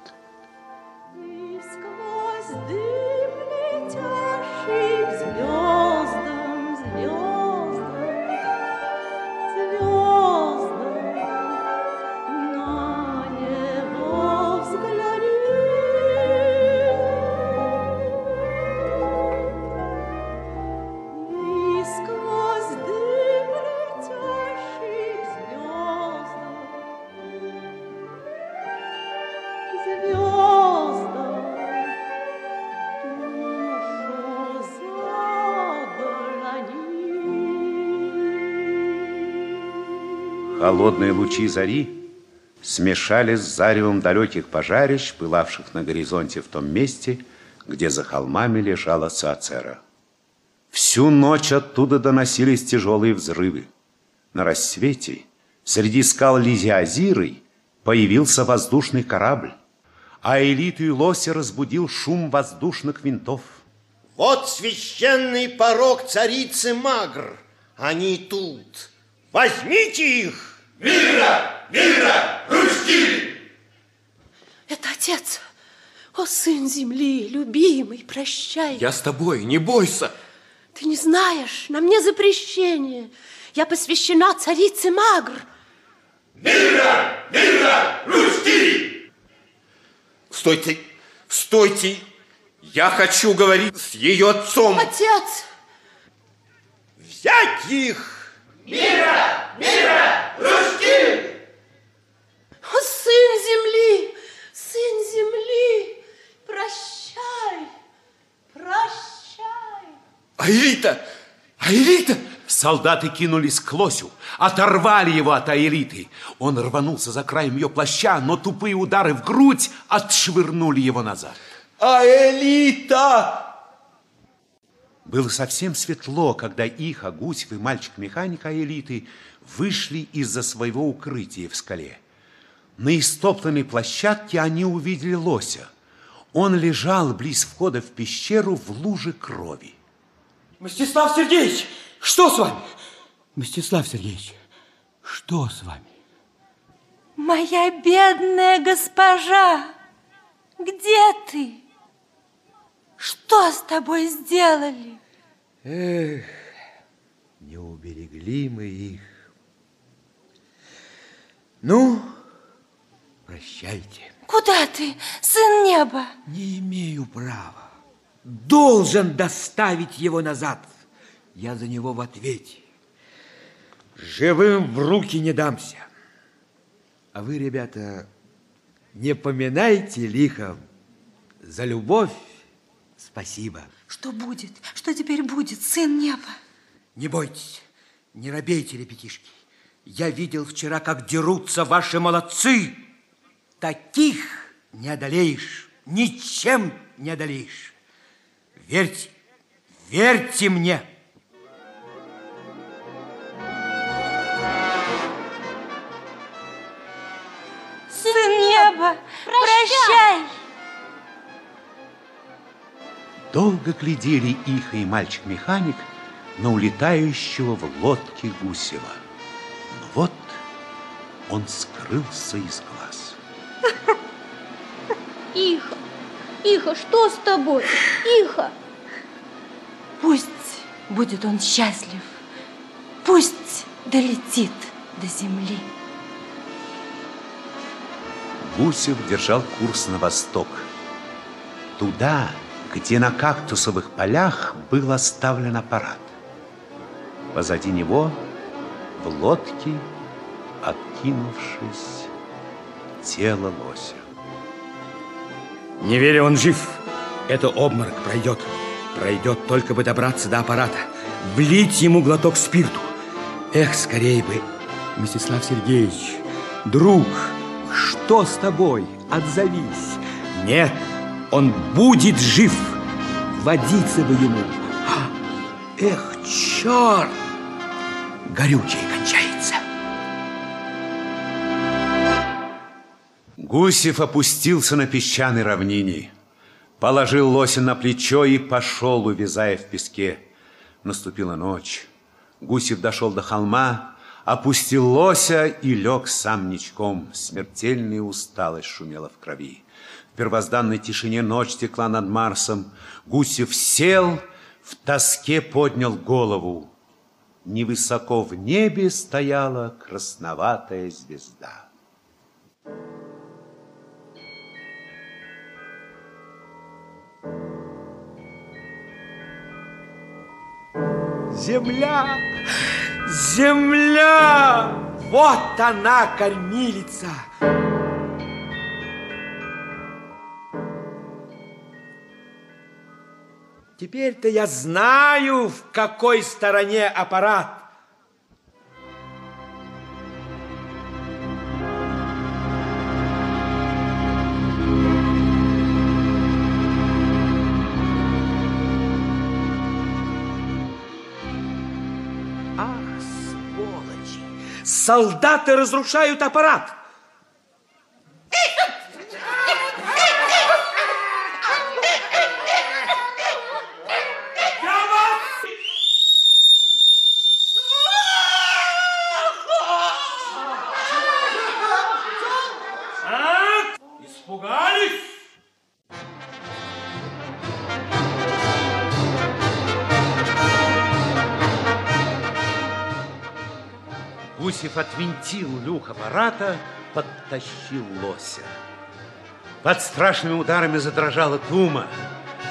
Холодные лучи зари смешались с заревом далеких пожарищ, пылавших на горизонте в том месте, где за холмами лежала Цацера. Всю ночь оттуда доносились тяжелые взрывы. На рассвете среди скал Лизиазиры появился воздушный корабль, а элиту и лося разбудил шум воздушных винтов. Вот священный порог царицы Магр. Они тут. Возьмите их! Мира! Мира! Ручки! Это отец. О, сын земли, любимый, прощай. Я с тобой, не бойся. Ты не знаешь, на мне запрещение. Я посвящена царице Магр. Мира! Мира! Ручки! Стойте! Стойте! Я хочу говорить с ее отцом. Отец! Взять их! Мира! Мира! Ручки! О, сын земли! Сын земли! Прощай! Прощай! Аэлита! Аэлита! Солдаты кинулись к лосю, оторвали его от Аэлиты. Он рванулся за краем ее плаща, но тупые удары в грудь отшвырнули его назад. Аэлита! Было совсем светло, когда их, Агусев и мальчик-механик Аэлиты вышли из-за своего укрытия в скале. На истоптанной площадке они увидели лося. Он лежал близ входа в пещеру в луже крови. Мстислав Сергеевич, что с вами? Мстислав Сергеевич, что с вами? Моя бедная госпожа, где ты? Что с тобой сделали? Эх, не уберегли мы их. Ну, прощайте. Куда ты, сын неба? Не имею права. Должен доставить его назад. Я за него в ответе. Живым в руки не дамся. А вы, ребята, не поминайте лихом за любовь Спасибо. Что будет? Что теперь будет, сын неба? Не бойтесь, не робейте, ребятишки. Я видел вчера, как дерутся ваши молодцы. Таких не одолеешь, ничем не одолеешь. Верьте, верьте мне. Сын неба, прощай. Долго глядели их и мальчик-механик на улетающего в лодке Гусева. Но вот он скрылся из глаз. [laughs] Иха, Иха, что с тобой? Иха! Пусть будет он счастлив. Пусть долетит до земли. Гусев держал курс на восток. Туда, где на кактусовых полях был оставлен аппарат. Позади него в лодке, откинувшись, тело лося. Не веря, он жив. Это обморок пройдет. Пройдет, только бы добраться до аппарата. Влить ему глоток спирту. Эх, скорее бы. Мстислав Сергеевич, друг, что с тобой? Отзовись. Нет, он будет жив. Водиться бы ему. А, эх, черт! Горючее кончается. Гусев опустился на песчаной равнине, положил лося на плечо и пошел, увязая в песке. Наступила ночь. Гусев дошел до холма, опустил лося и лег сам ничком. Смертельная усталость шумела в крови. В первозданной тишине ночь текла над Марсом. Гусев сел, в тоске поднял голову. Невысоко в небе стояла красноватая звезда. Земля! Земля! Вот она, кормилица! Теперь-то я знаю, в какой стороне аппарат. Ах, сволочи! Солдаты разрушают аппарат! Их! Гусев отвинтил люк аппарата, подтащил лося. Под страшными ударами задрожала тума.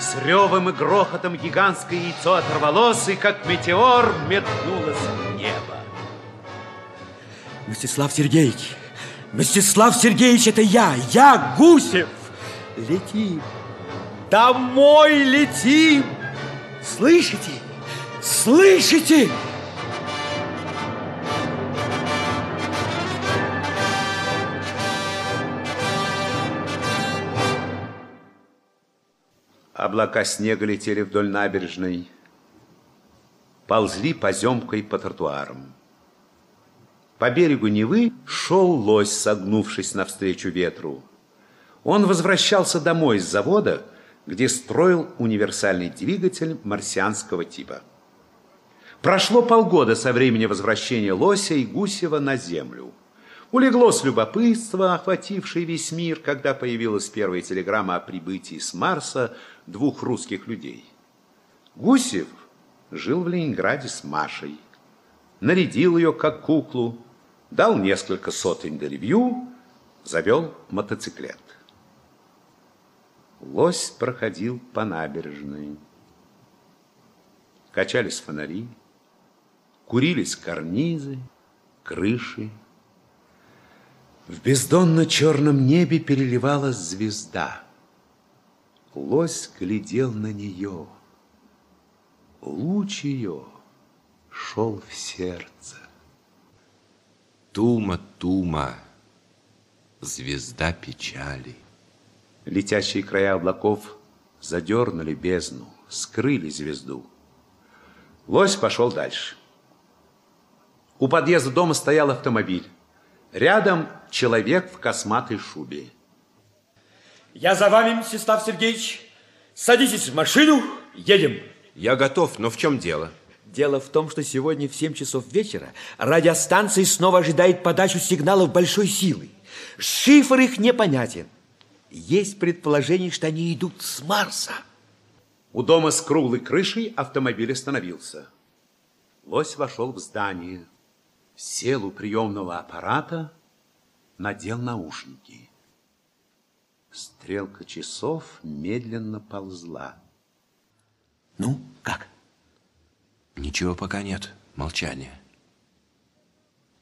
С ревом и грохотом гигантское яйцо оторвалось, и как метеор метнулось в небо. Мстислав Сергеевич, Мстислав Сергеевич, это я, я, Гусев. Летим, домой летим. Слышите? Слышите? Облака снега летели вдоль набережной, ползли поземкой по тротуарам. По берегу Невы шел лось, согнувшись навстречу ветру. Он возвращался домой с завода, где строил универсальный двигатель марсианского типа. Прошло полгода со времени возвращения Лося и Гусева на Землю. Улеглось любопытство, охватившее весь мир, когда появилась первая телеграмма о прибытии с Марса двух русских людей. Гусев жил в Ленинграде с Машей, нарядил ее как куклу, дал несколько сот интервью, завел мотоциклет. Лось проходил по набережной. Качались фонари, курились карнизы, крыши. В бездонно-черном небе переливалась звезда. Лось глядел на нее. Луч ее шел в сердце. Тума, тума, звезда печали. Летящие края облаков задернули бездну, скрыли звезду. Лось пошел дальше. У подъезда дома стоял автомобиль. Рядом человек в косматой шубе. Я за вами, Мстислав Сергеевич. Садитесь в машину, едем. Я готов, но в чем дело? Дело в том, что сегодня в 7 часов вечера радиостанция снова ожидает подачу сигналов большой силы. Шифр их непонятен. Есть предположение, что они идут с Марса. У дома с круглой крышей автомобиль остановился. Лось вошел в здание, сел у приемного аппарата, надел наушники. Стрелка часов медленно ползла. Ну, как? Ничего пока нет. Молчание.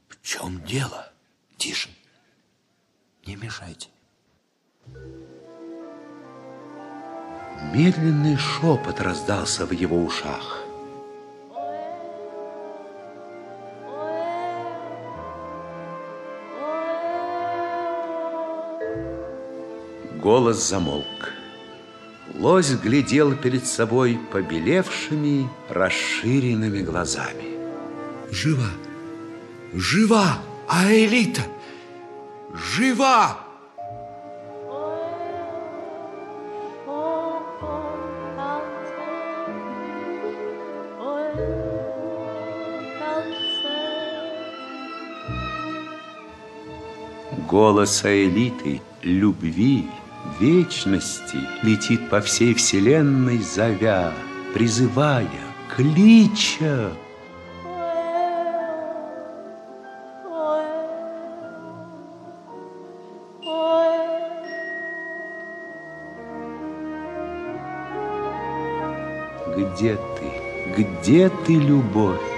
В чем дело? Тише. Не мешайте. Медленный шепот раздался в его ушах. Голос замолк. Лось глядел перед собой побелевшими, расширенными глазами. Жива! Жива! Аэлита! Жива! Голос Аэлиты, любви, вечности летит по всей вселенной зовя, призывая, клича. Где ты? Где ты, любовь?